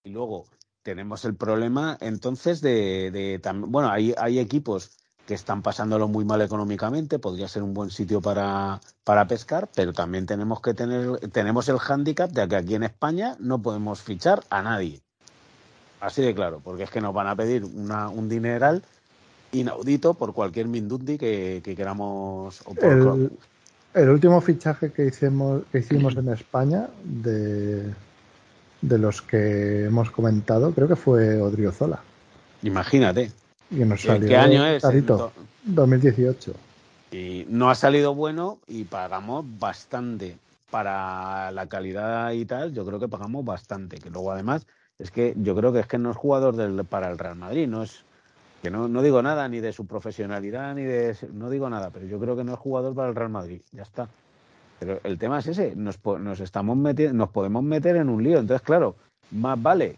Y luego tenemos el problema entonces de, de bueno, hay, hay equipos que están pasándolo muy mal económicamente, podría ser un buen sitio para, para pescar, pero también tenemos que tener, tenemos el hándicap de que aquí en España no podemos fichar a nadie. Así de claro, porque es que nos van a pedir una, un dineral inaudito por cualquier Mindundi que, que queramos. O por, el, el último fichaje que hicimos, que hicimos en España de, de los que hemos comentado, creo que fue Odriozola. Imagínate. Y nos ¿Qué, salió qué año es? carito, 2018. Y no ha salido bueno y pagamos bastante. Para la calidad y tal, yo creo que pagamos bastante. Que luego además, es que yo creo que es que no es jugador del, para el Real Madrid, no es. Que no, no digo nada ni de su profesionalidad ni de. No digo nada, pero yo creo que no es jugador para el Real Madrid. Ya está. Pero el tema es ese, nos, nos estamos metiendo, nos podemos meter en un lío. Entonces, claro, más vale,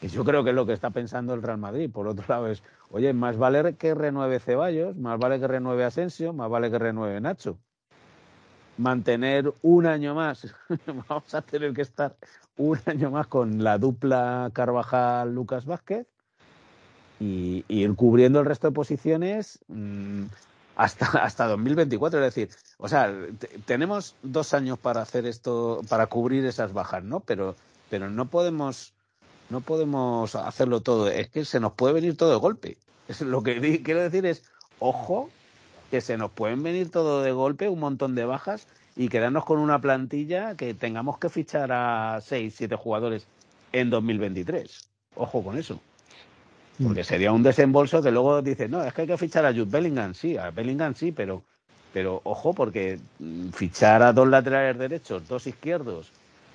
que yo creo que es lo que está pensando el Real Madrid. Por otro lado es, oye, más vale que renueve Ceballos, más vale que renueve Asensio, más vale que renueve Nacho. Mantener un año más, vamos a tener que estar un año más con la dupla Carvajal-Lucas Vázquez y, ir cubriendo el resto de posiciones mm, hasta, hasta 2024. Es decir, o sea, te- tenemos dos años para hacer esto, para cubrir esas bajas, ¿no? Pero, pero no podemos, no podemos hacerlo todo. Es que se nos puede venir todo de golpe. Es lo que quiero decir es, ojo, que se nos pueden venir todo de golpe, un montón de bajas y quedarnos con una plantilla que tengamos que fichar a seis, siete jugadores en 2023. Ojo con eso. Porque sería un desembolso que luego dices, no, es que hay que fichar a Jude Bellingham, sí, a Bellingham sí, pero, pero ojo, porque mm, fichar a dos laterales derechos, dos izquierdos,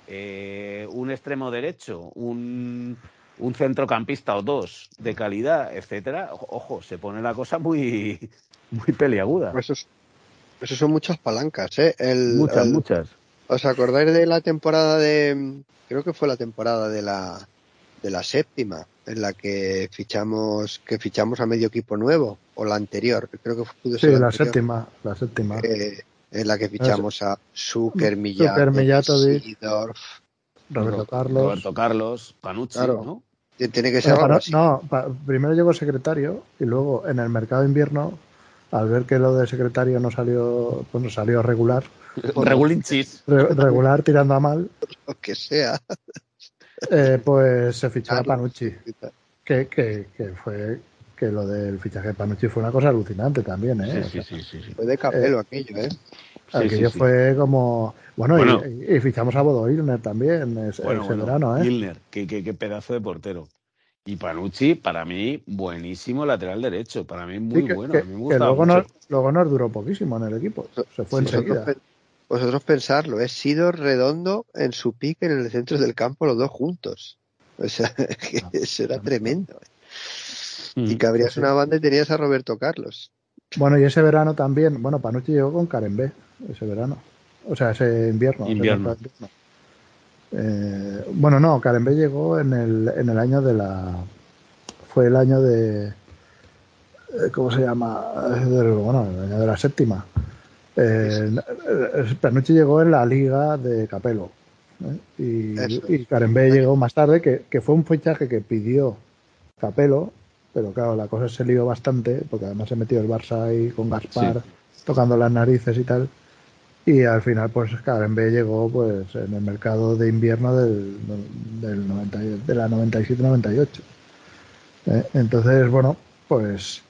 eh, un extremo derecho, un, un centrocampista o dos de calidad, etcétera, ojo, se pone la cosa muy, muy peliaguda. Eso, es- eso son muchas palancas, ¿eh? El- muchas, el- muchas. ¿Os acordáis de la temporada de, creo que fue la temporada de la, de la séptima, en la que fichamos, que fichamos a medio equipo nuevo, o la anterior, creo que pudo Sí, ser la anterior, séptima, la séptima. eh, en la que fichamos a Zucker, Zucker, Millato, Seedorf. Roberto Ro- Carlos. Roberto Carlos, Panucci, Claro. ¿no? Tiene que ser algo para- así. no, pa- primero llegó secretario y luego en el mercado de invierno, al ver que lo de secretario no salió, pues no salió regular, regular tirando a mal, Lo que sea. Eh, pues se fichó a Carlos. Panucci, que, que, que fue que lo del fichaje de Panucci fue una cosa alucinante también, ¿eh? Sí, sí, sí, sí, sí. Fue de capelo aquello, ¿eh? Aquello sí, sí. fue como bueno, y- Bueno. Y, y fichamos a Bodo Illner también ese, Bueno, ese bueno, verano, ¿eh? Milner, qué, qué- qué pedazo de portero. Y Panucci, para mí, buenísimo lateral derecho. Para mí, muy Sí, que, bueno. que- a mí me que luego, mucho. nos, luego nos duró poquísimo en el equipo, se fue Sí, enseguida. Vosotros pensarlo, es sido redondo en su pique en el centro del campo los dos juntos. O sea, que eso era tremendo. ¿eh? Mm. Y que abrías una banda y tenías a Roberto Carlos. Bueno, y ese verano también, bueno, Panucci llegó con Karen B, ese verano. O sea, ese invierno. Invierno. Eh, bueno, no, Karen B llegó en el, en el año de la. Fue el año de. eh, ¿Cómo se llama? Eh, bueno, el año de la séptima. Eh, llegó en la liga de Capelo. ¿eh? Y, y Karen B llegó más tarde, que, que fue un fichaje que pidió Capelo, pero claro, la cosa se lió bastante, porque además se metió el Barça ahí con Gaspar tocando las narices y tal. Y al final, pues Karen B llegó pues en el mercado de invierno del, del 90, y- de la 97-98. ¿eh? Entonces, bueno, pues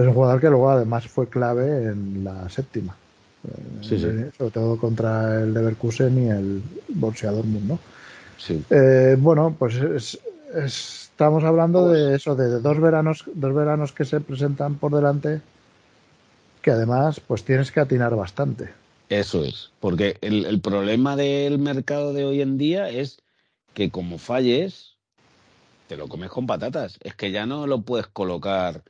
es un jugador que luego además fue clave en la séptima. Eh, Sí, sí. Sobre todo contra el Leverkusen y el Borussia Dortmund, ¿no? Sí. Eh, bueno, pues es- es- estamos hablando de eso, de dos veranos, dos veranos que se presentan por delante, que además, pues tienes que atinar bastante. Eso es, porque el, el problema del mercado de hoy en día es que como falles, te lo comes con patatas. Es que ya no lo puedes colocar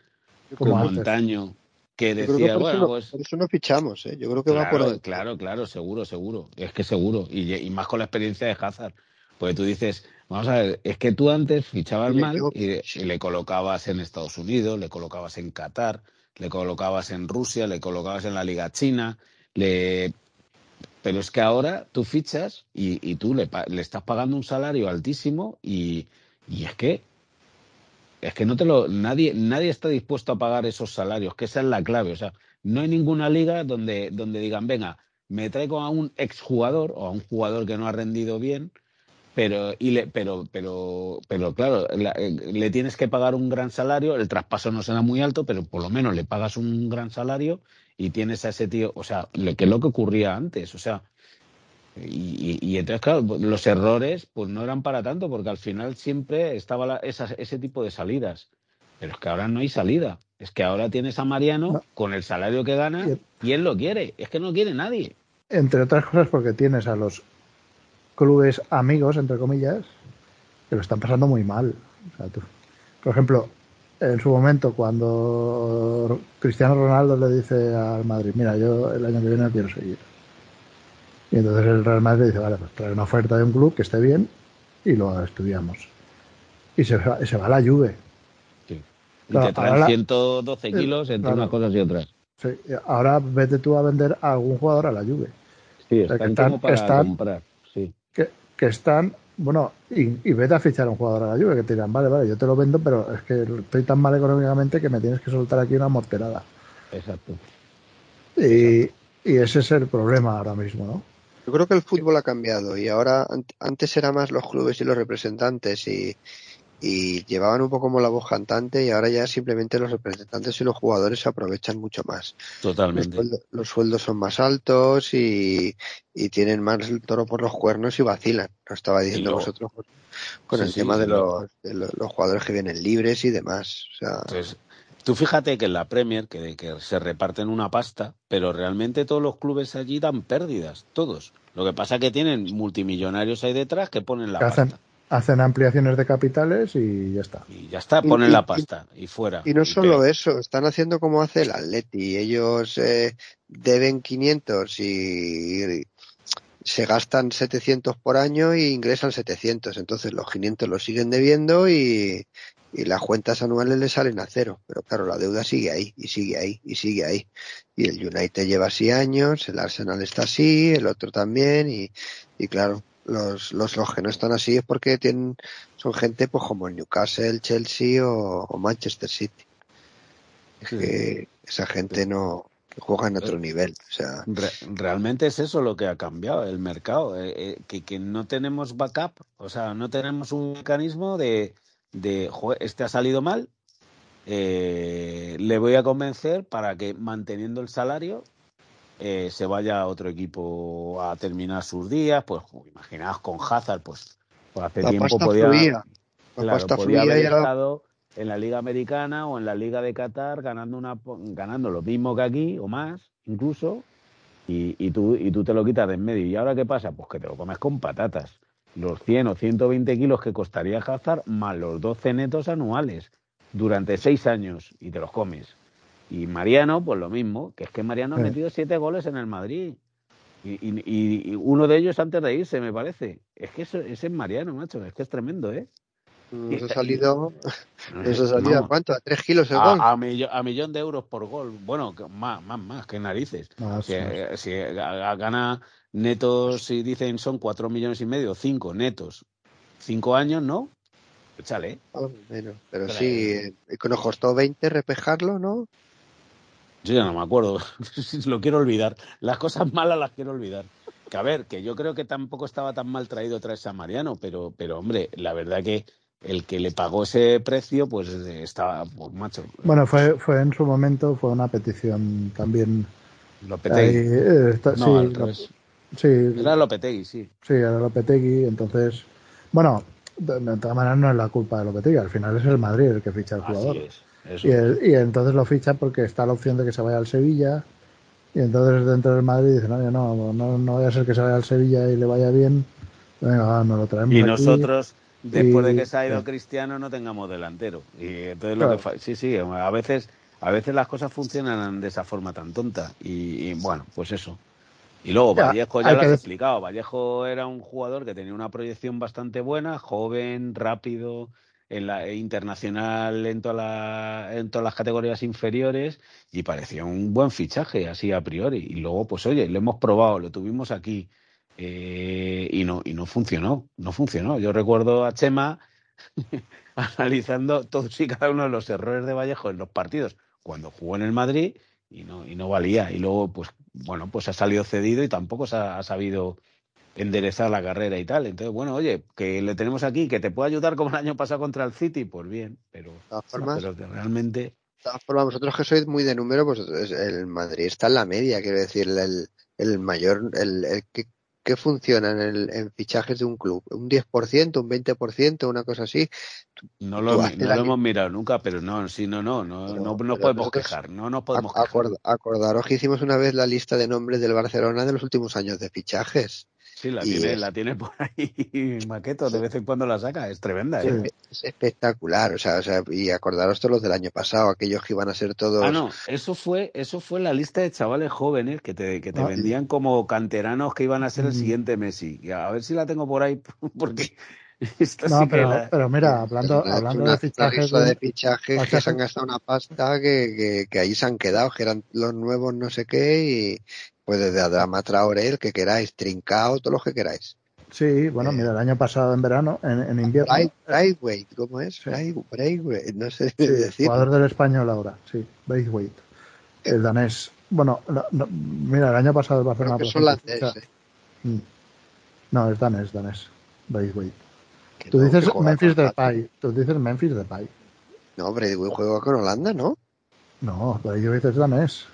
Como antaño, que decía, bueno, no, pues por eso no fichamos, ¿eh? Yo creo que va por claro, ahí. claro, claro, seguro, seguro. Es que seguro. Y, y más con la experiencia de Hazard. Porque tú dices, vamos a ver, es que tú antes fichabas mal y, y le colocabas en Estados Unidos, le colocabas en Qatar, le colocabas en Rusia, le colocabas en la Liga China, le... pero es que ahora tú fichas y, tú le, le estás pagando un salario altísimo y, y es que es que no te lo nadie nadie está dispuesto a pagar esos salarios, que esa es la clave, o sea, no hay ninguna liga donde donde digan, "Venga, me traigo a un exjugador o a un jugador que no ha rendido bien, pero y le pero pero pero claro, la- eh, le tienes que pagar un gran salario, el traspaso no será muy alto, pero por lo menos le pagas un gran salario y tienes a ese tío, o sea, lo que es lo que ocurría antes, o sea, y, y- y entonces, claro, los errores pues no eran para tanto, porque al final siempre estaba la- esas- ese tipo de salidas. Pero es que ahora no hay salida. Es que ahora tienes a Mariano No. con el salario que gana y él lo quiere. Es que no quiere nadie. Entre otras cosas porque tienes a los clubes amigos, entre comillas, que lo están pasando muy mal. O sea, tú- por ejemplo, en su momento, cuando Cristiano Ronaldo le dice al Madrid, mira, yo el año que viene no quiero seguir. Y entonces el Real Madrid dice, vale, pues trae una oferta de un club que esté bien y lo estudiamos. Y se va, se va a la Juve. Y Claro, te traen ahora- 112 kilos entre claro. unas cosas y otras. Sí, y ahora vete tú a vender a algún jugador a la Juve. Sí, sea, que están, están- como para están- comprar. Sí. que, que están, bueno, y, y vete a fichar a un jugador a la Juve que te dirán, vale, vale, yo te lo vendo, pero es que estoy tan mal económicamente que me tienes que soltar aquí una morterada. Exacto. Y, y ese es el problema ahora mismo, ¿no? Yo creo que el fútbol ha cambiado y ahora ant- antes era más los clubes y los representantes y, y llevaban un poco como la voz cantante y ahora ya simplemente los representantes y los jugadores se aprovechan mucho más. Los, Totalmente. los sueldos son más altos y, y tienen más el toro por los cuernos y vacilan. Lo estaba diciendo vosotros con, Sí, el sí, tema de, los, de lo- los jugadores que vienen libres y demás. O sea, Entonces, tú fíjate que en la Premier, que, que se reparten una pasta, pero realmente todos los clubes allí dan pérdidas, todos. Lo que pasa es que tienen multimillonarios ahí detrás que ponen la Que hacen, pasta. hacen ampliaciones de capitales y ya está. Y ya está, ponen y- la pasta y fuera. Y no Y solo eso, están haciendo como hace el Atleti. Ellos eh, deben 500 y se gastan 700 por año y ingresan 700. Entonces los 500 los siguen debiendo y, y las cuentas anuales les salen a cero. Pero claro, la deuda sigue ahí y sigue ahí y sigue ahí. Y el United lleva así años, el Arsenal está así, el otro también y, y claro. Los, los, los que no están así es porque tienen, son gente pues como el Newcastle, Chelsea o, o Manchester City. Es Sí. que esa gente no que juega en otro nivel. O sea, Re- realmente es eso lo que ha cambiado el mercado, eh, eh, que, que no tenemos backup, o sea, no tenemos un mecanismo de, de "Joder, este ha salido mal, eh, le voy a convencer para que manteniendo el salario se vaya a otro equipo a terminar sus días, pues imaginaos con Hazard, pues, pues hace la tiempo podía, fluía. La Claro, pasta podía haber estado en la Liga Americana o en la Liga de Qatar ganando una ganando lo mismo que aquí o más, incluso, y, y tú, y tú te lo quitas de en medio. ¿Y ahora qué pasa? Pues que te lo comes con patatas. Los 100 o 120 kilos que costaría Hazard más los 12 netos anuales durante seis años y te los comes. Y Mariano, pues lo mismo, que es que Mariano ha metido siete goles en el Madrid. Y, y- y- y uno de ellos antes de irse, me parece. Es que eso, ese es Mariano, macho. Es que es tremendo, ¿eh? Nos ha salido, No nos ha salido ¿a cuánto? ¿A tres kilos el gol? a, a millo- a millón de euros por gol. Bueno, más, más, más, que narices. Más, Si, más. eh, si gana netos, si dicen son cuatro millones y medio, cinco netos, cinco años, ¿no? Échale. Ah, bueno, pero sí, eh, que nos costó 20 repejarlo, ¿no? Yo ya no me acuerdo. Lo quiero olvidar. Las cosas malas las quiero olvidar. Que a ver, que yo creo que tampoco estaba tan mal traído traerse a Mariano, pero, pero hombre, la verdad que el que le pagó ese precio, pues estaba, pues macho, Bueno, fue, fue en su momento, fue una petición también. Lopetegui. ahí, eh, está- No, sí, al lo- sí, Era Lopetegui, sí. sí, era Lopetegui, entonces Bueno, de, todas maneras no es la culpa de Lopetegui, al final es el Madrid el que ficha al jugador. y, y, entonces lo ficha porque está la opción de que se vaya al Sevilla y entonces dentro del Madrid dicen, no, no, no, no vaya a ser que se vaya al Sevilla y le vaya bien, venga, nos lo traemos. Y nosotros, después de que se ha ido Cristiano, no tengamos delantero. Y entonces lo que sí, sí, a veces, a veces las cosas funcionan de esa forma tan tonta. Y, bueno, pues eso. Y luego Vallejo, ya lo has explicado, Vallejo era un jugador que tenía una proyección bastante buena, joven, rápido, en la internacional en, toda en todas las categorías inferiores y parecía un buen fichaje así a priori. Y luego, pues oye, lo hemos probado, lo tuvimos aquí eh, y, no, y no funcionó, no funcionó. Yo recuerdo a Chema analizando todos y cada uno de los errores de Vallejo en los partidos cuando jugó en el Madrid y no, y no valía. Y luego, pues bueno, pues ha salido cedido y tampoco se ha sabido enderezar la carrera y tal. Entonces, bueno, oye, que le tenemos aquí, que te puede ayudar como el año pasado contra el City, pues bien, pero, pero realmente... De todas formas, vosotros que sois muy de número, pues el Madrid está en la media, quiero decir, el, el mayor, el, el que, que funciona en, fichajes de un club, un 10%, un 20%, una cosa así. No lo, hemos mirado nunca, pero no, sí, no, no, no, no nos podemos quejar, no nos podemos quejar. acordaros que hicimos una vez la lista de nombres del Barcelona de los últimos años de fichajes. Sí, la tiene, la tiene por ahí Maqueto, de vez en cuando la saca, es tremenda. ¿eh? Es espectacular, o sea, o sea, y acordaros todos los del año pasado, aquellos que iban a ser todos. Ah, no, eso fue, eso fue la lista de chavales jóvenes que te, que te ah, vendían como canteranos que iban a ser el mm. siguiente Messi. Y a ver si la tengo por ahí, porque. no, pero, pero, mira, hablando, hablando de fichajes. de fichajes que se han gastado una pasta que, que, que, ahí se han quedado, que eran los nuevos no sé qué, y, pues desde Adama Traoré, el que queráis, Trincao, todo lo que queráis. Sí, bueno, mira, el año pasado en verano, en, invierno. Braithwaite, ¿cómo es? Braithwaite, no sé sí, decir. Jugador del español ahora, sí, Braithwaite. El danés. Bueno, mira, el año pasado el Barcelona. Creo que holandés, eh. mm. No, es danés, danés. Braithwaite. Tú dices Memphis Depay. Tú dices Memphis Depay. No, Braithwaite juega con Holanda, ¿no? No, Braithwaite es danés.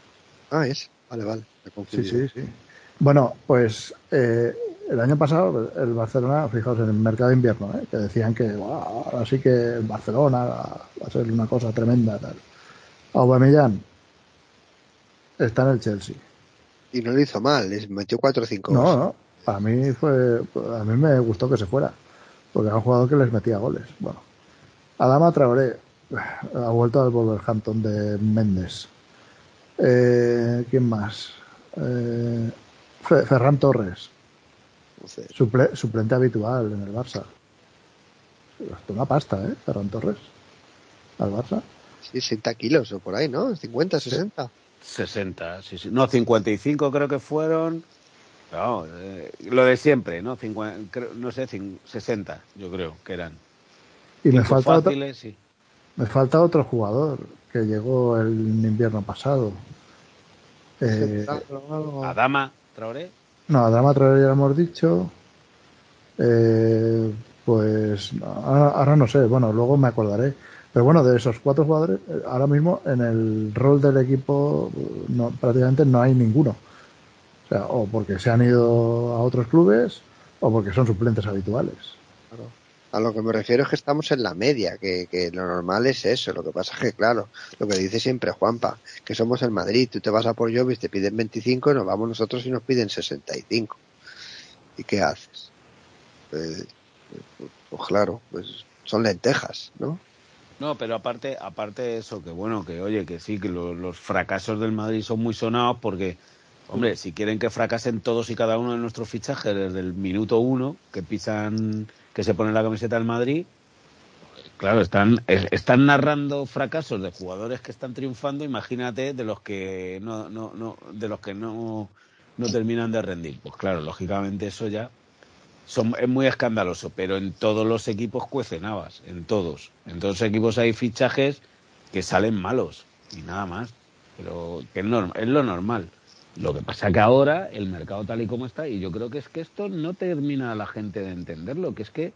Ah, es. Vale, vale. Sí, sí, sí. Bueno, pues eh, el año pasado el Barcelona, fijaos, en el mercado de invierno, ¿eh? que decían que ahora sí que el Barcelona va a ser una cosa tremenda. Tal. Aubameyang está en el Chelsea. Y no lo hizo mal, les metió 4 o 5 No, no, para mí fue, a mí me gustó que se fuera, porque era un jugador que les metía goles. Bueno, Adama Traoré ha vuelto al Wolverhampton de Méndez. Eh, ¿Quién más? Eh, Ferran Torres, suplente habitual en el Barça. Una pasta, ¿eh? Ferran Torres. Al Barça. Sí, 60 kilos o por ahí, ¿no? 50, 60. 60, sí, sí. No, 55 creo que fueron. No, eh, lo de siempre, ¿no? no sé, 60, yo creo que eran. Y me falta, otro, me falta otro jugador que llegó el invierno pasado. Eh, Adama Traoré. No, Adama Traoré ya lo hemos dicho. Eh, pues ahora, no sé, bueno, luego me acordaré. Pero bueno, de esos cuatro jugadores, eh, ahora mismo en el rol del equipo no, prácticamente no hay ninguno. O sea, o porque se han ido a otros clubes o porque son suplentes habituales. A lo que me refiero es que estamos en la media, que, que, lo normal es eso. Lo que pasa es que, claro, lo que dice siempre Juanpa, que somos el Madrid. Tú te vas a por Jovis, te piden 25 y nos vamos nosotros y nos piden 65. ¿Y qué haces? Pues, pues, pues, claro, pues son lentejas, ¿no? No, pero aparte, aparte de eso, que bueno, que oye, que sí, que los fracasos del Madrid son muy sonados porque, hombre, si quieren que fracasen todos y cada uno de nuestros fichajes desde el minuto uno, que pisan que se pone la camiseta del Madrid, claro, están, están narrando fracasos de jugadores que están triunfando, imagínate de los que no, no, no, de los que no, no terminan de rendir. Pues claro, lógicamente eso ya son, es muy escandaloso, pero en todos los equipos cuecen habas, en todos. En todos los equipos hay fichajes que salen malos y nada más, pero es, es lo normal. Lo que pasa que ahora el mercado tal y como está, y yo creo que es que esto no termina la gente de entenderlo, que es que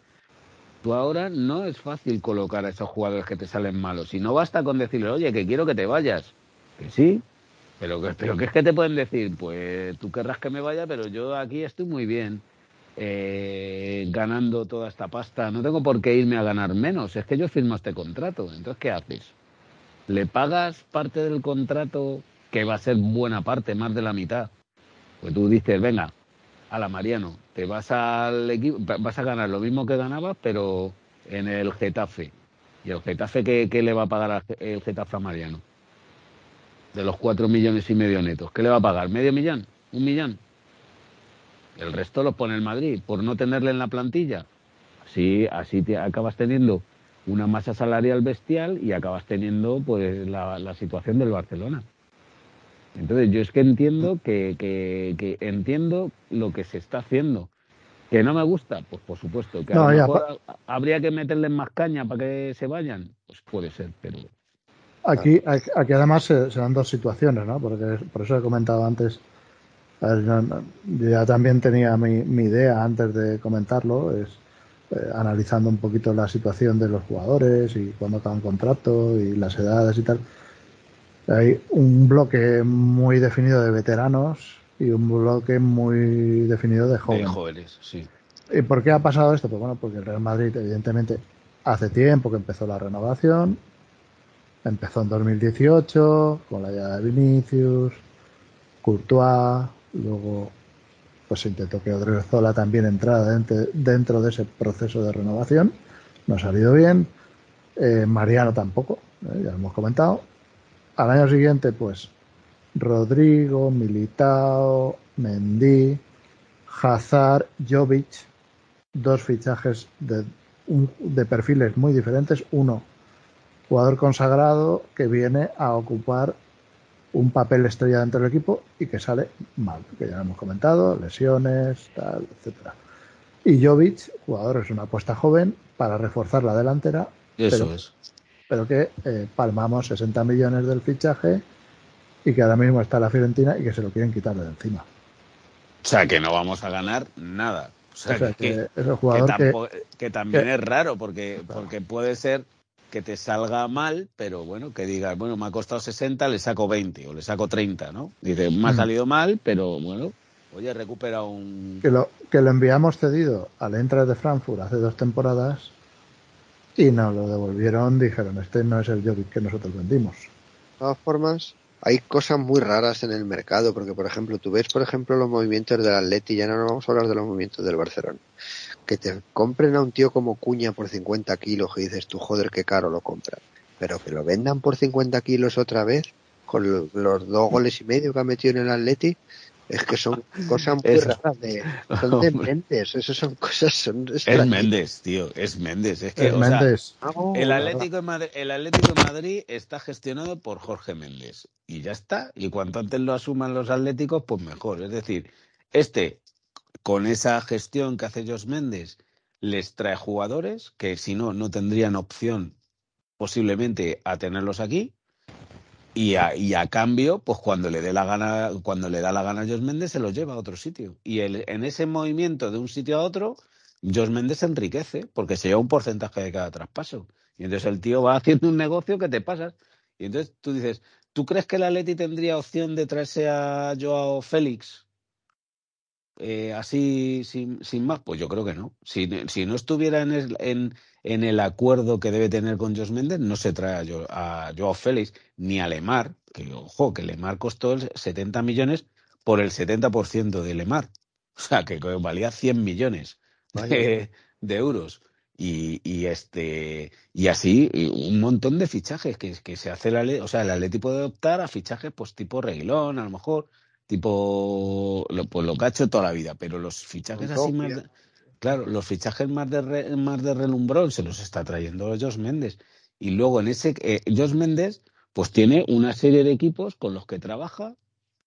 tú ahora no es fácil colocar a esos jugadores que te salen malos. Y no basta con decirle, oye, que quiero que te vayas. Que sí, pero pero que es que te pueden decir, pues tú querrás que me vaya, pero yo aquí estoy muy bien. eh, ganando toda esta pasta, no tengo por qué irme a ganar menos. Es que yo firmo este contrato. Entonces, ¿qué haces? ¿Le pagas parte del contrato que va a ser buena parte, más de la mitad? Pues tú dices, venga, a la Mariano, te vas al equipo, vas a ganar lo mismo que ganabas, pero en el Getafe. ¿Y el Getafe qué, le va a pagar el Getafe a Mariano? De los cuatro millones y medio netos, ¿qué le va a pagar? ¿Medio millón? ¿Un millón? El resto lo pone el Madrid por no tenerle en la plantilla. Así, así te acabas teniendo una masa salarial bestial y acabas teniendo pues la situación del Barcelona. Entonces yo es que entiendo que, que, que, entiendo lo que se está haciendo. ¿Que no me gusta? Pues por supuesto. ¿Que a lo mejor habría que meterles más caña para que se vayan? Pues puede ser, pero... Aquí, aquí además se, se dan dos situaciones, ¿no? Porque por eso he comentado antes yo ya también tenía mi, mi, idea antes de comentarlo, es eh, analizando un poquito la situación de los jugadores y cuándo acaban contrato y las edades y tal. Hay un bloque muy definido de veteranos y un bloque muy definido de jóvenes. De jóvenes, sí. ¿Y por qué ha pasado esto? Pues bueno, porque el Real Madrid, evidentemente, hace tiempo que empezó la renovación. Empezó en 2018 con la llegada de Vinicius, Courtois, Luego, pues intentó que Odriozola también entrara dentro, de ese proceso de renovación. No ha salido bien. Eh, Mariano tampoco, eh, ya lo hemos comentado. Al año siguiente, pues Rodrigo, Militao, Mendy, Hazard, Jovic, dos fichajes de, de perfiles muy diferentes. Uno, jugador consagrado que viene a ocupar un papel estrella dentro del equipo y que sale mal, que ya lo hemos comentado, lesiones, tal, etcétera. Y Jovic, jugador, es una apuesta joven para reforzar la delantera. Eso pero, es. Pero que eh, palmamos 60 millones del fichaje y que ahora mismo está la Fiorentina y que se lo quieren quitar de encima. O sea, que no vamos a ganar nada. O sea, que, que, también es raro porque, porque puede ser que te salga mal, pero bueno, que digas, bueno, me ha costado 60, le saco 20 o le saco 30, ¿no? Dice, me ha mm. salido mal, pero bueno, oye, recupera un... Que lo, que lo enviamos cedido al Entra de Frankfurt hace dos temporadas y nos lo devolvieron, dijeron, este no es el Jovic que nosotros vendimos. De todas formas, hay cosas muy raras en el mercado, porque por ejemplo, tú ves, por ejemplo, los movimientos del Atleti, ya no vamos a hablar de los movimientos del Barcelona que te compren a un tío como Cuña por 50 kilos y dices tú, joder, qué caro lo compran. Pero que lo vendan por 50 kilos otra vez, con los dos goles y medio que ha metido en el Atleti, es que son cosas muy raras de, son de Méndez, eso son cosas son es Méndez, tío, es Méndez, es que es Méndez. el Atlético de Madrid, el Atlético de Madrid está gestionado por Jorge Méndez y ya está, y cuanto antes lo asuman los Atléticos, pues mejor, es decir, este con esa gestión que hace Jos Méndez, les trae jugadores que si no, no tendrían opción posiblemente a tenerlos aquí. Y a, y a, cambio, pues cuando le dé la gana, cuando le da la gana a Jos Méndez, se los lleva a otro sitio. Y el, en ese movimiento de un sitio a otro, Jos Méndez se enriquece, porque se lleva un porcentaje de cada traspaso. Y entonces el tío va haciendo un negocio que te pasas. Y entonces tú dices, ¿tú crees que la Leti tendría opción de traerse a Joao Félix eh, así sin, sin, más? Pues yo creo que no. Si, si no estuviera en el, en, en el, acuerdo que debe tener con Jos Méndez, no se trae a, Joao Félix ni a Lemar, que ojo, que Lemar costó 70 millones por el 70% de Lemar. O sea, que valía 100 millones de, de, euros. Y, y, este y así un montón de fichajes que, que se hace la ley, o sea, el Atleti puede optar a fichajes pues tipo Reguilón, a lo mejor, tipo lo, pues lo que ha hecho toda la vida, pero los fichajes así más de, claro, los fichajes más de más de relumbrón se los está trayendo Jos Méndez y luego en ese eh, Jos Méndez pues tiene una serie de equipos con los que trabaja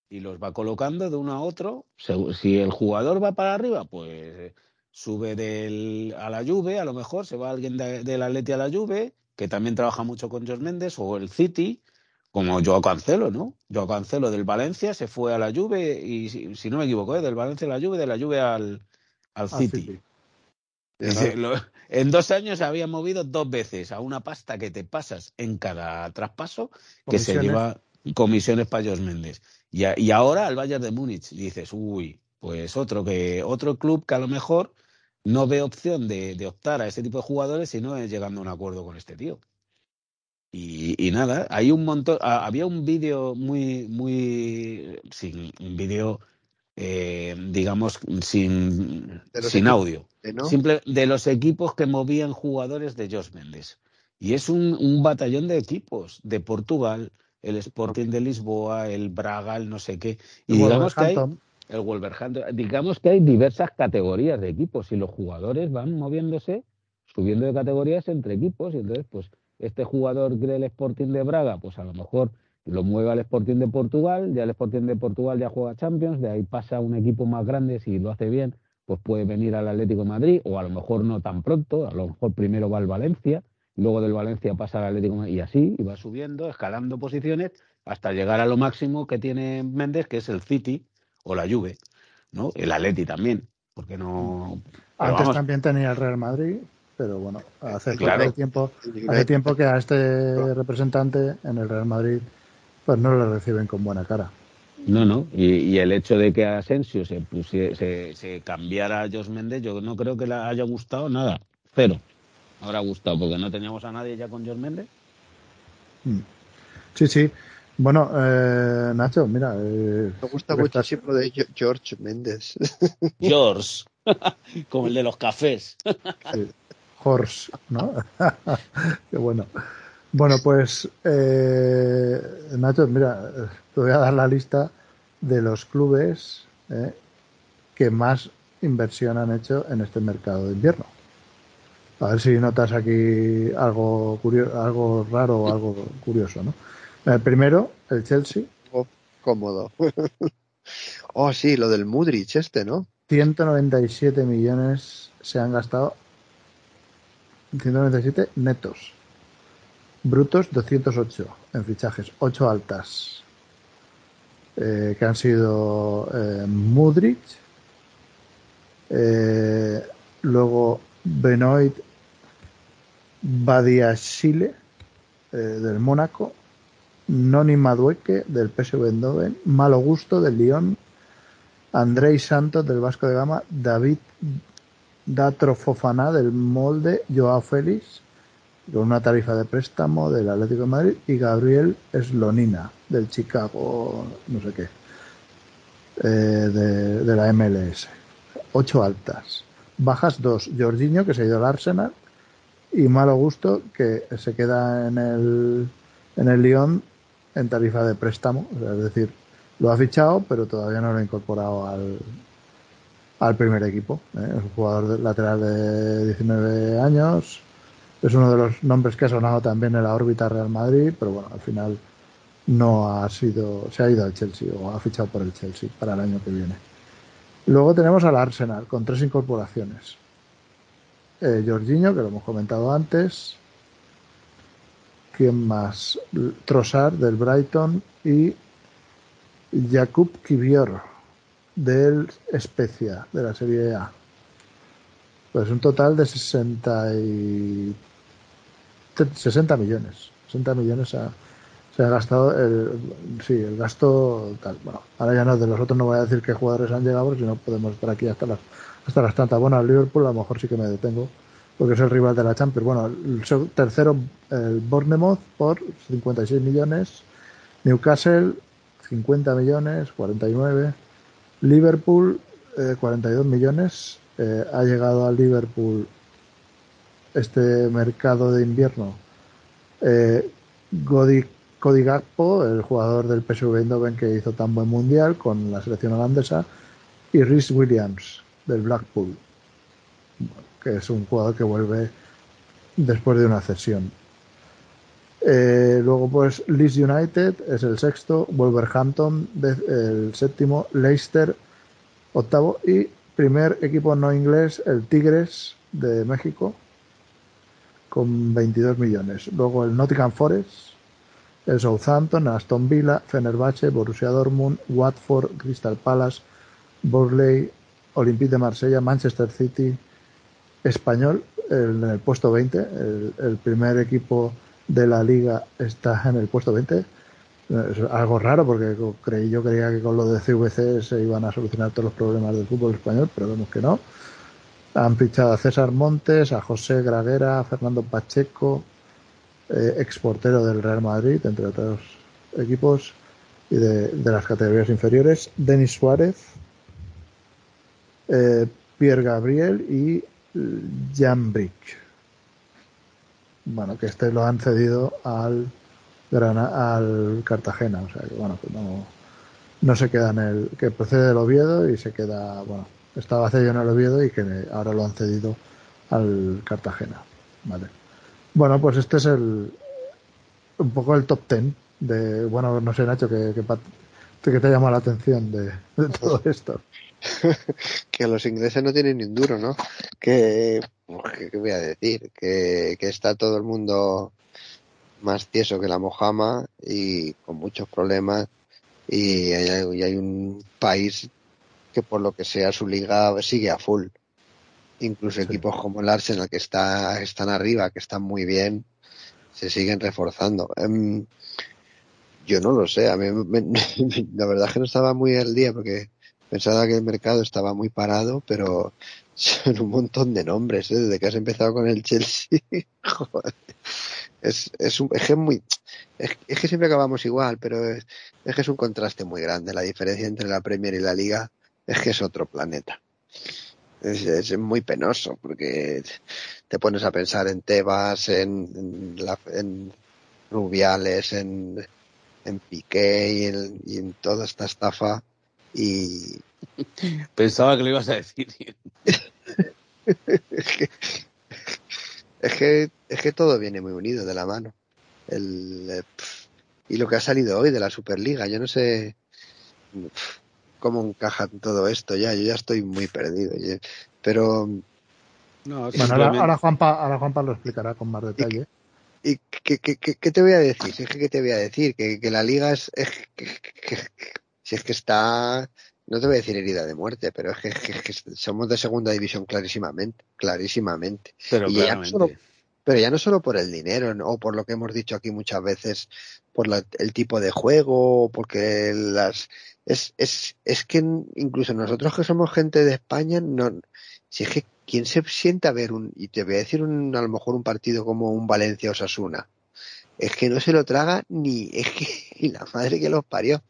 y los va colocando de uno a otro. Si el jugador va para arriba, pues sube del, a la Juve, a lo mejor se va alguien de, del Atleti a la Juve, que también trabaja mucho con Jos Méndez, o el City, como Joao Cancelo, ¿no? Joao Cancelo del Valencia se fue a la Juve y, si, no me equivoco, ¿eh? del Valencia a la Juve, de la Juve al, al City. en dos años se había movido dos veces a una pasta que te pasas en cada traspaso que se lleva comisiones para Jos Méndez. Y, y, ahora al Bayern de Múnich dices, uy, pues otro que otro club que a lo mejor no ve opción de, optar a ese tipo de jugadores si no es llegando a un acuerdo con este tío. Y, nada, hay un montón. había un vídeo muy, muy. Sin, un vídeo, eh, digamos, sin, sin audio. Simple, de los equipos que movían jugadores de Josh Mendes. Y es un, un batallón de equipos de Portugal, el Sporting de Lisboa, el Braga, el no sé qué. Y digamos que hay el Wolverhampton. Digamos que hay diversas categorías de equipos y los jugadores van moviéndose, subiendo de categorías entre equipos y entonces pues este jugador del Sporting de Braga, pues a lo mejor lo mueve al Sporting de Portugal, ya el Sporting de Portugal ya juega Champions, de ahí pasa a un equipo más grande, si lo hace bien, pues puede venir al Atlético de Madrid, o a lo mejor no tan pronto, a lo mejor primero va al Valencia, luego del Valencia pasa al Atlético de Madrid, y así, y va subiendo, escalando posiciones, hasta llegar a lo máximo que tiene Méndez, que es el City, o la Juve, ¿no? El Atleti también, porque no... Antes también tenía el Real Madrid, pero bueno, hace, tiempo, hace tiempo que a este representante en el Real Madrid pues no lo reciben con buena cara. No, no, y, el hecho de que Asensio se, se, se cambiara a Jos Méndez, yo no creo que le haya gustado nada, cero. Habrá gustado, porque no teníamos a nadie ya con Jos Méndez. Mm. Sí, sí, bueno, eh, Nacho, mira. Eh, Me gusta muchísimo de George Méndez. George, como el de los cafés. Horse, ¿no? Qué bueno. Bueno, pues, eh, Nacho, mira, te voy a dar la lista de los clubes eh, que más inversión han hecho en este mercado de invierno. A ver si notas aquí algo curioso, algo raro o algo curioso, ¿no? El primero, el Chelsea. Oh, cómodo. oh, sí, lo del Mudrich este, ¿no? 197 millones se han gastado. 197 netos. Brutos 208 en fichajes, 8 altas. Eh, que han sido eh, Mudrich, eh, luego Benoit Badiashile eh, del Mónaco, Noni Madueque del PSV Eindhoven, Malo Gusto del Lyon, Andrei Santos del Vasco de Gama, David Datro Fofana del Molde, Joao Félix con una tarifa de préstamo del Atlético de Madrid y Gabriel Slonina del Chicago, no sé qué, eh, de, de, la MLS. Ocho altas. Bajas dos. Jorginho, que se ha ido al Arsenal, y Malo Gusto, que se queda en el, en el Lyon en tarifa de préstamo, es decir, lo ha fichado, pero todavía no lo ha incorporado al, al primer equipo. ¿eh? Es un jugador lateral de 19 años, es uno de los nombres que ha sonado también en la órbita Real Madrid, pero bueno, al final no ha sido, se ha ido al Chelsea o ha fichado por el Chelsea para el año que viene. Luego tenemos al Arsenal con tres incorporaciones. Eh, Jorginho, que lo hemos comentado antes, ¿Quién más? Trossard del Brighton y Jakub Kivior del Especia, de la Serie A. Pues un total de 60, y... 60 millones. 60 millones se ha gastado el, sí, el gasto tal. Bueno, ahora ya no, de los otros no voy a decir qué jugadores han llegado, porque si no podemos estar aquí hasta las, hasta las tantas. Bueno, al Liverpool a lo mejor sí que me detengo porque es el rival de la Champions. Bueno, el tercero, el Bournemouth por 56 millones, Newcastle 50 millones, 49, Liverpool 42 eh, millones. Eh, ha llegado al Liverpool este mercado de invierno. Eh, Cody Gakpo, el jugador del PSV Eindhoven que hizo tan buen mundial con la selección holandesa, y Rhys Williams del Blackpool que es un jugador que vuelve después de una cesión. Eh, luego, pues, Leeds United es el sexto, Wolverhampton el séptimo, Leicester octavo y primer equipo no inglés, el Tigres de México, con 22 millones. Luego el Nottingham Forest, el Southampton, Aston Villa, Fenerbahce, Borussia Dortmund, Watford, Crystal Palace, Burley, Olympique de Marsella, Manchester City, español en el puesto 20. El, primer equipo de la liga está en el puesto 20. Es algo raro porque creí, yo creía que con lo de CVC se iban a solucionar todos los problemas del fútbol español, pero vemos que no. Han fichado a César Montes, a José Graguera, a Fernando Pacheco, eh, exportero del Real Madrid, entre otros equipos y de, las categorías inferiores, Denis Suárez, eh, Pierre Gabriel y Jan Brick. Bueno, que este lo han cedido al al Cartagena, o sea que bueno, pues no, no se queda en el que procede del Oviedo y se queda, bueno, estaba cedido en el Oviedo y que ahora lo han cedido al Cartagena, vale. Bueno, pues este es el un poco el top ten de, bueno, no sé Nacho, que, que, te llama la atención de, todo esto. que los ingleses no tienen ni un duro, ¿no? Que, ¿qué voy a decir? Que, que está todo el mundo más tieso que la mojama y con muchos problemas y hay, hay un país que por lo que sea su liga sigue a full. Incluso equipos como el Arsenal que está, están arriba, que están muy bien, se siguen reforzando. Em, yo no lo sé, a mí la verdad es que no estaba muy al día porque pensaba que el mercado estaba muy parado, pero son un montón de nombres, ¿eh? desde que has empezado con el Chelsea. Es, es, un, es que muy, es, que siempre acabamos igual, pero es, es que es un contraste muy grande. La diferencia entre la Premier y la Liga es que es otro planeta. Es, es, muy penoso porque te pones a pensar en Tebas, en, en, la, en Rubiales, en, en Piqué y en, y en, toda esta estafa y... Pensaba que lo ibas a decir. Es que, es que todo viene muy unido de la mano. El, eh, y lo que ha salido hoy de la Superliga, yo no sé cómo encaja todo esto ya, yo ya estoy muy perdido. Pero. No, bueno, ahora, Juanpa, ahora Juanpa lo explicará con más detalle. ¿Y, qué, qué, qué, te voy a decir? Es que ¿qué te voy a decir? Que, que la liga es, es si es que está no te voy a decir herida de muerte, pero es que, somos de segunda división clarísimamente, clarísimamente. Pero, Ya no solo, pero ya no solo por el dinero o por lo que hemos dicho aquí muchas veces, por el tipo de juego, porque las es, es, es que incluso nosotros que somos gente de España, no, si es que quién se sienta a ver un, y te voy a decir un, a lo mejor un partido como un Valencia Osasuna, es que no se lo traga ni, es que, la madre que los parió,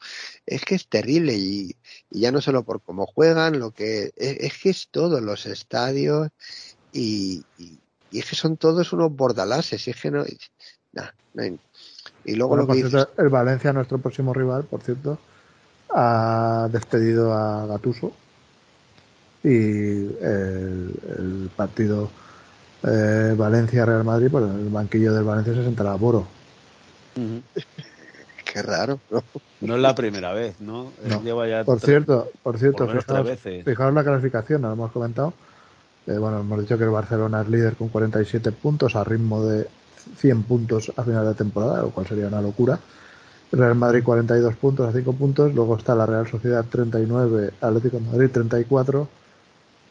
es que es terrible y, ya no solo por cómo juegan, lo que, es, que es todo, los estadios y, y, es que son todos unos bordalases, y es que no, y luego lo que el Valencia, nuestro próximo rival, por cierto, ha despedido a Gatuso y el, el partido eh, Valencia-Real Madrid, pues el banquillo del Valencia se sentará a Boro. Qué raro, ¿no? No es la primera vez, ¿no? por cierto, por cierto, fijaos, la clasificación, lo hemos comentado. Eh, bueno, hemos dicho que el Barcelona es líder con 47 puntos a ritmo de 100 puntos a final de temporada, lo cual sería una locura. Real Madrid 42 puntos a 5 puntos, luego está la Real Sociedad 39, Atlético de Madrid 34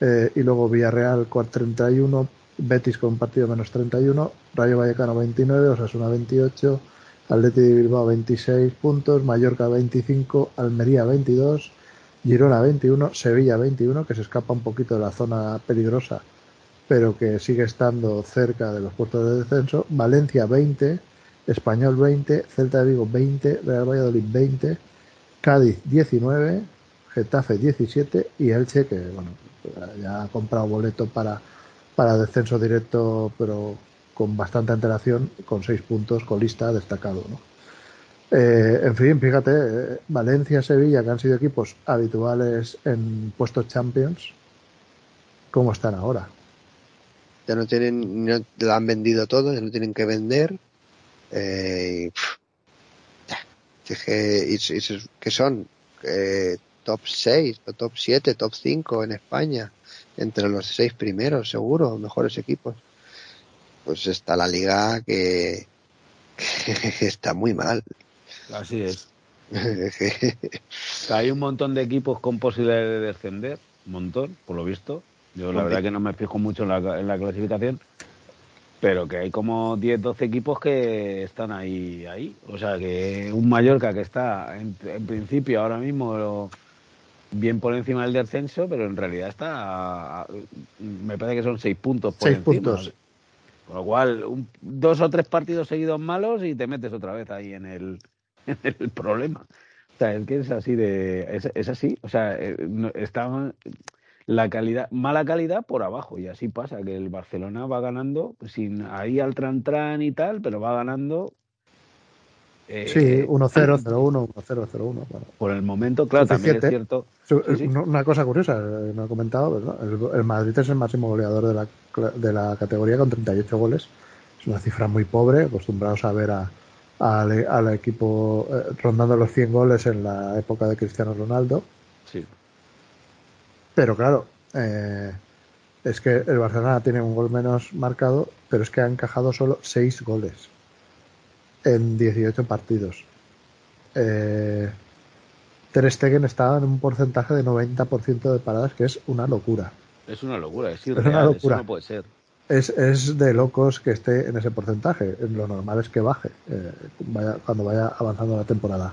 eh, y luego Villarreal 31, Betis con partido menos 31, Rayo Vallecano 29, Osasuna 28, Atleti de Bilbao 26 puntos, Mallorca 25, Almería 22, Girona 21, Sevilla 21, que se escapa un poquito de la zona peligrosa, pero que sigue estando cerca de los puertos de descenso, Valencia 20, Español 20, Celta de Vigo 20, Real Valladolid 20, Cádiz 19, Getafe 17 y Elche, que bueno, ya ha comprado boleto para para descenso directo, pero con bastante antelación, con seis puntos, con lista destacado. ¿no? Eh, en fin, fíjate, eh, Valencia, Sevilla, que han sido equipos habituales en puestos Champions, ¿cómo están ahora? Ya no tienen, no, han vendido todo, ya no tienen que vender. Eh, que, que son eh, top 6, top 7, top 5 en España entre los seis primeros, seguro, mejores equipos. Pues está la liga que, está muy mal. Así es. Hay un montón de equipos con posibilidad de descender, un montón, por lo visto. Yo la verdad que no me fijo mucho en la, en la clasificación, pero que hay como 10, 12 equipos que están ahí, ahí. O sea, que un Mallorca que está en, principio ahora mismo bien por encima del descenso, pero en realidad está, me parece que son 6 puntos por seis puntos. Con lo cual, dos o tres partidos seguidos malos y te metes otra vez ahí en el, en el problema. O sea, es que es así de, es, es así. O sea, eh, está la calidad, mala calidad por abajo. Y así pasa, que el Barcelona va ganando, sin ahí al tran tran y tal, pero va ganando. Eh, sí, 1-0, 0-1, 1-0, 0-1. Por el momento, claro, también es cierto. Una cosa curiosa, eh, no he comentado, el, Madrid es el máximo goleador de la, de la categoría con 38 goles. Es una cifra muy pobre, acostumbrados a ver a, al, equipo eh, rondando los 100 goles en la época de Cristiano Ronaldo. Sí. Pero claro, eh, es que el Barcelona tiene un gol menos marcado, pero es que ha encajado solo 6 goles en 18 partidos. Eh, Ter Stegen estaba en un porcentaje de 90% de paradas, que es una locura. Es una locura, es irreal, una locura. Eso no puede ser. Es, es, de locos que esté en ese porcentaje. Lo normal es que baje eh, vaya, cuando vaya avanzando la temporada.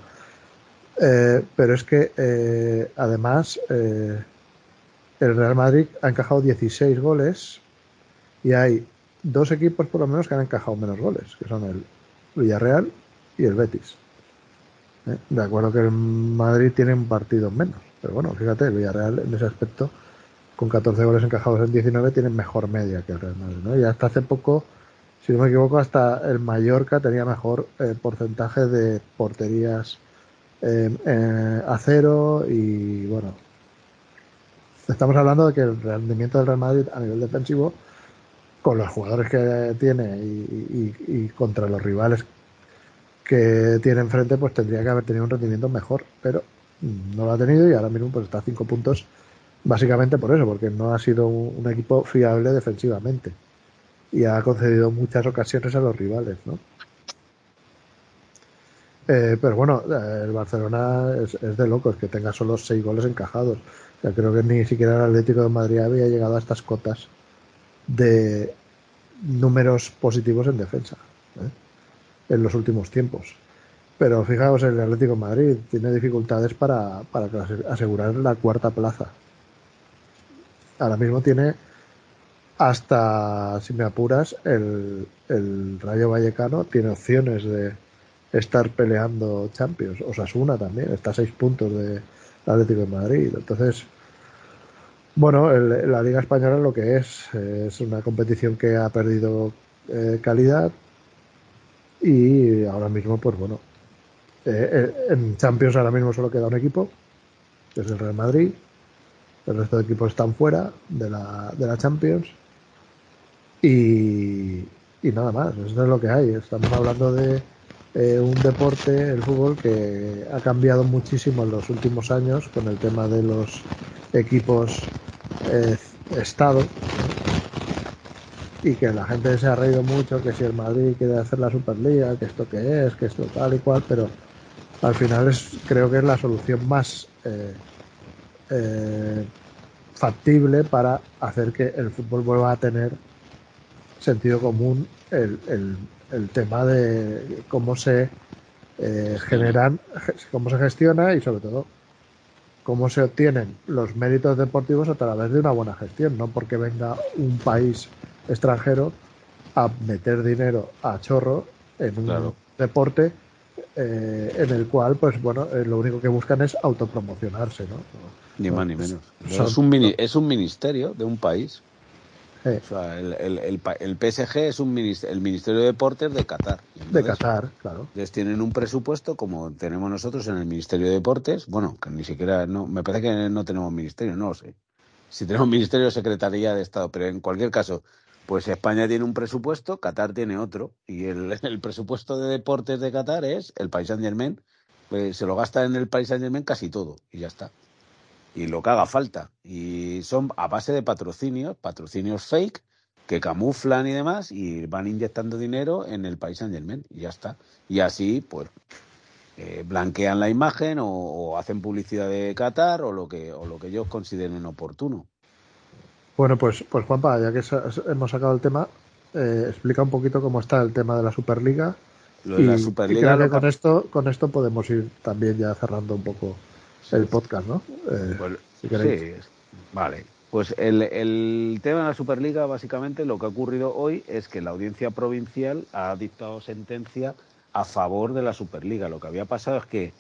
Eh, pero es que eh, además el Real Madrid ha encajado 16 goles y hay dos equipos por lo menos que han encajado menos goles, que son el Villarreal y el Betis. ¿Eh? De acuerdo que el Madrid tiene un partido menos, pero bueno, fíjate, el Villarreal en ese aspecto, con 14 goles encajados en 19, tiene mejor media que el Real Madrid. ¿no? Y hasta hace poco, si no me equivoco, hasta el Mallorca tenía mejor eh, porcentaje de porterías eh, a cero y bueno, estamos hablando de que el rendimiento del Real Madrid a nivel defensivo, con los jugadores que tiene y, contra los rivales que tiene enfrente, pues tendría que haber tenido un rendimiento mejor, pero no lo ha tenido y ahora mismo pues está a cinco puntos básicamente por eso, porque no ha sido un, equipo fiable defensivamente y ha concedido muchas ocasiones a los rivales, ¿no? Eh, pero bueno, el Barcelona es, de locos que tenga solo seis goles encajados creo que ni siquiera el Atlético de Madrid había llegado a estas cotas de números positivos en defensa ¿eh? en los últimos tiempos. Pero fijaos, el Atlético de Madrid tiene dificultades para, para asegurar la cuarta plaza. Ahora mismo tiene hasta, si me apuras, el, el Rayo Vallecano tiene opciones de estar peleando Champions. Osasuna también, está a seis puntos de, Atlético de Madrid. Entonces, bueno, la Liga Española lo que es, es una competición que ha perdido eh, calidad y ahora mismo, pues bueno, eh, eh, en Champions ahora mismo solo queda un equipo, que es el Real Madrid. El resto de equipos están fuera de la, de la Champions. Y, y nada más, eso es lo que hay. Estamos hablando de, eh, un deporte, el fútbol, que ha cambiado muchísimo en los últimos años con el tema de los equipos eh, Estado y que la gente se ha reído mucho que si el Madrid quiere hacer la Superliga, que esto que es, que esto tal y cual, pero al final es creo que es la solución más eh, factible para hacer que el fútbol vuelva a tener sentido común el, el tema de cómo se eh, generan, cómo se gestiona y sobre todo cómo se obtienen los méritos deportivos a través de una buena gestión, no porque venga un país extranjero a meter dinero a chorro en un deporte eh, en el cual, pues bueno, eh, lo único que buscan es autopromocionarse, ¿no? Ni más ni menos. es, un es un ministerio de un país el, PSG es un el Ministerio de Deportes de Qatar. de Qatar, claro. Entonces tienen un presupuesto como tenemos nosotros en el Ministerio de Deportes. Bueno, que ni siquiera, no, me parece que no tenemos ministerio, no lo sé. Si tenemos Ministerio Secretaría de Estado, pero en cualquier caso, pues España tiene un presupuesto, Qatar tiene otro. Y el, presupuesto de deportes de Qatar es el País Saint Germain. Pues se lo gasta en el País Saint Germain casi todo y ya está y lo que haga falta. Y son a base de patrocinios, patrocinios fake, que camuflan y demás, y van inyectando dinero en el país Saint Germain, y ya está. Y así, pues, eh, blanquean la imagen o, hacen publicidad de Qatar o lo que, o lo que ellos consideren oportuno. Bueno, pues, pues Juanpa, ya que hemos sacado el tema, eh, explica un poquito cómo está el tema de la Superliga. Lo de la Superliga. creo que con esto, con esto podemos ir también ya cerrando un poco el podcast, ¿no? Eh, Pues, sí, vale. Pues el, el tema de la Superliga, básicamente, lo que ha ocurrido hoy es que la audiencia provincial ha dictado sentencia a favor de la Superliga. Lo que había pasado es que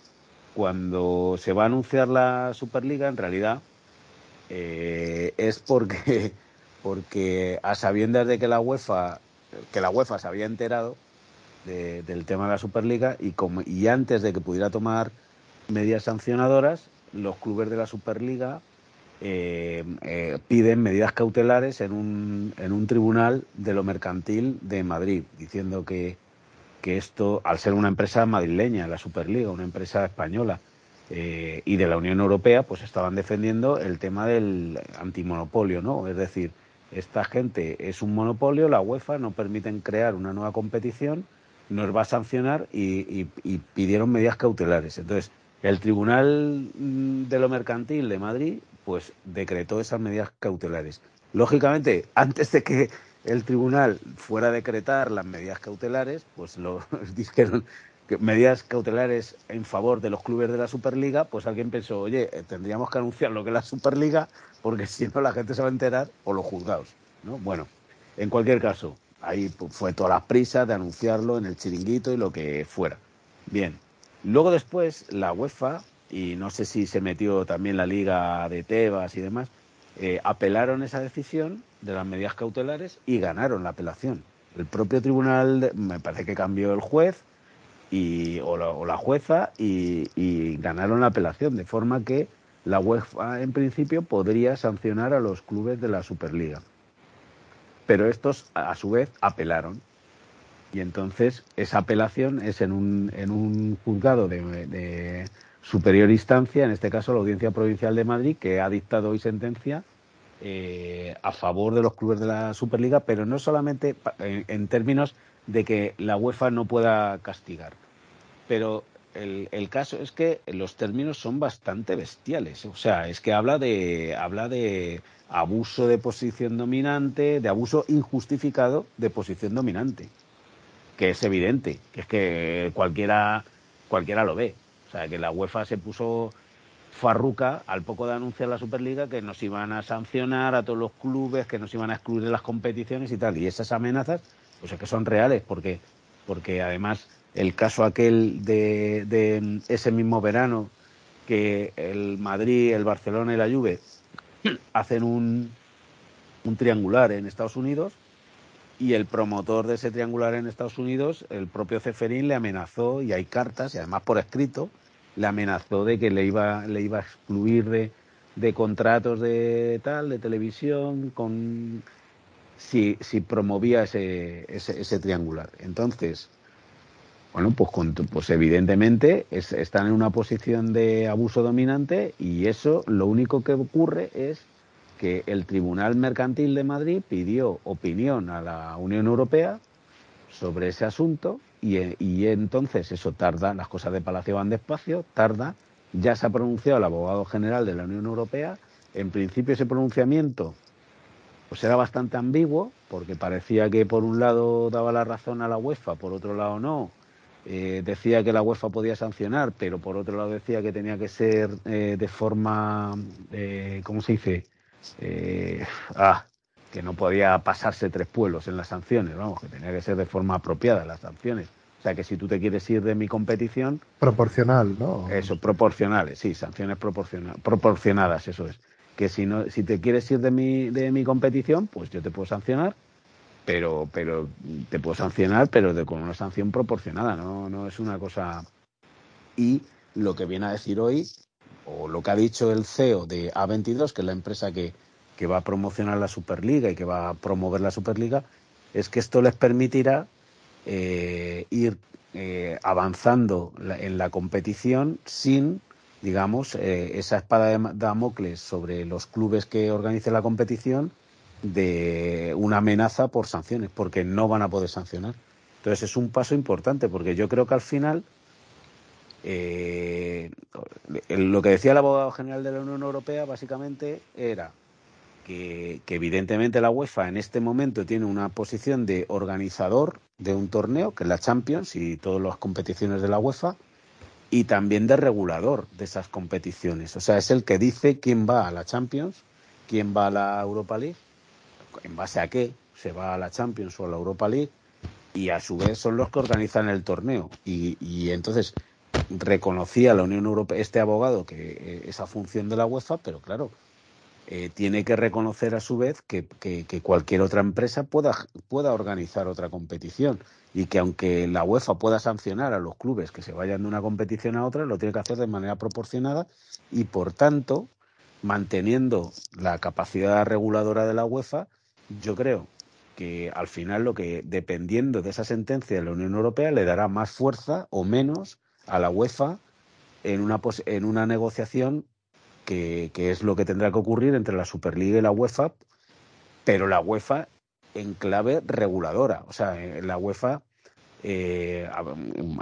cuando se va a anunciar la Superliga, en realidad eh, es porque, porque a sabiendas de que la UEFA, que la UEFA se había enterado de- del tema de la Superliga y, como, y antes de que pudiera tomar medidas sancionadoras, los clubes de la Superliga eh, eh, piden medidas cautelares en un, en un tribunal de lo mercantil de Madrid, diciendo que, que esto, al ser una empresa madrileña, la Superliga, una empresa española eh, y de la Unión Europea, pues estaban defendiendo el tema del antimonopolio, ¿no? Es decir, esta gente es un monopolio, la UEFA no permiten crear una nueva competición, nos va a sancionar y, y- y pidieron medidas cautelares. Entonces, el Tribunal mm, de lo Mercantil de Madrid, pues decretó esas medidas cautelares. Lógicamente, antes de que el tribunal fuera a decretar las medidas cautelares, pues lo dijeron medidas cautelares en favor de los clubes de la Superliga, pues alguien pensó, oye, eh, tendríamos que anunciar lo que es la Superliga, porque si no la gente se va a enterar, o los juzgados, ¿no? Bueno, en cualquier caso, ahí pues, fue todas las prisas de anunciarlo en el chiringuito y lo que fuera. Bien, luego después la UEFA, y no sé si se metió también la Liga de Tebas y demás, eh, apelaron esa decisión de las medidas cautelares y ganaron la apelación. El propio tribunal, me parece que cambió el juez y, o, la, o la jueza y, y ganaron la apelación, de forma que la UEFA en principio podría sancionar a los clubes de la Superliga. Pero estos a su vez apelaron. Y entonces esa apelación es en un, en un juzgado de, de superior instancia, en este caso la Audiencia Provincial de Madrid, que ha dictado hoy sentencia eh, a favor de los clubes de la Superliga, pero no solamente en, en términos de que la UEFA no pueda castigar. Pero el, el caso es que los términos son bastante bestiales. O sea, es que habla de, habla de abuso de posición dominante, de abuso injustificado de posición dominante, que es evidente, que es que cualquiera, cualquiera lo ve. O sea, que la UEFA se puso farruca al poco de anunciar la Superliga que nos iban a sancionar a todos los clubes, que nos iban a excluir de las competiciones y tal. Y esas amenazas, pues es que son reales, porque, porque además el caso aquel de, de ese mismo verano que el Madrid, el Barcelona y la Juve hacen un, un triangular en Estados Unidos y el promotor de ese triangular en Estados Unidos, el propio Ceferín, le amenazó, y hay cartas, y además por escrito, le amenazó de que le iba, le iba a excluir de, de contratos de tal, de televisión, con si, si promovía ese, ese, ese triangular. Entonces, bueno, pues, con- pues evidentemente es- están en una posición de abuso dominante y eso lo único que ocurre es que el Tribunal Mercantil de Madrid pidió opinión a la Unión Europea sobre ese asunto y, y entonces eso tarda, las cosas de Palacio van despacio, tarda, ya se ha pronunciado el abogado general de la Unión Europea, en principio ese pronunciamiento pues era bastante ambiguo porque parecía que por un lado daba la razón a la UEFA, por otro lado no, eh, decía que la UEFA podía sancionar, pero por otro lado decía que tenía que ser eh, de forma, eh, ¿cómo se dice? Eh, ah, que no podía pasarse tres pueblos en las sanciones, vamos, que tenía que ser de forma apropiada las sanciones. O sea, que si tú te quieres ir de mi competición, Proporcional, ¿no? eso, proporcionales, sí, sanciones proporciona- proporcionadas, eso es. Que si no, si te quieres ir de mi, de mi competición, pues yo te puedo sancionar, pero, pero te puedo sancionar, pero de, con una sanción proporcionada, no, no es una cosa. Y lo que viene a decir hoy, o lo que ha dicho el CEO de A22, que es la empresa que, que va a promocionar la Superliga y que va a promover la Superliga, es que esto les permitirá eh, ir eh, avanzando la- en la competición sin, digamos, eh, esa espada de Damocles sobre los clubes que organicen la competición de una amenaza por sanciones, porque no van a poder sancionar. Entonces es un paso importante, porque yo creo que al final eh, lo que decía el abogado general de la Unión Europea básicamente era que, evidentemente la UEFA en este momento tiene una posición de organizador de un torneo, que es la Champions y todas las competiciones de la UEFA, y también de regulador de esas competiciones. O sea, es el que dice quién va a la Champions, quién va a la Europa League, en base a qué se va a la Champions o a la Europa League, y a su vez son los que organizan el torneo. Y, y entonces reconocía la Unión Europea, este abogado, que eh, esa función de la UEFA, pero claro, eh, tiene que reconocer a su vez que, cualquier otra empresa pueda, pueda organizar otra competición y que aunque la UEFA pueda sancionar a los clubes que se vayan de una competición a otra, lo tiene que hacer de manera proporcionada y, por tanto, manteniendo la capacidad reguladora de la UEFA, yo creo que al final lo que, dependiendo de esa sentencia de la Unión Europea, le dará más fuerza o menos a la UEFA en una, en una negociación que, es lo que tendrá que ocurrir entre la Superliga y la UEFA, pero la UEFA en clave reguladora. O sea, la UEFA, eh,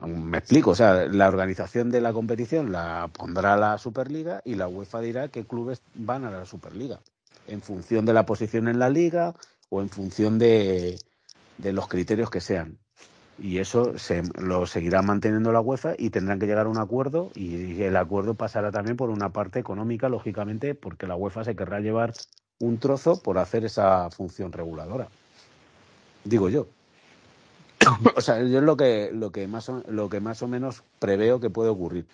me explico, o sea, la organización de la competición la pondrá la Superliga y la UEFA dirá qué clubes van a la Superliga, en función de la posición en la liga o en función de los criterios que sean y eso se, lo seguirá manteniendo la UEFA y tendrán que llegar a un acuerdo y el acuerdo pasará también por una parte económica, lógicamente, porque la UEFA se querrá llevar un trozo por hacer esa función reguladora. Digo yo. o sea, yo es lo que, lo, que más o, lo que más o menos preveo que puede ocurrir.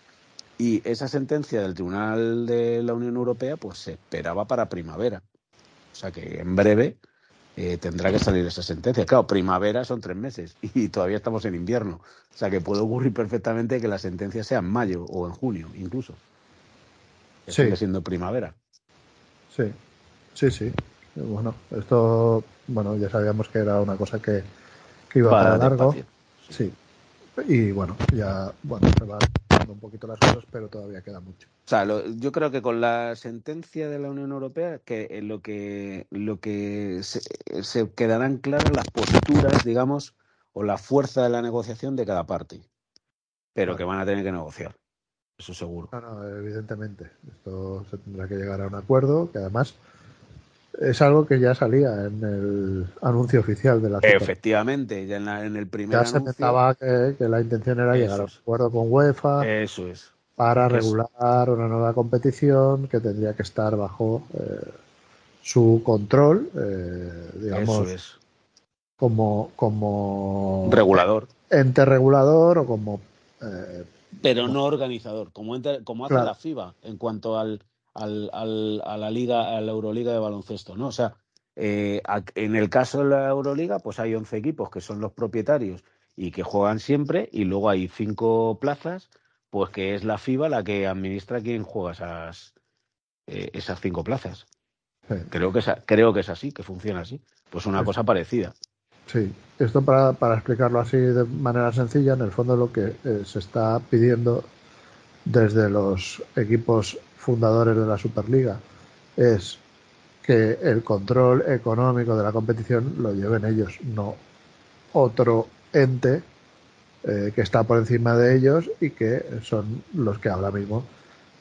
Y esa sentencia del Tribunal de la Unión Europea pues se esperaba para primavera. O sea que en breve eh, tendrá que salir esa sentencia. Claro, primavera son tres meses y todavía estamos en invierno. O sea que puede ocurrir perfectamente que la sentencia sea en mayo o en junio, incluso. Sigue siendo primavera. Sí, sí, sí. Bueno, esto, bueno, ya sabíamos que era una cosa que, iba para, largo. Sí. Y bueno, ya, bueno, se va un poquito las cosas, pero todavía queda mucho. O sea, yo creo que con la sentencia de la Unión Europea, que eh, lo que lo que se, quedarán claras las posturas, digamos, o la fuerza de la negociación de cada parte, pero que van a tener que negociar, eso seguro. No, evidentemente, esto se tendrá que llegar a un acuerdo, que además es algo que ya salía en el anuncio oficial de la Efectivamente, ya en, el primer Ya se pensaba que, la intención era llegar a un acuerdo con UEFA. Eso es. Para regular una nueva competición que tendría que estar bajo eh, su control, eh, digamos. Eso es. Como, como. Regulador. Ente regulador o como. Eh, Pero no organizador, como, como hace la FIBA en cuanto al al, al, a la liga, a la Euroliga de baloncesto, ¿no? O sea, eh, en el caso de la Euroliga, pues hay 11 equipos que son los propietarios y que juegan siempre, y luego hay cinco plazas, pues que es la FIBA la que administra quién juega esas, eh, esas cinco plazas. Creo, que es, creo que es así, que funciona así. Pues una cosa parecida. Sí, esto para, para, explicarlo así de manera sencilla, en el fondo lo que eh, se está pidiendo desde los equipos fundadores de la Superliga es que el control económico de la competición lo lleven ellos, no otro ente eh, que está por encima de ellos y que son los que ahora mismo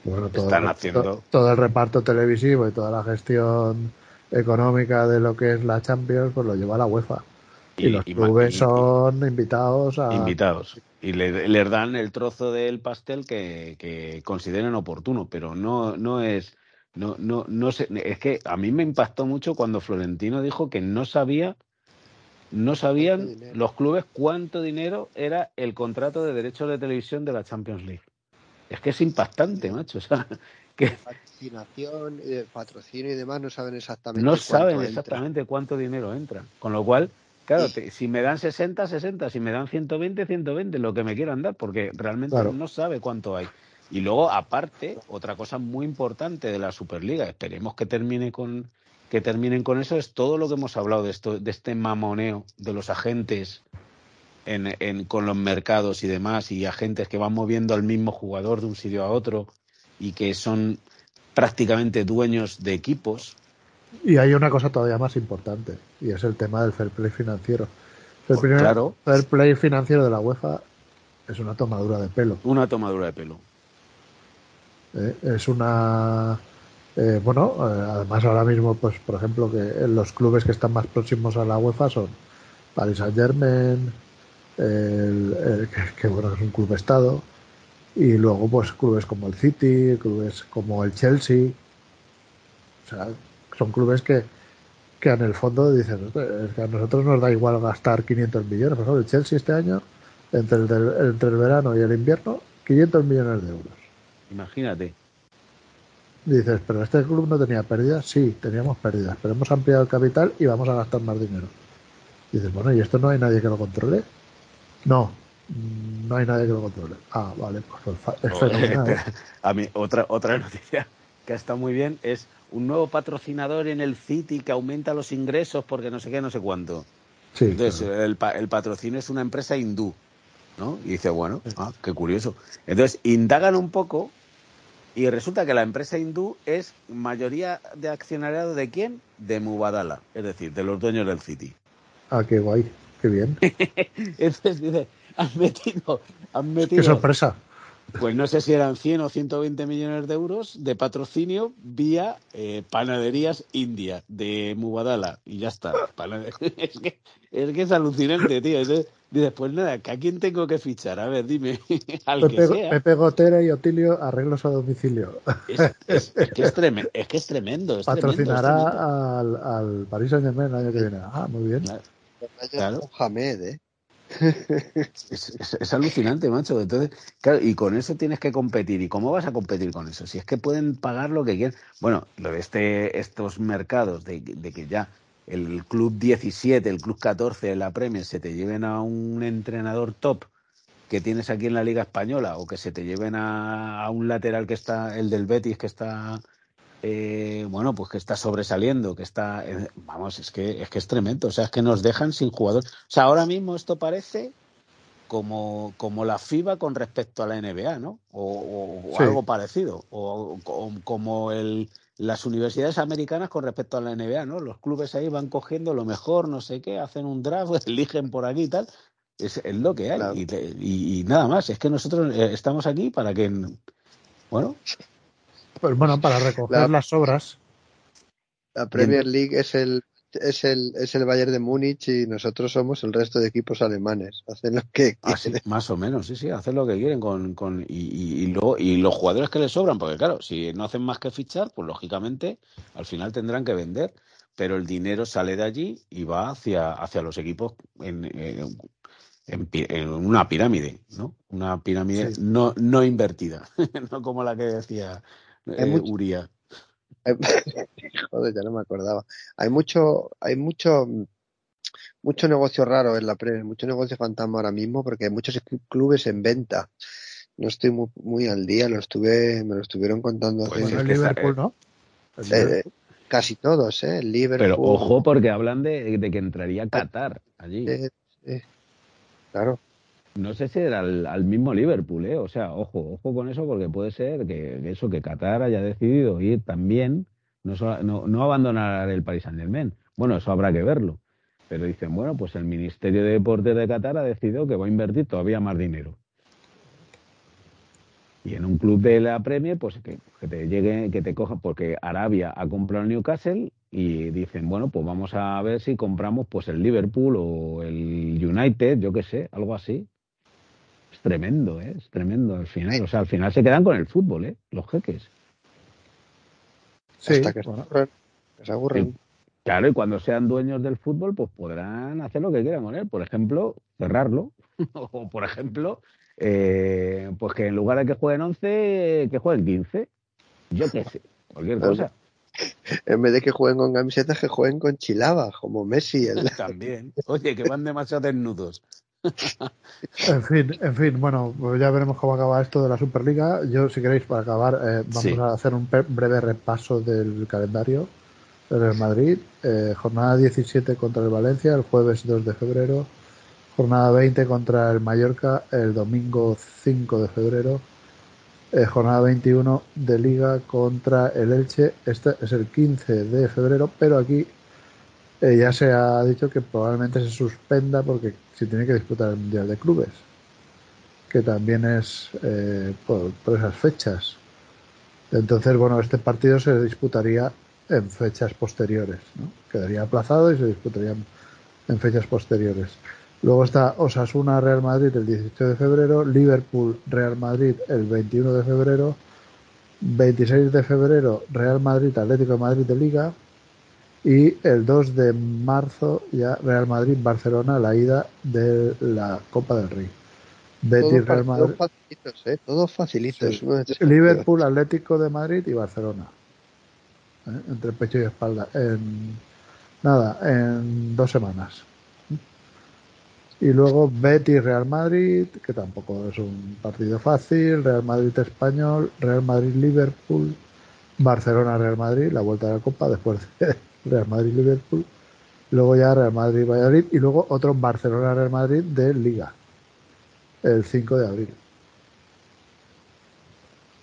bueno, todo, Están haciendo... todo, el reparto televisivo y toda la gestión económica de lo que es la Champions pues lo lleva la UEFA. Y, los clubes son invitados a invitados y le, les dan el trozo del pastel que, que consideren oportuno, pero no, no es, no, no, no sé, es que a mí me impactó mucho cuando Florentino dijo que no sabía, no sabían los clubes cuánto dinero era el contrato de derechos de televisión de la Champions League. Es que es impactante, macho. O sea, que patrocinio y demás no saben exactamente. No saben exactamente cuánto dinero entra. Con lo cual, Claro, si me dan 60, 60, si me dan 120, 120, lo que me quieran dar, porque realmente no sabe cuánto hay. Y luego, aparte, otra cosa muy importante de la Superliga, esperemos que termine con que terminen con eso, es todo lo que hemos hablado de esto, de este mamoneo de los agentes en, con los mercados y demás, y agentes que van moviendo al mismo jugador de un sitio a otro y que son prácticamente dueños de equipos y hay una cosa todavía más importante, y es el tema del fair play financiero. El pues claro. fair play financiero de la UEFA es una tomadura de pelo. Una tomadura de pelo. Eh, es una Eh, bueno, eh, además ahora mismo, pues por ejemplo, que los clubes que están más próximos a la UEFA son Paris Saint Germain, el, que, bueno es un club estado, y luego pues clubes como el City, clubes como el Chelsea, o sea, son clubes que, que en el fondo dicen, es que a nosotros nos da igual gastar 500 millones, por ejemplo, el Chelsea este año, entre el, entre el verano y el invierno, 500 millones de euros. Imagínate. Dices, pero este club no tenía pérdidas. Sí, teníamos pérdidas, pero hemos ampliado el capital y vamos a gastar más dinero. Dices, bueno, ¿y esto no hay nadie que lo controle? No, no hay nadie que lo controle. Ah, vale, pues, pues ¿eh? A mí, otra, otra noticia que está muy bien es un nuevo patrocinador en el City que aumenta los ingresos porque no sé qué, no sé cuánto. Sí, Entonces, el, el patrocinio es una empresa hindú, ¿no? Y dice, bueno, ah, qué curioso. Entonces, indagan un poco y resulta que la empresa hindú es mayoría de accionariado de quién? De Mubadala, es decir, de los dueños del City. Ah, qué guay, qué bien. Entonces dice, han metido, han metido. Qué sorpresa. Pues no sé si eran 100 o 120 millones de euros de patrocinio vía eh, panaderías India de Mubadala y ya está. Es que, es que es alucinante, tío. dices, pues nada, ¿a quién tengo que fichar? A ver, dime. Al Pepe, que sea. Pepe Gotera y Otilio arreglos a domicilio. Es, que, es, tremendo, es que es tremendo. Patrocinará Al, al Paris Saint Germain el año que viene. Ah, muy bien. Claro. Hamed, ¿eh? Es, alucinante, macho. Entonces, claro, y con eso tienes que competir. ¿Y cómo vas a competir con eso? Si es que pueden pagar lo que quieran. Bueno, lo de este, estos mercados, de, que ya el club 17, el club 14 de la Premier se te lleven a un entrenador top que tienes aquí en la Liga Española o que se te lleven a, a un lateral que está, el del Betis, que está eh, bueno, pues que está sobresaliendo, que está, eh, vamos, es que, es que es tremendo, o sea, es que nos dejan sin jugadores. O sea, ahora mismo esto parece como, como la FIBA con respecto a la NBA, ¿no? O, algo parecido, o, como el, las universidades americanas con respecto a la NBA, ¿no? Los clubes ahí van cogiendo lo mejor, no sé qué, hacen un draft, eligen por aquí y tal. Es, lo que hay. Y, y, nada más, es que nosotros eh, estamos aquí para que, bueno, pues bueno, para recoger las obras. La Premier League es el es el, es el Bayern de Múnich y nosotros somos el resto de equipos alemanes. Hacen lo que ah, quieren. más o menos, sí, sí, hacen lo que quieren con, con y, y los jugadores que les sobran, porque claro, si no hacen más que fichar, pues lógicamente al final tendrán que vender, pero el dinero sale de allí y va hacia, hacia los equipos en, en, una pirámide, ¿no? Una pirámide no, no invertida, no como la que decía eh, Uría. Joder, ya no me acordaba. Hay mucho, hay mucho, mucho negocio raro en la Premier, mucho negocio fantasma ahora mismo porque hay muchos clubes en venta. No estoy muy, muy al día, lo estuve, me lo estuvieron contando. Pues el Liverpool, ¿no? Eh, casi todos, ¿eh? El Liverpool. Pero ojo porque hablan de, de que entraría Qatar allí. claro. No sé si era al, mismo Liverpool, ¿eh? O sea, ojo, ojo con eso porque puede ser que, eso, que Qatar haya decidido ir también, no, no, no abandonar el Paris Saint Germain. Bueno, eso habrá que verlo. Pero dicen, bueno, pues el Ministerio de Deportes de Qatar ha decidido que va a invertir todavía más dinero. Y en un club de la Premier, pues que, que te llegue, que te coja, porque Arabia ha comprado el Newcastle y dicen, bueno, pues vamos a ver si compramos pues el Liverpool o el United, yo qué sé, algo así tremendo, ¿eh? es tremendo al final. O sea, al final se quedan con el fútbol, ¿eh? los jeques. Sí, Hasta que, se aburren. claro, y cuando sean dueños del fútbol, pues podrán hacer lo que quieran con él. Por ejemplo, cerrarlo. o, por ejemplo, eh, pues que en lugar de que jueguen 11, que jueguen 15. Yo qué sé, cualquier cosa. En vez de que jueguen con camisetas, que jueguen con chilaba, como Messi. También. Oye, que van demasiado desnudos. En fin, en fin, bueno, pues ya veremos cómo acaba esto de la Superliga. Yo, si queréis, para acabar, eh, vamos a hacer un breve repaso del calendario del Madrid. Eh, jornada 17 contra el Valencia, el jueves 2 de febrero. Jornada 20 contra el Mallorca, el domingo 5 de febrero. Eh, jornada 21 de Liga contra el Elche. Este es el 15 de febrero, pero aquí eh, ya se ha dicho que probablemente se suspenda porque si tiene que disputar el Mundial de Clubes, que también es eh, por, esas fechas. Entonces, bueno, este partido se disputaría en fechas posteriores, ¿no? Quedaría aplazado y se disputaría en fechas posteriores. Luego está Osasuna Real Madrid el 18 de febrero, Liverpool Real Madrid el 21 de febrero, 26 de febrero Real Madrid Atlético de Madrid de Liga y el 2 de marzo ya Real Madrid Barcelona la ida de la Copa del Rey. Betis Real Madrid. Todos facilitos, ¿eh? Todos facilitos. Liverpool Atlético de Madrid y Barcelona. ¿eh? Entre pecho y espalda. En nada, en dos semanas. Y luego Betis Real Madrid, que tampoco es un partido fácil, Real Madrid Español, Real Madrid Liverpool, Barcelona Real Madrid, la vuelta de la Copa, después de Real Madrid Liverpool, luego ya Real Madrid Valladolid y luego otro Barcelona Real Madrid de Liga, el 5 de abril.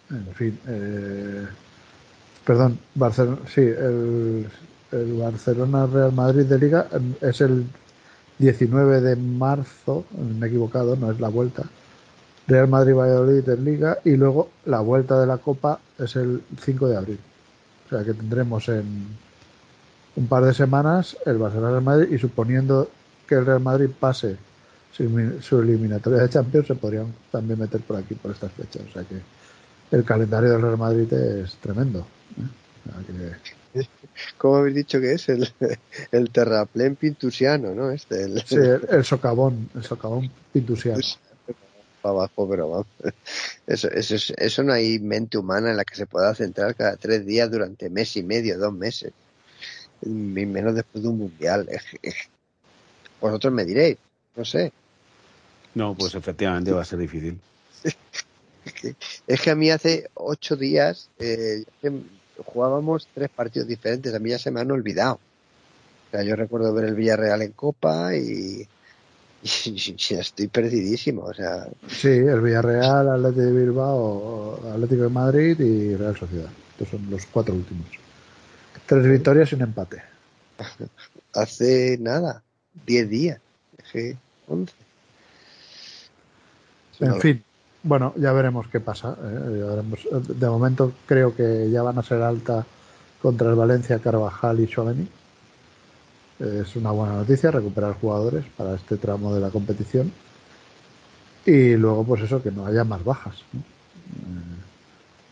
En fin, eh, perdón, Barcelona, sí, el, el Barcelona Real Madrid de Liga es el 19 de marzo, me he equivocado, no es la vuelta. Real Madrid Valladolid en Liga y luego la vuelta de la Copa es el 5 de abril. O sea que tendremos en un par de semanas el Barcelona Real Madrid y suponiendo que el Real Madrid pase su, eliminatoria de Champions se podrían también meter por aquí por estas fechas. O sea que el calendario del Real Madrid es tremendo. ¿eh? ¿Cómo habéis dicho que es? El, el terraplén pintusiano, ¿no? Este, el, sí, el, socavón, el socavón pintusiano. Para abajo, pero vamos. Eso, eso, eso no hay mente humana en la que se pueda centrar cada tres días durante mes y medio, dos meses. Y menos después de un mundial. Vosotros me diréis, no sé. No, pues efectivamente va a ser difícil. es que a mí hace ocho días eh, jugábamos tres partidos diferentes, a mí ya se me han olvidado. O sea, yo recuerdo ver el Villarreal en Copa y, estoy perdidísimo. O sea... Sí, el Villarreal, Atlético de Bilbao, Atlético de Madrid y Real Sociedad. Estos son los cuatro últimos. Tres victorias y un empate. Hace nada, diez días. once. En fin, bueno, ya veremos qué pasa. ¿eh? De momento creo que ya van a ser alta contra el Valencia, Carvajal y Choleni. Es una buena noticia recuperar jugadores para este tramo de la competición. Y luego, pues eso, que no haya más bajas. Eh,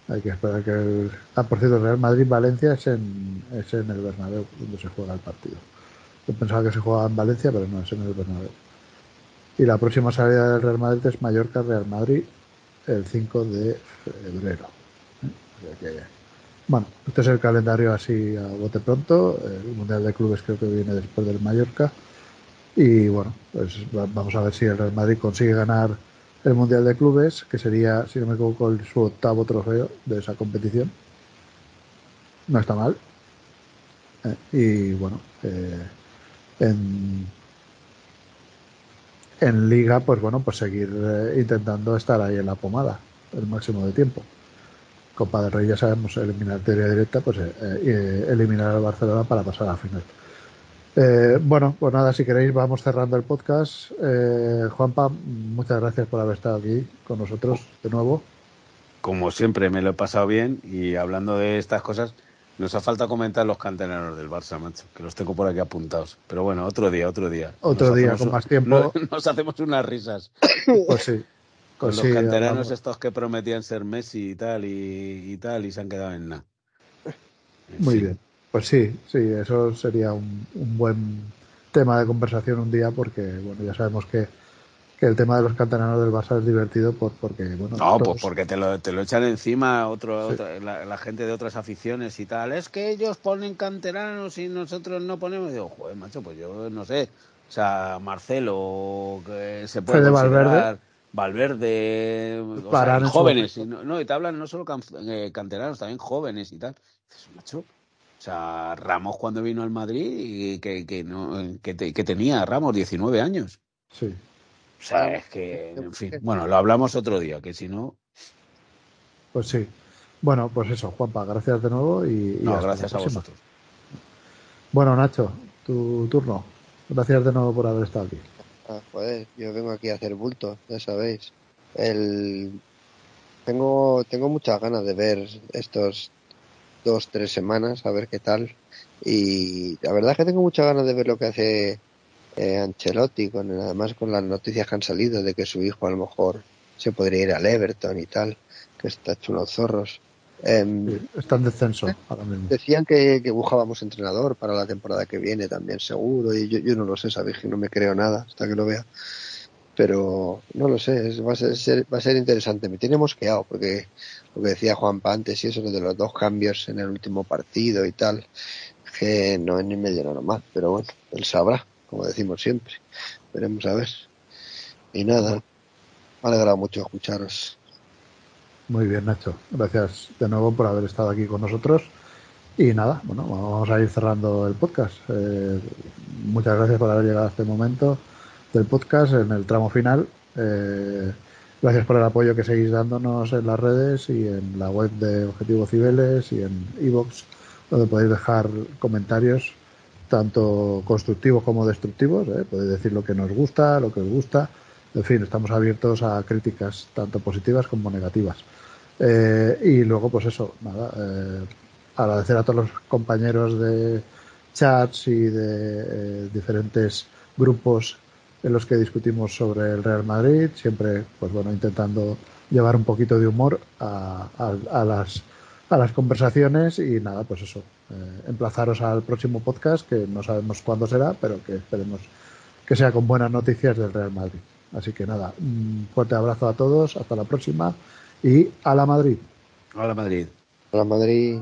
hay que esperar que el... Ah, por cierto, Real Madrid-Valencia es en, es en el Bernabéu donde se juega el partido. Yo pensaba que se jugaba en Valencia, pero no, es en el Bernabéu. Y la próxima salida del Real Madrid es Mallorca-Real Madrid el 5 de febrero. bueno, este es el calendario así a bote pronto. El Mundial de Clubes creo que viene después del Mallorca. Y bueno, pues vamos a ver si el Real Madrid consigue ganar el Mundial de Clubes, que sería, si no me equivoco, su octavo trofeo de esa competición. No está mal. Eh, y bueno, eh, en en liga, pues bueno, pues seguir eh, intentando estar ahí en la pomada el máximo de tiempo. Copa del Rey ya sabemos, eliminatoria directa, pues eliminar al Barcelona para pasar a la final. Bueno, pues nada, si queréis vamos cerrando el podcast. Juanpa, muchas gracias por haber estado aquí con nosotros de nuevo. Como siempre, me lo he pasado bien y hablando de estas cosas, nos ha falta comentar los canteranos del Barça, macho, que los tengo por aquí apuntados. Pero bueno, otro día, otro día. Otro día, con más tiempo. Nos, hacemos unas risas. Pues sí. Con pues los canteranos estos que prometían ser Messi y tal, y, tal, y se han quedado en nada. Muy bien. Pues sí, sí, eso sería un, un buen tema de conversación un día, porque bueno, ya sabemos que que el tema de los canteranos del Barça es divertido por, porque, bueno... No, pues porque te lo, te lo echan encima otro, la, gente de otras aficiones y tal. Es que ellos ponen canteranos y nosotros no ponemos. digo, joder, macho, pues yo no sé. O sea, Marcelo, que se puede Valverde. Valverde, o jóvenes. Y no, y te hablan no solo eh, canteranos, también jóvenes y tal. Dices, macho, sea, Ramos cuando vino al Madrid, y que, que, no, que, que tenía Ramos 19 años. Sí. O sea, es que, en fin, bueno, lo hablamos otro día, que si no. Pues sí. Bueno, pues eso, Juanpa, gracias de nuevo y. no, gracias a vosotros. Bueno, Nacho, tu turno. Gracias de nuevo por haber estado aquí. Ah, joder, yo vengo aquí a hacer bulto, ya sabéis. El, tengo, tengo muchas ganas de ver estos dos, tres semanas, a ver qué tal. Y la verdad es que tengo muchas ganas de ver lo que hace eh, Ancelotti, con, además con las noticias que han salido de que su hijo a lo mejor se podría ir al Everton y tal, que está hecho unos zorros. Eh, está en descenso ahora mismo. Decían que, que, buscábamos entrenador para la temporada que viene también, seguro, y yo, yo no lo sé, sabéis que no me creo nada hasta que lo vea. Pero no lo sé, va, a ser, va a ser interesante. Me tiene mosqueado porque lo que decía Juan antes y eso de los dos cambios en el último partido y tal, que no es ni medio normal, pero bueno, él sabrá, como decimos siempre. Veremos a ver. Y nada, me ha alegrado mucho escucharos. Muy bien, Nacho. Gracias de nuevo por haber estado aquí con nosotros. Y nada, bueno, vamos a ir cerrando el podcast. Eh, muchas gracias por haber llegado a este momento del podcast en el tramo final. Eh, gracias por el apoyo que seguís dándonos en las redes y en la web de Objetivo Cibeles y en iVoox, donde podéis dejar comentarios tanto constructivos como destructivos. ¿eh? Podéis decir lo que nos gusta, lo que os gusta. En fin, estamos abiertos a críticas tanto positivas como negativas. Eh, y luego, pues eso, nada, eh, agradecer a todos los compañeros de chats y de diferentes grupos en los que discutimos sobre el Real Madrid, siempre, pues bueno, intentando llevar un poquito de humor a, a, a las, a las conversaciones y nada, pues eso, eh, emplazaros al próximo podcast, que no sabemos cuándo será, pero que esperemos que sea con buenas noticias del Real Madrid. Así que nada, un fuerte abrazo a todos, hasta la próxima y a la Madrid. A la Madrid. A la Madrid.